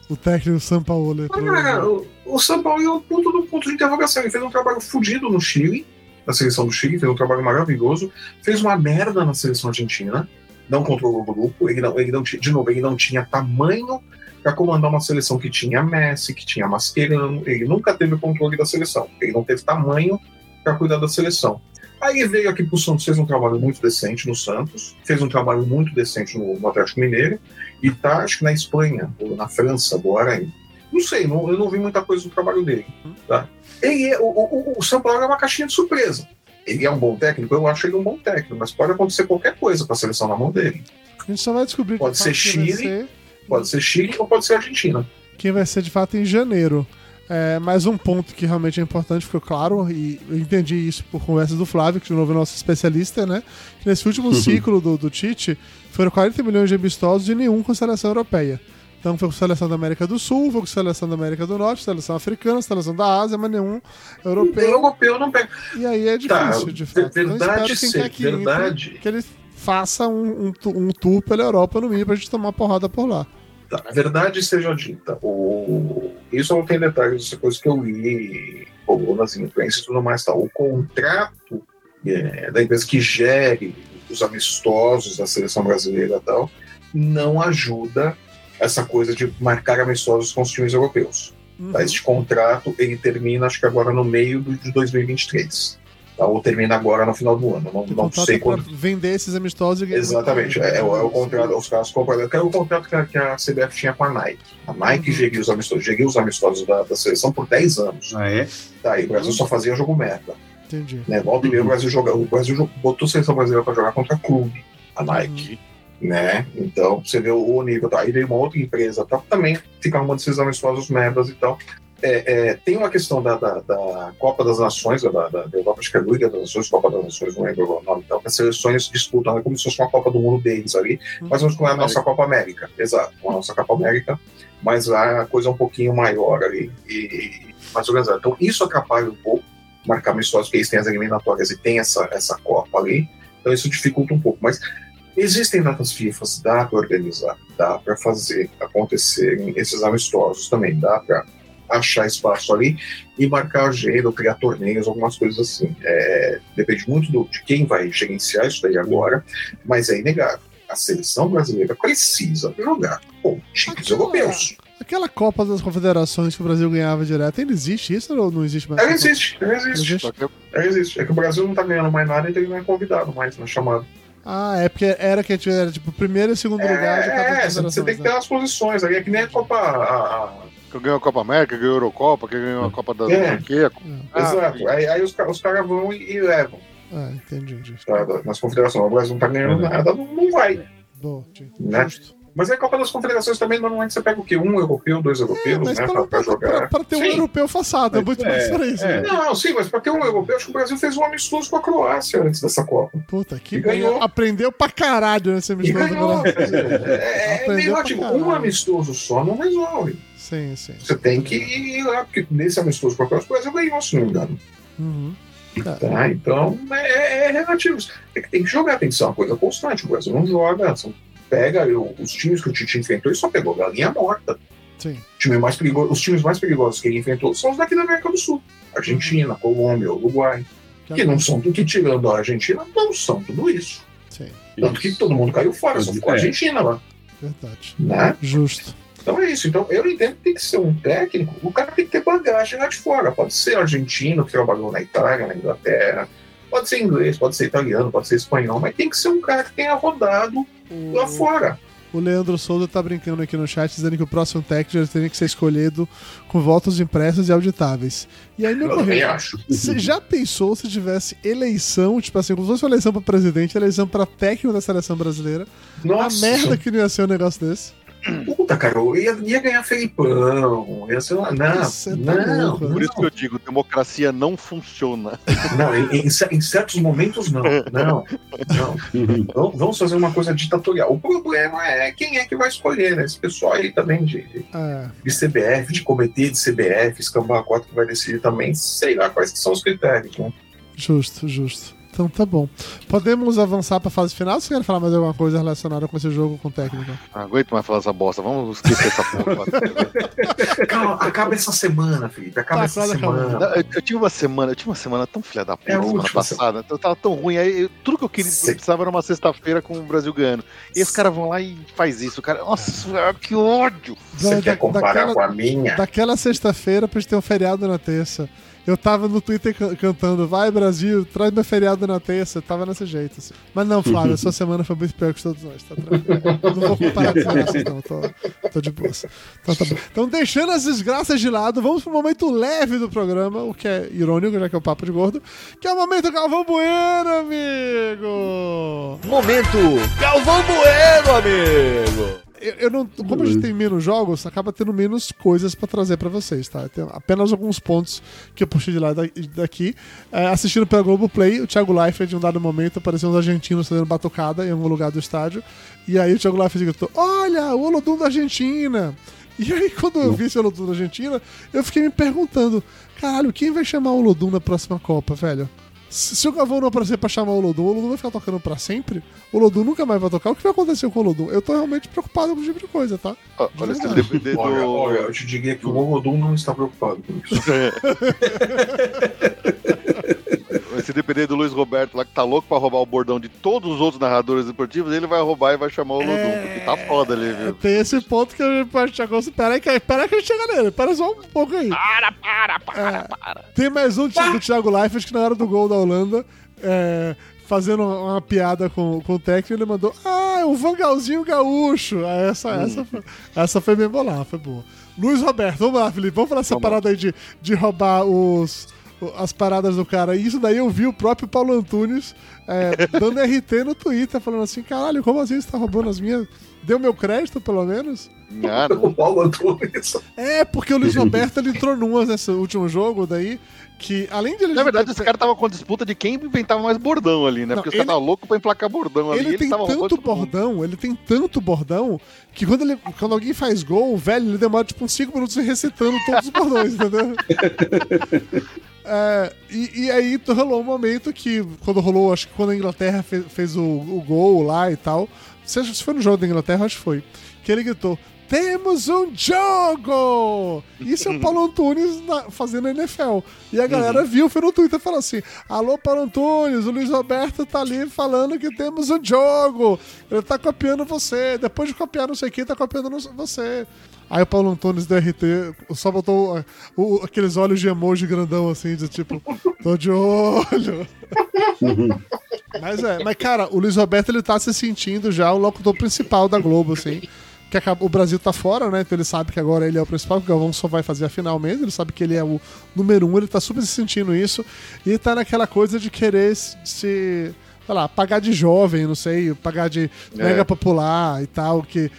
o técnico Sampaoli? pro-
Cara, o, o São Paulo é o ponto do ponto de interrogação. Ele fez um trabalho fodido no Chile, na seleção do Chile, fez um trabalho maravilhoso, fez uma merda na seleção argentina, não controlou o grupo, ele não, ele não de novo, ele não tinha tamanho para comandar uma seleção que tinha Messi, que tinha Mascherano, ele nunca teve o controle da seleção, ele não teve tamanho para cuidar da seleção. Aí veio aqui pro Santos, fez um trabalho muito decente no Santos, fez um trabalho muito decente no, no Atlético Mineiro, e tá, acho que na Espanha, ou na França agora ainda. Não sei, não- eu não vi muita coisa do trabalho dele. Tá? Ele é, o, o, o São Paulo é uma caixinha de surpresa. Ele é um bom técnico, eu acho ele um bom técnico, mas pode acontecer qualquer coisa com a seleção na mão dele.
A gente só vai descobrir
Pode ser
quem vai
Chile.
ser-
Pode ser Chile ou pode ser Argentina.
quem vai ser de fato em janeiro. É, mais um ponto que realmente é importante, ficou claro, e eu entendi isso por conversas do Flávio, que de novo é nosso especialista, né? Que nesse último ciclo do, do Tite foram 40 milhões de amistosos e nenhum com seleção europeia. Então foi com seleção da América do Sul, foi com seleção da América do Norte, seleção africana, seleção da Ásia, mas nenhum europeu.
europeu não pega.
E aí é
Tá,
difícil, de fato.
verdade
então quer que entre,
verdade.
que ele faça um, um, um tour pela Europa no mínimo pra gente tomar porrada por lá.
Tá, a verdade seja dita, o... isso não tem detalhes, isso é coisa que eu li ou nas imprensa e tudo mais. Tá. O contrato é, da empresa que gere os amistosos da seleção brasileira e tal, não ajuda essa coisa de marcar amistosos com os times europeus.
Uhum.
Tá? Este contrato ele termina, acho que agora no meio de 2023. Tá? Ou termina agora no final do ano. Não,
O
não sei
é
quando.
vender esses amistosos e ganhar
Exatamente, é, é o, é o contrato, os caras compram. Que é o contrato que a, que a CBF tinha com a Nike. A Nike
Uhum.
geria os amistosos, geria os amistosos da, da seleção por 10 anos.
Ah, é?
Tá, e o Brasil só fazia jogo merda.
Entendi.
Né? Volta e meia o Brasil joga. O Brasil botou a seleção brasileira para jogar contra clube, a Nike. Né? Então, você vê o, nível. Tá? Aí veio uma outra empresa tá? também ficar uma decisão amistosa os membros e tal. É, é, tem uma questão da, da, da Copa das Nações, da, da, Europa, acho que é a Liga das Nações, Copa das Nações, não lembro o nome, então, as seleções disputam, é como se fosse uma Copa do Mundo deles ali, mas vamos com a nossa Copa América, exato, com a nossa Copa América, mas a coisa é um pouquinho maior ali, e, e mais organizada. Então, isso atrapalha um pouco, marcar amistosos, porque eles têm as eliminatórias e tem essa, essa Copa ali, então isso dificulta um pouco, mas existem datas FIFA, dá para organizar, dá para fazer acontecerem esses amistosos também, dá para achar espaço ali e marcar agenda, criar torneios, algumas coisas assim. É, depende muito do, de quem vai gerenciar isso daí agora, mas é inegável. A seleção brasileira precisa jogar com times europeus.
Aquela Copa das Confederações que o Brasil ganhava direto, ainda existe isso ou não existe mais?
Ela existe, ela existe. Ela existe. É que o Brasil não tá ganhando mais nada, então ele não é convidado mais na chamada.
Ah, é porque era que a gente era tipo primeiro e segundo lugar de cada
É, é, você tem que
né?
ter as posições ali. É que nem a Copa. a- a-
que ganhou a Copa América, ganhou a Eurocopa, que ganhou a Copa da
É.
quê. Ah,
Exato. Aí, aí os, os caras vão e, e levam
Ah, entendi, entendi.
tá, da- nas confederações. O Brasil não tá ganhando nada, não, não vai.
Boa.
Né?
Justo.
Mas a Copa das Confederações também, normalmente você pega o quê? Um europeu, dois europeus,
Mas
né?
pra,
Pra, jogar.
pra ter um
Sim.
europeu façado, é muito
É,
mais pra isso.
é.
né?
Não, sim, mas pra ter um europeu, acho que o Brasil fez um amistoso com a Croácia antes dessa Copa.
Puta, que
E ganhou.
Aprendeu pra caralho nesse
E
amistoso
ganhou. Dizer, É, é meio
caralho.
Um amistoso só não resolve.
Sim, sim.
Você tem que ir lá, porque nesse amistoso com a Croácia, o Brasil ganhou, se não me engano.
Uhum.
Tá? Então, é, é relativo. É que tem que jogar, tem que ser uma coisa constante. O Brasil não joga. São, pega eu- os times que o Tite enfrentou e só pegou galinha morta.
Sim.
O time mais perigoso, os times mais perigosos que ele enfrentou são os daqui da América do Sul. Argentina, Colômbia, Uruguai. Que não são, que tirando a Argentina, não são tudo isso.
Sim,
Tanto que todo mundo caiu fora, só ficou a
É.
Argentina lá.
verdade.
Né?
Justo.
Então é isso. Então eu entendo que tem que ser um técnico, o cara tem que ter bagagem lá de fora. Pode ser argentino, que trabalhou na Itália, na Inglaterra, pode ser inglês, pode ser italiano, pode ser espanhol, mas tem que ser um cara que tenha rodado
O,
lá fora.
o Leandro Souza tá brincando aqui no chat, dizendo que o próximo técnico já teria que ser escolhido com votos impressos e auditáveis. E aí me
Eu também
ocorreu. Você já pensou se tivesse eleição, tipo assim, como se fosse uma eleição pra presidente, eleição pra técnico da seleção brasileira?
Nossa,
a merda que não ia ser um negócio desse.
Puta, cara, eu ia, ia ganhar Felipão, ia ser uma... Não,
Você tá
não,
louco, né?
Por isso que eu digo, democracia não funciona.
não, em, em em certos momentos não, não, não. Vamos- Vamos fazer uma coisa ditatorial. O problema é quem é que vai escolher, né? Esse pessoal aí também de,
É,
de CBF, de comitê de CBF, escambar 4 que vai decidir também, sei lá quais que são os critérios, né?
justo, justo. Então tá bom. Podemos avançar pra fase final? Você quer falar mais alguma coisa relacionada com esse jogo com técnico?
Não aguento mais falar essa bosta. Vamos esquecer essa porra.
Calma, acaba essa semana, Felipe. Acaba
Tá,
essa
acabou.
semana.
Eu, eu tive uma semana, eu tive uma semana tão filha da puta
É a
semana
última
passada. Eu tava tão ruim. Aí eu- tudo que eu queria precisava era uma sexta-feira com o Brasil ganhando. E os caras vão lá e faz isso. Cara, nossa, que ódio!
Você
Da-
quer comparar
daquela-
com a minha?
Daquela sexta-feira pra gente ter um feriado na terça. Eu tava no Twitter can- cantando, vai Brasil, traz meu feriado na terça. Eu tava nesse jeito, assim. Mas não, Flávio, sua semana foi muito pior que todos nós, tá tranquilo. Não vou comparar desgraças, não. Tô, tô de boa. Então tá. Então, deixando as desgraças de lado, vamos pro momento leve do programa, o que é irônico, já que é o papo de gordo, que é o momento Galvão Bueno, amigo!
Momento Galvão Bueno, amigo.
Eu, eu não, como a gente tem menos jogos, acaba tendo menos coisas pra trazer pra vocês, tá? Tem apenas alguns pontos que eu puxei de lá da- daqui. É, assistindo pela Globoplay, o Thiago Leifert, em um dado momento, apareceu uns argentinos fazendo batucada em algum lugar do estádio. E aí o Thiago Leifert gritou: Olha, o Olodum da Argentina! E aí, quando eu vi esse Olodum da Argentina, eu fiquei me perguntando: caralho, quem vai chamar o Olodum na próxima Copa, velho? Se se o Gavão não aparecer pra chamar o Olodum, o Olodum vai ficar tocando pra sempre? O Olodum nunca mais vai tocar. O que vai acontecer com o Olodum? Eu tô realmente preocupado com esse tipo de coisa, tá?
Ó, Olha,
verdade.
DVD
Olha,
do.
olha, eu te diria que o Olodum não está preocupado com isso.
Esse DPD do Luiz Roberto lá que tá louco pra roubar o bordão de todos os outros narradores esportivos, ele vai roubar e vai chamar o Lodum, porque tá foda ali, viu?
Tem esse ponto que a gente pode chegar. Pera aí, que- pera aí que a gente chega nele. Pera só um pouco aí.
Para, para, para,
É.
para.
Tem mais um do Thiago Leifert que na hora do gol da Holanda, é, fazendo uma, uma piada com, com o técnico, ele mandou: Ah, é o Vangalzinho Gaúcho. Essa, essa, foi, essa foi bem bolar, foi boa. Luiz Roberto, vamos lá, Felipe. Vamos falar essa
Vamos
parada aí de, de roubar os, as paradas do cara. E isso daí eu vi o próprio Paulo Antunes é, dando RT no Twitter, falando assim: caralho, como assim você tá roubando as minhas? Deu meu crédito, pelo menos?
Ah,
O. Paulo Antunes.
É, porque o Luiz Roberto ele entrou numas nesse último jogo daí, que além de ele.
Na verdade, esse cara tava com disputa de quem inventava mais bordão ali, né?
Não,
Porque os caras
ele-
loucos pra emplacar bordão ali.
Ele tem
tava roubando
tanto
mundo.
bordão, ele tem tanto bordão, que quando, ele, quando alguém faz gol, velho, ele demora tipo uns 5 minutos recitando todos os bordões, entendeu? É, e, e aí rolou um momento que, quando rolou, acho que quando a Inglaterra fez, fez o, o gol lá e tal, se foi no jogo da Inglaterra, acho que foi, que ele gritou. Temos um jogo! Isso é o Paulo Antunes na- fazendo a NFL. E a galera viu, foi no Twitter e falou assim: Alô, Paulo Antunes, o Luiz Roberto tá ali falando que temos um jogo. Ele tá copiando você. Depois de copiar não sei quem, tá copiando você. Aí o Paulo Antunes do RT só botou o- aqueles olhos de emoji grandão assim, de tipo, tô de olho. mas é, mas cara, o Luiz Roberto ele tá se sentindo já o locutor principal da Globo, assim. Que acaba- o Brasil tá fora, né? Então ele sabe que agora ele é o principal, que o Galvão só vai fazer a final mesmo. Ele sabe que ele é o número um, ele tá super se sentindo isso. E tá naquela coisa de querer se. se sei lá, pagar de jovem, não sei, pagar de mega popular e tal, que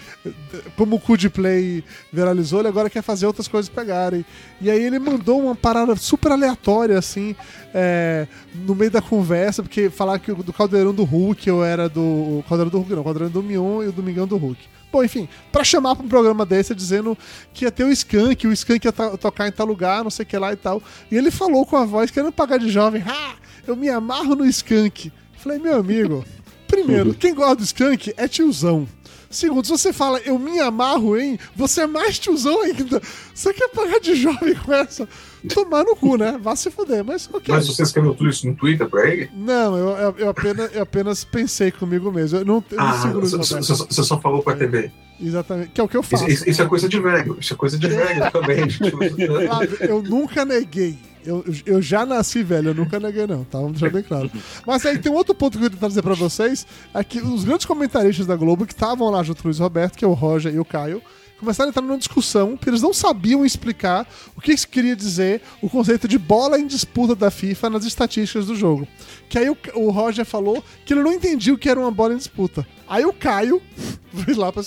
como o Cu de Play viralizou, ele agora quer fazer outras coisas pegarem. E aí ele mandou uma parada super aleatória, assim, é, no meio da conversa, porque falar que do Caldeirão do Hulk eu era do. Caldeirão do Hulk, não, o Caldeirão do Mion e o Domingão do Hulk. Bom, enfim, pra chamar pra um programa desse dizendo que ia ter o Skank, o Skank ia tocar em tal lugar, não sei o que lá e tal. E ele falou com a voz, querendo pagar de jovem, ah, eu me amarro no Skank. Falei, meu amigo, primeiro, quem gosta do Skank é tiozão. Segundo, se você fala eu me amarro em, você é mais tiozão ainda. Você quer pagar de jovem com essa? Tomar no cu, né? Vá se fuder, mas ok.
Mas você escreveu tudo isso no Twitter pra ele?
Não, eu, eu, eu apenas, eu apenas pensei comigo mesmo. Eu não, eu não
Ah,
sigo o Luiz
você só falou pra TV.
Exatamente. Que é o que eu
Isso,
faço.
isso- isso é coisa de velho. Isso é coisa de velho também.
Eu nunca neguei. Eu, eu já nasci velho, eu nunca neguei, não, tá? Vamos deixar bem claro. Mas aí tem um outro ponto que eu queria trazer pra vocês: é que os grandes comentaristas da Globo que estavam lá junto com o Luiz Roberto, que é o Roger e o Caio, começaram a entrar numa discussão que eles não sabiam explicar o que isso queria dizer o conceito de bola em disputa da FIFA nas estatísticas do jogo. Que aí o, o Roger falou que ele não entendia o que era uma bola em disputa. Aí o Caio foi lá pra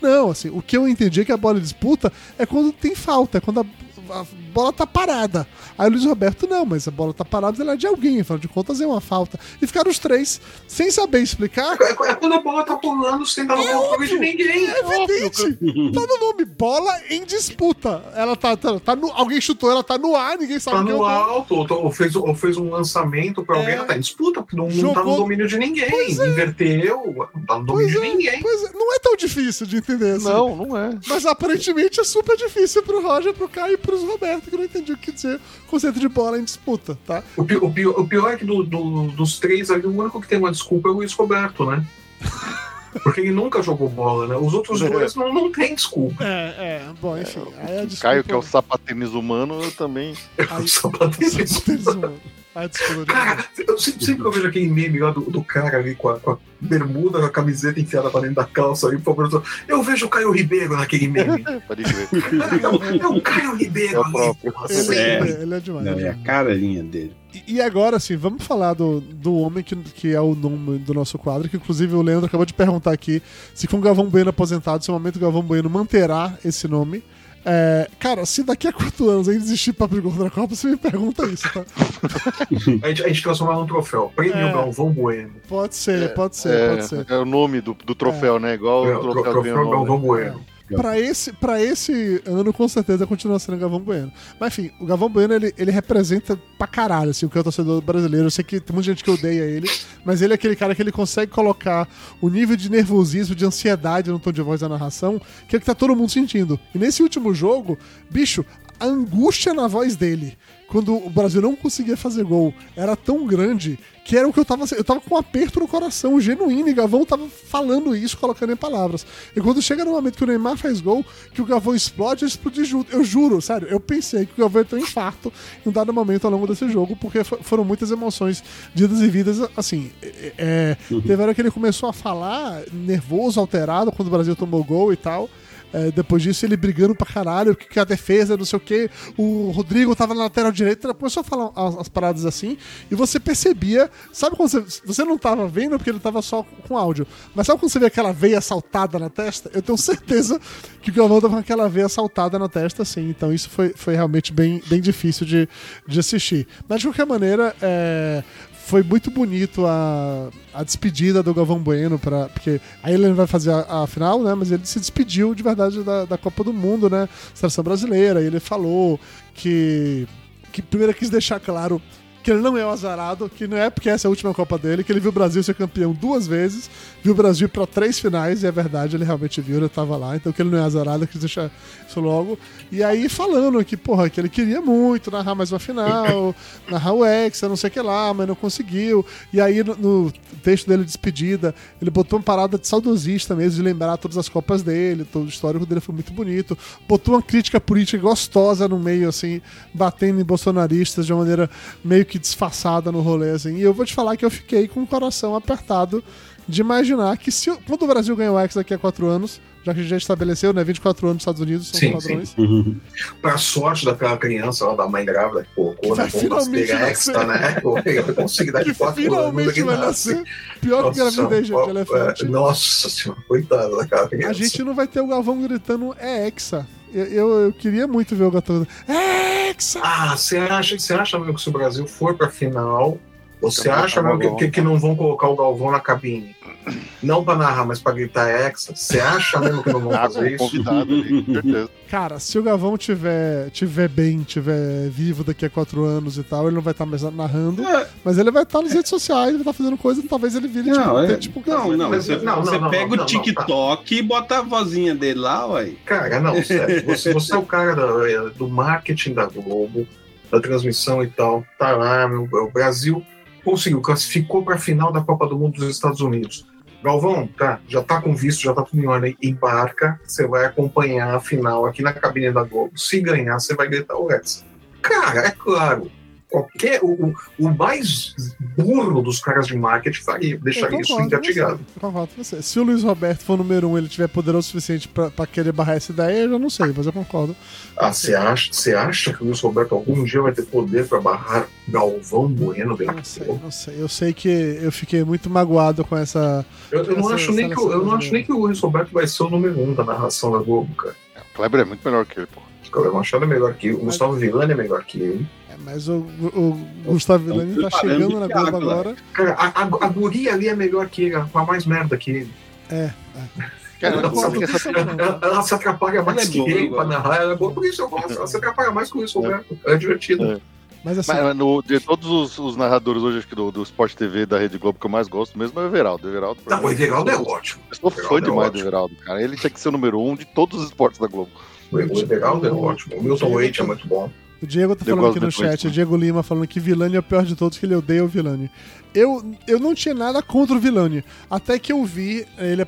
Não, assim, o que eu entendi é que a bola em disputa é quando tem falta, é quando a, a bola tá parada. Aí o Luiz Roberto, não, mas a bola tá parada, ela é de alguém, afinal de contas é uma falta. E ficaram os três sem saber explicar.
É, é quando a bola tá pulando sem dar no controle de ninguém.
É evidente! Tá no nome bola em disputa. Ela tá, tá, tá no, alguém chutou, ela tá no ar, ninguém sabe
Tá
é
no
gol.
alto, ou, ou fez, ou fez um lançamento pra alguém,
É.
ela tá em disputa, porque não, não tá no domínio de ninguém.
Pois é.
Inverteu, não tá no domínio
Pois
de
é,
ninguém.
pois é, não é difícil de entender assim.
Não, não é.
Mas aparentemente é super difícil pro Roger, pro Caio e pro Roberto, que não entendi o que dizer conceito de bola em disputa, tá?
O, pi- o pior, o pior é que do- do- dos três ali, o único que tem uma desculpa é o Luiz Roberto, né? Porque ele nunca jogou bola, né? Os outros
É.
dois não, não tem desculpa.
É, é, bom, enfim. Desculpa...
Caio, que é o sapatênis humano, eu também.
Aí-
Só pra ter esse-
Desculpa.
Cara, eu sempre, sempre que eu vejo aquele meme lá do, do cara ali com a, com a bermuda, com a camiseta enfiada pra dentro da calça ali, por favor, eu vejo o Caio Ribeiro naquele meme.
Pode crer.
É o, é o Caio Ribeiro
É o
ali.
próprio.
Ele é, ele é demais.
Não, é
é
a carinha dele.
E, e agora, assim, vamos falar do, do homem que, que é o nome do nosso quadro, que inclusive o Leandro acabou de perguntar aqui se com o Galvão Bueno aposentado, se no momento o Galvão Bueno manterá esse nome. É, cara, se daqui a quatro anos ainda existir Papo de Gordo na Copa, você me pergunta isso, tá?
A gente, a gente transforma num troféu. Prêmio
É.
Galvão Bueno.
Pode ser, pode ser,
É,
pode ser.
é o nome do, do troféu, né? Igual
É,
o troféu,
troféu. Galvão Bueno.
Pra esse, pra esse ano, com certeza, continua sendo o Galvão Bueno. Mas enfim, o Galvão Bueno, ele, ele representa pra caralho, assim, o que é o torcedor brasileiro. Eu sei que tem muita gente que odeia ele, mas ele é aquele cara que ele consegue colocar o nível de nervosismo, de ansiedade no tom de voz da narração, que é o que tá todo mundo sentindo. E nesse último jogo, bicho, a angústia na voz dele, quando o Brasil não conseguia fazer gol, era tão grande que era o que eu tava. Eu tava com um aperto no coração, genuíno, e Gavão tava falando isso, colocando em palavras. E quando chega no momento que o Neymar faz gol, que o Gavão explode, eu explodi junto. Eu juro, sério, eu pensei que o Gavão ia ter um infarto em um dado momento ao longo desse jogo, porque fo- foram muitas emoções de idas e vidas, assim. é- é, Teve hora que ele começou a falar nervoso, alterado, quando o Brasil tomou gol e tal. É, depois disso, ele brigando pra caralho, que, que a defesa, não sei o que. O Rodrigo tava na lateral direita, começou a falar as, as paradas assim, e você percebia. Sabe quando você. Você não tava vendo porque ele tava só com áudio. Mas sabe quando você vê aquela veia saltada na testa? Eu tenho certeza que o Galvão tava com aquela veia saltada na testa, assim. Então isso foi, foi realmente bem, bem difícil de, de assistir. Mas de qualquer maneira, é, foi muito bonito a, a despedida do Galvão Bueno, pra, porque aí ele vai fazer a, a final, né? Mas ele se despediu de verdade da, da Copa do Mundo, né? Seleção brasileira. E ele falou que, que primeiro quis deixar claro que ele não é o azarado, que não é porque essa é a última Copa dele, que ele viu o Brasil ser campeão duas vezes, viu o Brasil para três finais, e é verdade, ele realmente viu, ele tava lá, então que ele não é azarado, quis deixar isso logo. E aí falando que, porra, que ele queria muito narrar mais uma final, narrar o Hexa, não sei o que lá, mas não conseguiu. E aí no, no texto dele de despedida, ele botou uma parada de saudosista mesmo, de lembrar todas as Copas dele, todo o histórico dele foi muito bonito. Botou uma crítica política gostosa no meio, assim, batendo em bolsonaristas de uma maneira meio que disfarçada no rolê, assim. E eu vou te falar que eu fiquei com o coração apertado de imaginar que se, quando o Brasil ganhar o X daqui a quatro anos, já que a gente já estabeleceu, né? 24 anos nos Estados Unidos, são
Sim,
padrões.
Pra sorte daquela criança, ó, da mãe grávida, que colocou, né?
Finalmente nascer.
extra, né? Eu consegui
Que
daqui quatro anos.
finalmente
que
vai
nasce.
nascer. Pior que
Nossa,
gravidez, gente, elefante.
é, Nossa senhora, coitada daquela criança.
A gente não vai ter o Galvão gritando é Hexa. Eu, eu, eu queria muito ver o gritando é Hexa!
Ah, você acha, você acha mesmo que se o Brasil for pra final, você
Então,
acha
tá
mesmo que, que, que não vão colocar o Galvão na cabine? Não pra narrar, mas pra gritar hexa? Você acha mesmo que não vão fazer isso?
ali.
Cara, se o Galvão tiver, tiver bem, tiver vivo daqui a quatro anos e tal, ele não vai estar mais narrando,
É.
mas ele vai estar nas redes sociais, vai estar fazendo coisa, talvez ele vire
Não,
tipo,
é-
tipo
Não, não,
Mas-
você,
não,
você
não,
pega
não,
o TikTok e bota a vozinha dele lá, ué.
Cara, não, sério. Você, você é o cara é, do marketing da Globo, da transmissão e tal. Tá lá, meu, o Brasil conseguiu, classificou pra final da Copa do Mundo dos Estados Unidos. Galvão, tá, já tá com visto, já tá tudo em ordem. Embarca, você vai acompanhar a final aqui na cabine da Globo. Se ganhar, você vai gritar o Hexa. Cara, é claro. Qualquer, o, o- o mais burro dos caras de marketing faria, deixaria
Eu
isso engatilhado.
você, eu concordo com você. Se o Luiz Roberto for número um ele tiver poderoso o suficiente pra, pra querer barrar essa ideia, eu já não sei, mas eu concordo.
Ah, você acha, você acha que o Luiz Roberto algum dia vai ter poder para barrar Galvão Bueno
Não sei, não sei. Eu sei que eu fiquei muito magoado com essa.
eu, eu não
Essa
acho nem que, o- eu não acho nem que o Luiz Roberto vai ser o número um da narração da Globo, cara.
O Kleber é muito melhor que ele, pô.
O Cleber Machado é melhor que. O Gustavo Villani é melhor que ele.
É, mas o, o Gustavo Villani tá chegando na Globo agora.
Cara, a, a, a guria ali é melhor que ele, ela faz mais merda que ele.
É.
Cara,
Eu
ela,
com
que
não.
Ela, ela se atrapalha mais
Ela é
que ele
eu
pra narrar. Ela é boa, por isso eu gosto. Ela se atrapalha mais que o Luiz Roberto. É divertido.
É.
Mas assim,
Mas, no- de todos os, os narradores hoje acho que do, do Sport TV da Rede Globo que eu mais gosto mesmo é o Everaldo. Everaldo
Não,
mim,
o Everaldo é
eu
ótimo.
sou
Everaldo
fã
é
demais do
ótimo.
Everaldo, cara. Ele tinha que ser o número um de todos os esportes da Globo.
O Everaldo é ótimo. O Milton Leite é muito bom.
O Diego tá
Eu
falando aqui no chat,
né?
o Diego Lima falando que Villani é o pior de todos, que ele odeia o Villani. Eu, eu não tinha nada contra o Villani, até que eu vi ele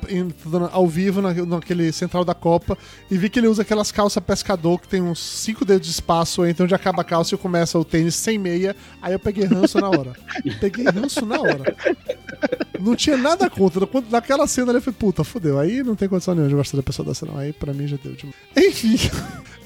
ao vivo na, naquele central da Copa e vi que ele usa aquelas calças pescador que tem uns 5 dedos de espaço entre onde acaba a calça e começa o tênis sem meia. Aí eu peguei ranço na hora. Peguei ranço na hora. Não tinha nada contra. Naquela cena ali eu falei, puta, fodeu. Aí não tem condição nenhuma de gostar da pessoa dessa, não. Aí pra mim já deu. Enfim.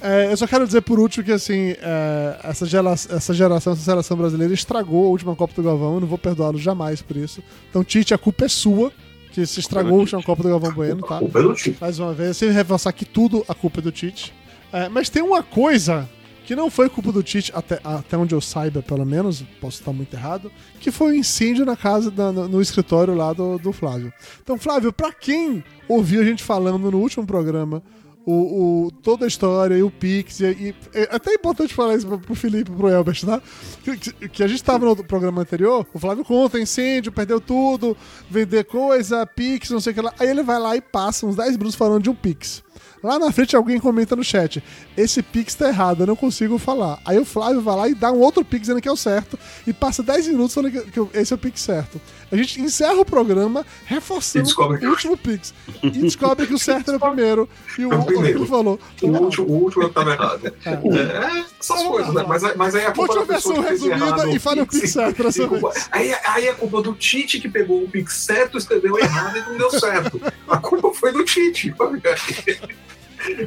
É, eu só quero dizer por último que assim, é, essa, gera, essa geração, essa seleção brasileira estragou a última Copa do Galvão. Eu não vou perdoá-lo jamais por isso. Então, Tite, a culpa é sua. Que se estragou a última Copa do Galvão Bueno, tá?
O Belo Tite.
mais uma vez, sem reforçar que tudo a culpa é do Tite. É, mas tem uma coisa que não foi culpa do Tite, até, até onde eu saiba, pelo menos, posso estar muito errado, que foi o incêndio na casa, no, no escritório lá do, do Flávio. Então, Flávio, pra quem ouviu a gente falando no último programa, o, o- toda a história e o Pix, e, e- é até importante falar isso pro, pro Felipe e pro Elbert, tá? Que, que- que a gente tava no programa anterior, o Flávio conta, incêndio, perdeu tudo, vender coisa, Pix, não sei o que lá. Aí ele vai lá e passa uns 10 minutos falando de um Pix. Lá na frente alguém comenta no chat: Esse Pix tá errado, eu não consigo falar. Aí o Flávio vai lá e dá um outro Pix dizendo que é o certo e passa 10 minutos falando que esse é o Pix certo. A gente encerra o programa reforçando o último Pix. E descobre que o certo era o primeiro. E o
É o
outro
primeiro.
falou.
O último, o último estava errado. É, essas coisas, né? Mas, mas aí a culpa
Conte a
pessoa
versão resumida
errado
e fale o Pix certo dessa
Aí, aí é culpa do Tite que pegou o Pix certo, escreveu errado e não deu certo. A culpa foi do Tite.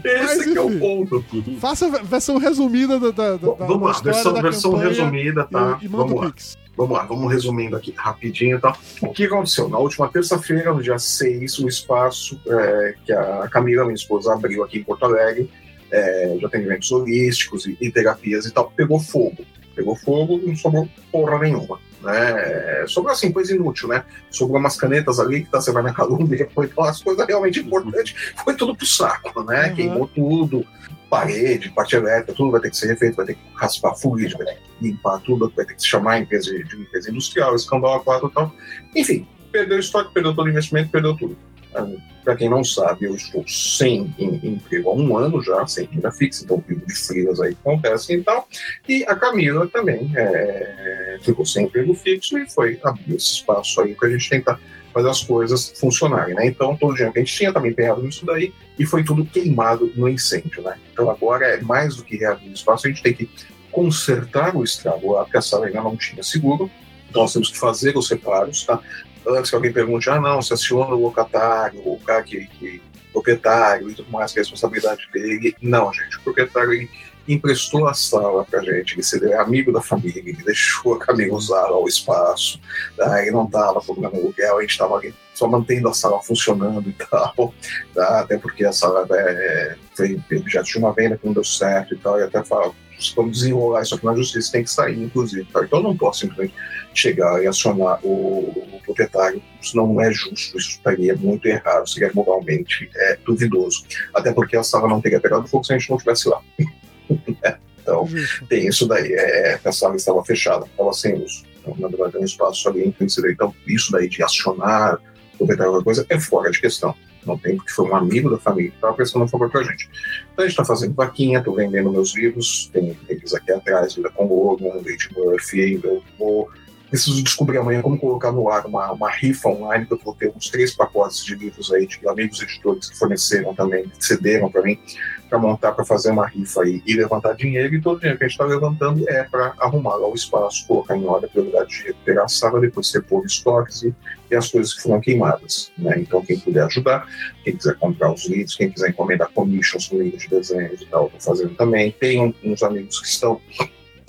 Esse que é o
enfim.
ponto.
Faça a versão resumida da, da, da,
Bom,
da
vamos lá, versão, versão resumida, tá?
e, e
vamos lá.
Pix.
Vamos lá, vamos resumindo aqui rapidinho, tá? O que aconteceu? Na última terça-feira, no dia 6, o espaço é, que a Camila, minha esposa, abriu aqui em Porto Alegre, é, de atendimentos holísticos e, e terapias e tal, pegou fogo. Pegou fogo e não sobrou porra nenhuma. Né? Sobrou assim, coisa inútil, né? Sobrou umas canetas ali que tá, você vai na calúnia, depois então as coisas realmente importantes, foi tudo pro saco, né?
Uhum.
Queimou tudo, parede, parte elétrica, tudo vai ter que ser refeito, vai ter que raspar fluido, vai ter que limpar tudo, vai ter que se chamar empresa de, de limpeza industrial, escambau quatro e tal. Enfim, perdeu o estoque, perdeu todo o investimento, perdeu tudo. Para quem não sabe, eu estou sem em- emprego há um ano já, sem renda fixa, então vivo de frilas aí que acontecem e tal. E a Camila também é, ficou sem emprego fixo e foi abrir esse espaço aí para a gente tentar fazer as coisas funcionarem, né? Então, todo dinheiro que a gente tinha também empenhado nisso daí e foi tudo queimado no incêndio, né? Então, agora é mais do que reabrir o espaço, a gente tem que consertar o estrago porque a sala ainda não tinha seguro, então nós temos que fazer os reparos, tá? Antes que alguém pergunte, ah, não, se aciona o locatário, o cara que, que proprietário e tudo mais, que é a responsabilidade dele. Não, gente, o proprietário ele emprestou a sala pra gente, ele é amigo da família, ele deixou a Camila usar o espaço, tá? ele não estava cobrando aluguel, a gente estava ali só mantendo a sala funcionando e tal, tá? até porque a sala é, foi objeto de uma venda que não deu certo e tal, e até fala, vamos desenrolar isso aqui na justiça, tem que sair, inclusive. Tá? Então eu não posso simplesmente chegar e acionar o, o proprietário, isso não é justo, isso estaria muito errado, seria moralmente é, duvidoso, até porque a sala não teria pegado fogo se a gente não estivesse lá. Então,
Justo.
tem isso daí. É, a sala estava fechada, estava sem uso. Então, na verdade, é um espaço ali inclusive. Então, isso daí de acionar, aproveitar alguma coisa, é fora de questão. Não tem, porque foi um amigo da família que estava prestando um favor pra gente. Então, a gente está fazendo vaquinha, estou vendendo meus livros, tem eles aqui atrás, Vida com Logan, Lady Murphy, eu vou. Preciso descobrir amanhã como colocar no ar uma, uma rifa online, que eu vou ter uns três pacotes de livros aí, de amigos editores que forneceram também, que cederam para mim, para montar, para fazer uma rifa aí e levantar dinheiro. E todo o dinheiro que a gente está levantando é para arrumar lá o espaço, colocar em ordem a prioridade de a sala, depois repor estoques e, as coisas que foram queimadas. Né? Então, quem puder ajudar, quem quiser comprar os livros, quem quiser encomendar commissions com livros de desenhos e tal, estou fazendo também. Tem uns amigos que estão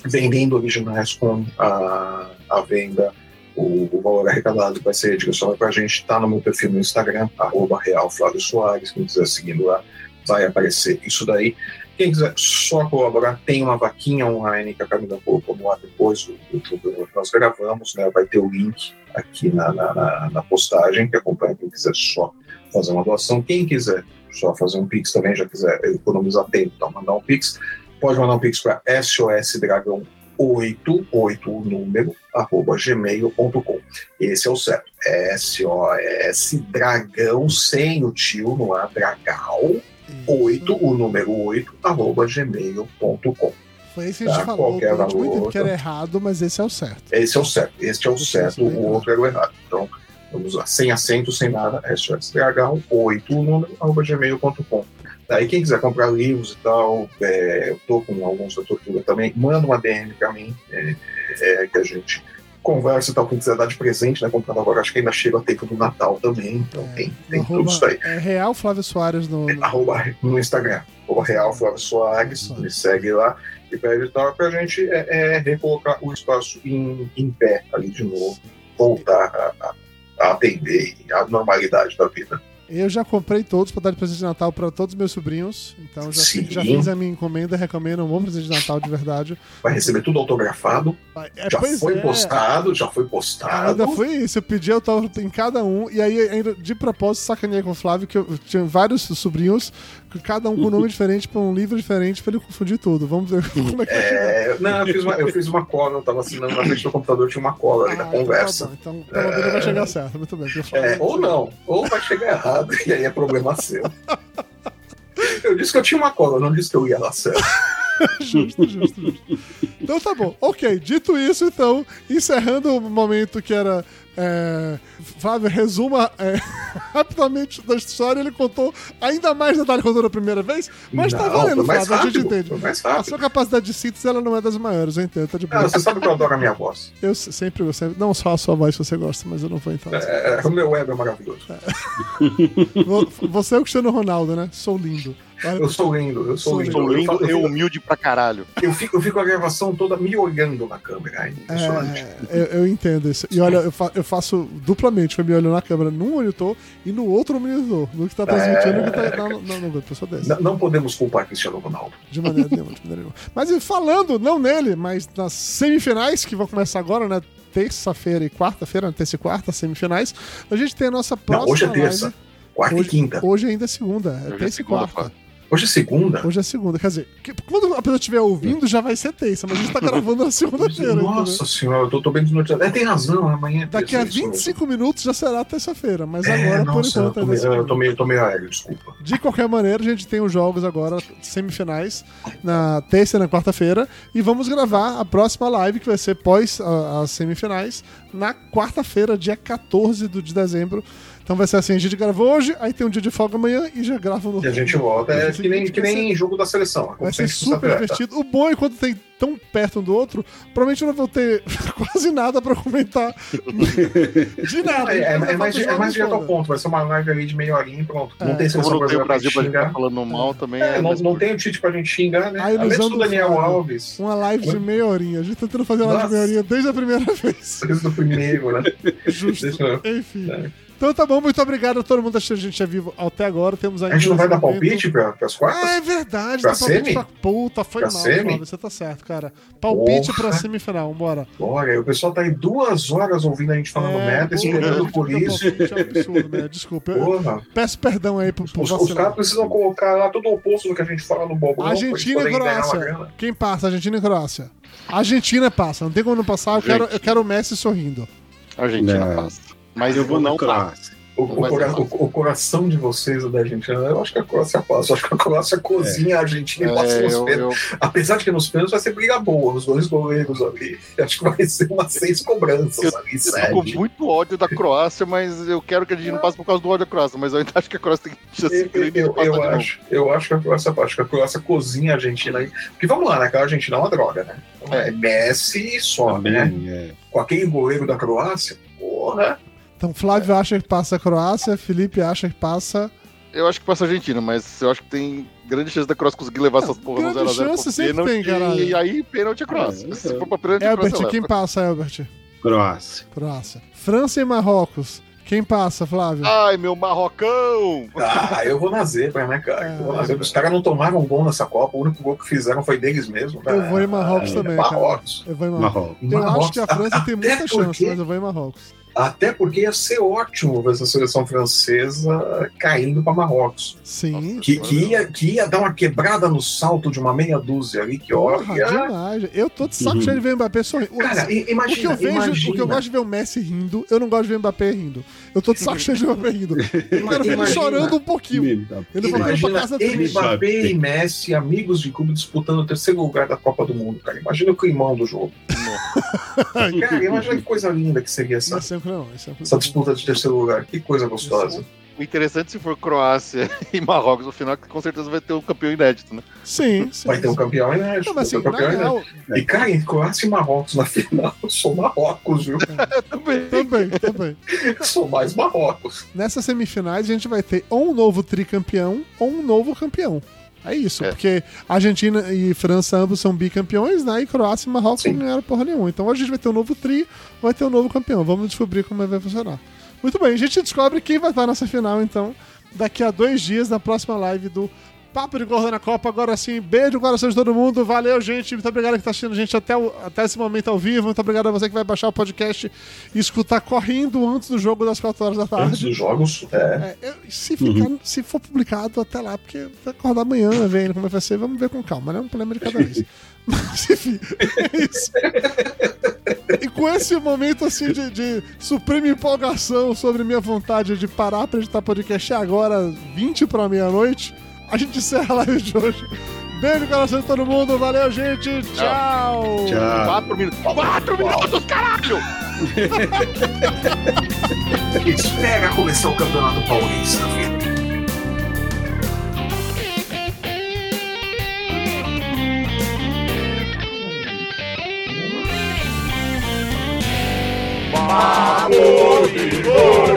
vendendo originais com a, a venda. O, o valor arrecadado vai ser direcionado para a gente. Está no meu perfil no Instagram, arroba Real Flávio Soares. Quem quiser seguir lá, vai aparecer isso daí. Quem quiser só colaborar, tem uma vaquinha online que a Camila colocou no ar depois do, programa que nós gravamos, né? Vai ter o link aqui na, na, na, na postagem que acompanha quem quiser só fazer uma doação. Quem quiser só fazer um Pix também, já quiser economizar tempo, então mandar um Pix, pode mandar um Pix para sosdragão 88 o número, arroba gmail.com. Esse é o certo. SOS Dragão sem o tio no ar, Dragal 8, o número 8, arroba gmail.com.
Foi esse que a gente
Tá,
falou
qualquer
durante muito tempo
valor,
que era errado, mas esse é o certo.
Esse é o certo. Este é o
Esse
certo,
é
o outro era o errado. Então, vamos lá. Sem acento, sem nada, SOS Dragão 8, o número, arroba gmail.com. Daí, quem quiser comprar livros e tal, é, eu tô com alguns da tortura também, manda uma DM pra mim, é, é, que a gente conversa e tal, quem quiser dar de presente, né, comprando agora, acho que ainda chega a tempo do Natal também, então
É,
tem, tem
arroba-
tudo isso aí.
É Real Flávio Soares no. no-
Arroba no Instagram, o Real Flávio Soares, me segue lá e pede tal, pra gente é, é, recolocar o espaço em, em pé ali de novo, voltar a, a- a atender a normalidade da vida.
Eu já comprei todos para dar de presente de Natal para todos os meus sobrinhos. Então já,
Sim.
já fiz a minha encomenda, recomendo um bom presente de Natal de verdade.
Vai receber tudo autografado,
É,
já foi
é.
postado, já foi postado.
Ainda foi isso, eu pedi autógrafo em cada um, e aí ainda de propósito sacaneei com o Flávio, que eu tinha vários sobrinhos, cada um com um nome diferente para um livro diferente, para ele confundir tudo. Vamos ver como é que vai chegar.
É, não, eu fiz, uma, eu fiz uma cola, eu tava assinando na frente do computador, tinha uma cola ali na
Ah, então
conversa.
Tá então pelo menos vai chegar certo, muito bem.
É, ou não, ou vai chegar errado, e aí é problema seu. Eu disse que eu tinha uma cola, não disse que eu ia dar certo.
justo, justo, justo. Então tá bom. Ok, dito isso, então, encerrando o momento que era. É, Flávio, resuma é, rapidamente da história. Ele contou ainda mais detalhe que contou da primeira vez, mas tá
Não,
valendo,
foi mais
Flávio, a gente
rápido,
entende. A
rápido.
sua capacidade de síntese ela não é das maiores, eu entendo, tá de boa.
Ah, você sabe que eu adoro a minha voz.
Eu se- sempre, eu sempre. Não só a sua voz você gosta, mas eu não vou entrar. nessa.
É, o meu web é maravilhoso.
Vo- Você é o Cristiano Ronaldo, né? Sou lindo.
Eu sou lindo, eu sou
Sou
lindo.
Sou
Eu,
lindo e
eu, fico,
humilde pra caralho.
eu, fico, eu fico a gravação toda me olhando na câmera. É impressionante.
É, eu, eu entendo isso. E olha, eu, fa- eu faço duplamente. Eu me olho na câmera num monitor e no outro monitor. No que tá transmitindo e no que tá. Não, não, não, pessoa dessa.
N- Não podemos culpar Cristiano Ronaldo.
De maneira nenhuma, de maneira nenhuma. Mas falando, não nele, mas nas semifinais que vão começar agora, né? Terça-feira e quarta-feira, né, terça e quarta, semifinais. A gente tem a nossa
Não,
próxima.
hoje é terça,
live.
quarta
Hoje-
e quinta.
Hoje ainda é segunda. É
Hoje é
terça e
segunda,
quarta.
Hoje é segunda.
Hoje é segunda. Quer dizer, que- quando a pessoa estiver ouvindo, já vai ser terça, mas a gente tá gravando na segunda-feira.
Nossa senhora, eu tô, tô bem desnorteado. É, tem razão, amanhã é
Daqui a
terça, isso
25 minutos já será terça-feira, mas
mesmo.
agora,
É,
por
nossa, eu
enquanto,
tô,
é
meio, eu tô meio, tô meio aéreo, desculpa.
De qualquer maneira, a gente tem os jogos agora, semifinais, na terça e na quarta-feira. E vamos gravar a próxima live, que vai ser pós as semifinais, na quarta-feira, dia 14 do- de dezembro. Então vai ser assim: a gente gravou hoje, aí tem um dia de folga amanhã e já grava no.
E a gente volta. É que nem, que nem jogo da seleção.
Vai ser super divertido. O bom é quando tem tão perto um do outro, provavelmente eu não vou ter quase nada pra comentar. De nada.
É, é,
gente vai
é mais, é mais direto ao ponto. Vai ser uma live ali de meia horinha e pronto.
É.
Não tem seleção
não
brasileira pra
pra gente ficar
xingar.
falando mal também.
É, não,
mais
não
curto.
tem o Tite pra gente xingar, né?
A
Além do Daniel. Alves.
Uma live de meia horinha. A gente tá tentando fazer uma live de meia horinha desde a primeira vez.
Desde o primeiro, né?
Justo. Enfim.
É.
Então tá bom, muito obrigado a todo mundo que assistiu a gente é vivo até agora. Temos
A gente não vai dar palpite pra, pras quartas?
Ah, é verdade,
Pra
dá palpite
semi?
pra puta, foi
Pra
mal,
semi?
Você tá certo, cara. Palpite
Porra.
pra semifinal, bora.
Olha, o pessoal tá aí duas horas ouvindo a gente falando merda, esperando por isso.
Palpite é um absurdo, né? Desculpa. Eu
Porra.
peço perdão aí por, por
Os, os caras precisam colocar lá todo o oposto do que a gente fala no Bobão.
Argentina e Croácia. Quem passa? Argentina e Croácia. Argentina passa, não tem como não passar. Eu quero, eu quero o Messi sorrindo.
Argentina passa. Mas
Eu vou
não tá.
Croácia.
O, o cora- o- o coração de vocês, o da Argentina, eu acho que a Croácia passa. Eu acho que a Croácia cozinha a Argentina e passa
É,
nos
eu,
pênaltis.
eu,
Apesar de que nos pênaltis vai ser briga boa, os dois goleiros ali. Acho que vai ser umas seis cobranças
Eu-
ali,
eu tô com muito ódio da Croácia, mas eu quero que a gente não passe por causa do ódio da Croácia. Mas eu ainda acho que a Croácia tem chance
Eu,
de
eu, eu acho, eu acho que a Croácia acho que a Croácia cozinha a Argentina aí. Porque vamos lá, né? Aquela Argentina é uma droga, né?
É.
é Messi e só, né?
Também, é.
Com aquele goleiro da Croácia, porra.
Então, Flávio acha que passa a Croácia, Felipe acha que passa.
Eu acho que passa a Argentina, mas eu acho que tem grande chance da Croácia conseguir levar
Não,
essas porra no
grande
0x0
chance sempre
pênalti.
tem, caralho.
E aí, pênalti é Croácia.
É,
Se
é.
for pra pênalti,
Elbert,
Croácia
quem
leva.
passa, Elbert?
Croácia.
Croácia. França e Marrocos. Quem passa, Flávio?
Ai, meu Marrocão!
Ah, eu vou na zebra, né, cara? Na zebra. Os caras não tomaram um gol nessa Copa, o único gol que fizeram foi deles mesmos.
Eu vou em Marrocos
Ah,
também, cara.
Marrocos.
Eu vou em Marrocos.
Marrocos.
Eu acho
Marrocos.
que a França tem
Até
muita chance,
porque-
mas eu vou em Marrocos.
Até porque ia ser ótimo ver essa seleção francesa caindo para Marrocos.
Sim.
Que, que, ia, que ia dar uma quebrada no salto de uma meia dúzia ali, que
Porra,
olha.
demais. Eu tô de saco
Uhum.
cheio de ver o Mbappé sorrindo.
Cara, i-
O que,
imagina,
eu vejo,
imagina.
o que eu gosto de ver o Messi rindo, eu não gosto de ver o Mbappé rindo. Eu tô de saco cheio de Mbappé rindo. Eu quero ver ele chorando um pouquinho. Ele voltando pra casa triste.
Mbappé e Messi, amigos de clube, disputando o terceiro lugar da Copa do Mundo, cara. Imagina o climão do jogo. Cara, imagina que coisa linda que seria essa,
Não é não. É
essa disputa de terceiro lugar. Que coisa gostosa.
O interessante se for Croácia e Marrocos no final, que com certeza vai ter um campeão inédito, né?
Sim, sim.
Vai ter um campeão inédito.
Não, mas assim,
um campeão inédito.
real,
E, cara, em Croácia e Marrocos na final, eu sou Marrocos, viu?
Também.
também, também.
Eu sou mais Marrocos.
Nessas semifinais a gente vai ter ou um novo tricampeão ou um novo campeão. É isso,
É.
porque Argentina e França ambos são bicampeões, né? E Croácia e Marrocos
Sim.
não ganharam porra nenhuma. Então a gente vai ter um novo tri, vai ter um novo campeão. Vamos descobrir como vai funcionar. Muito bem, a gente descobre quem vai estar nessa final, então, daqui a dois dias, na próxima live do Papo de Gordo na Copa. Agora sim, beijo no coração de todo mundo. Valeu, gente. Muito obrigado que tá assistindo a gente até, o- até esse momento ao vivo. Muito obrigado a você que vai baixar o podcast e escutar correndo antes do jogo das 4 horas da tarde.
Antes dos jogos, é.
É, se, ficar, se for publicado até lá, porque vai acordar amanhã, vendo como vai ser, vamos ver com calma, né? Um problema de cada vez. Mas, enfim, é isso. E com esse momento, assim, de, de suprema empolgação sobre minha vontade de parar pra editar podcast agora, 20 pra meia-noite, a gente encerra a live de hoje. Beijo no coração de todo mundo, valeu, gente, tchau!
Tchau.
Quatro minutos. Quatro minutos, caralho!
Espera começar o Campeonato Paulista, filho. Papo de Gordo.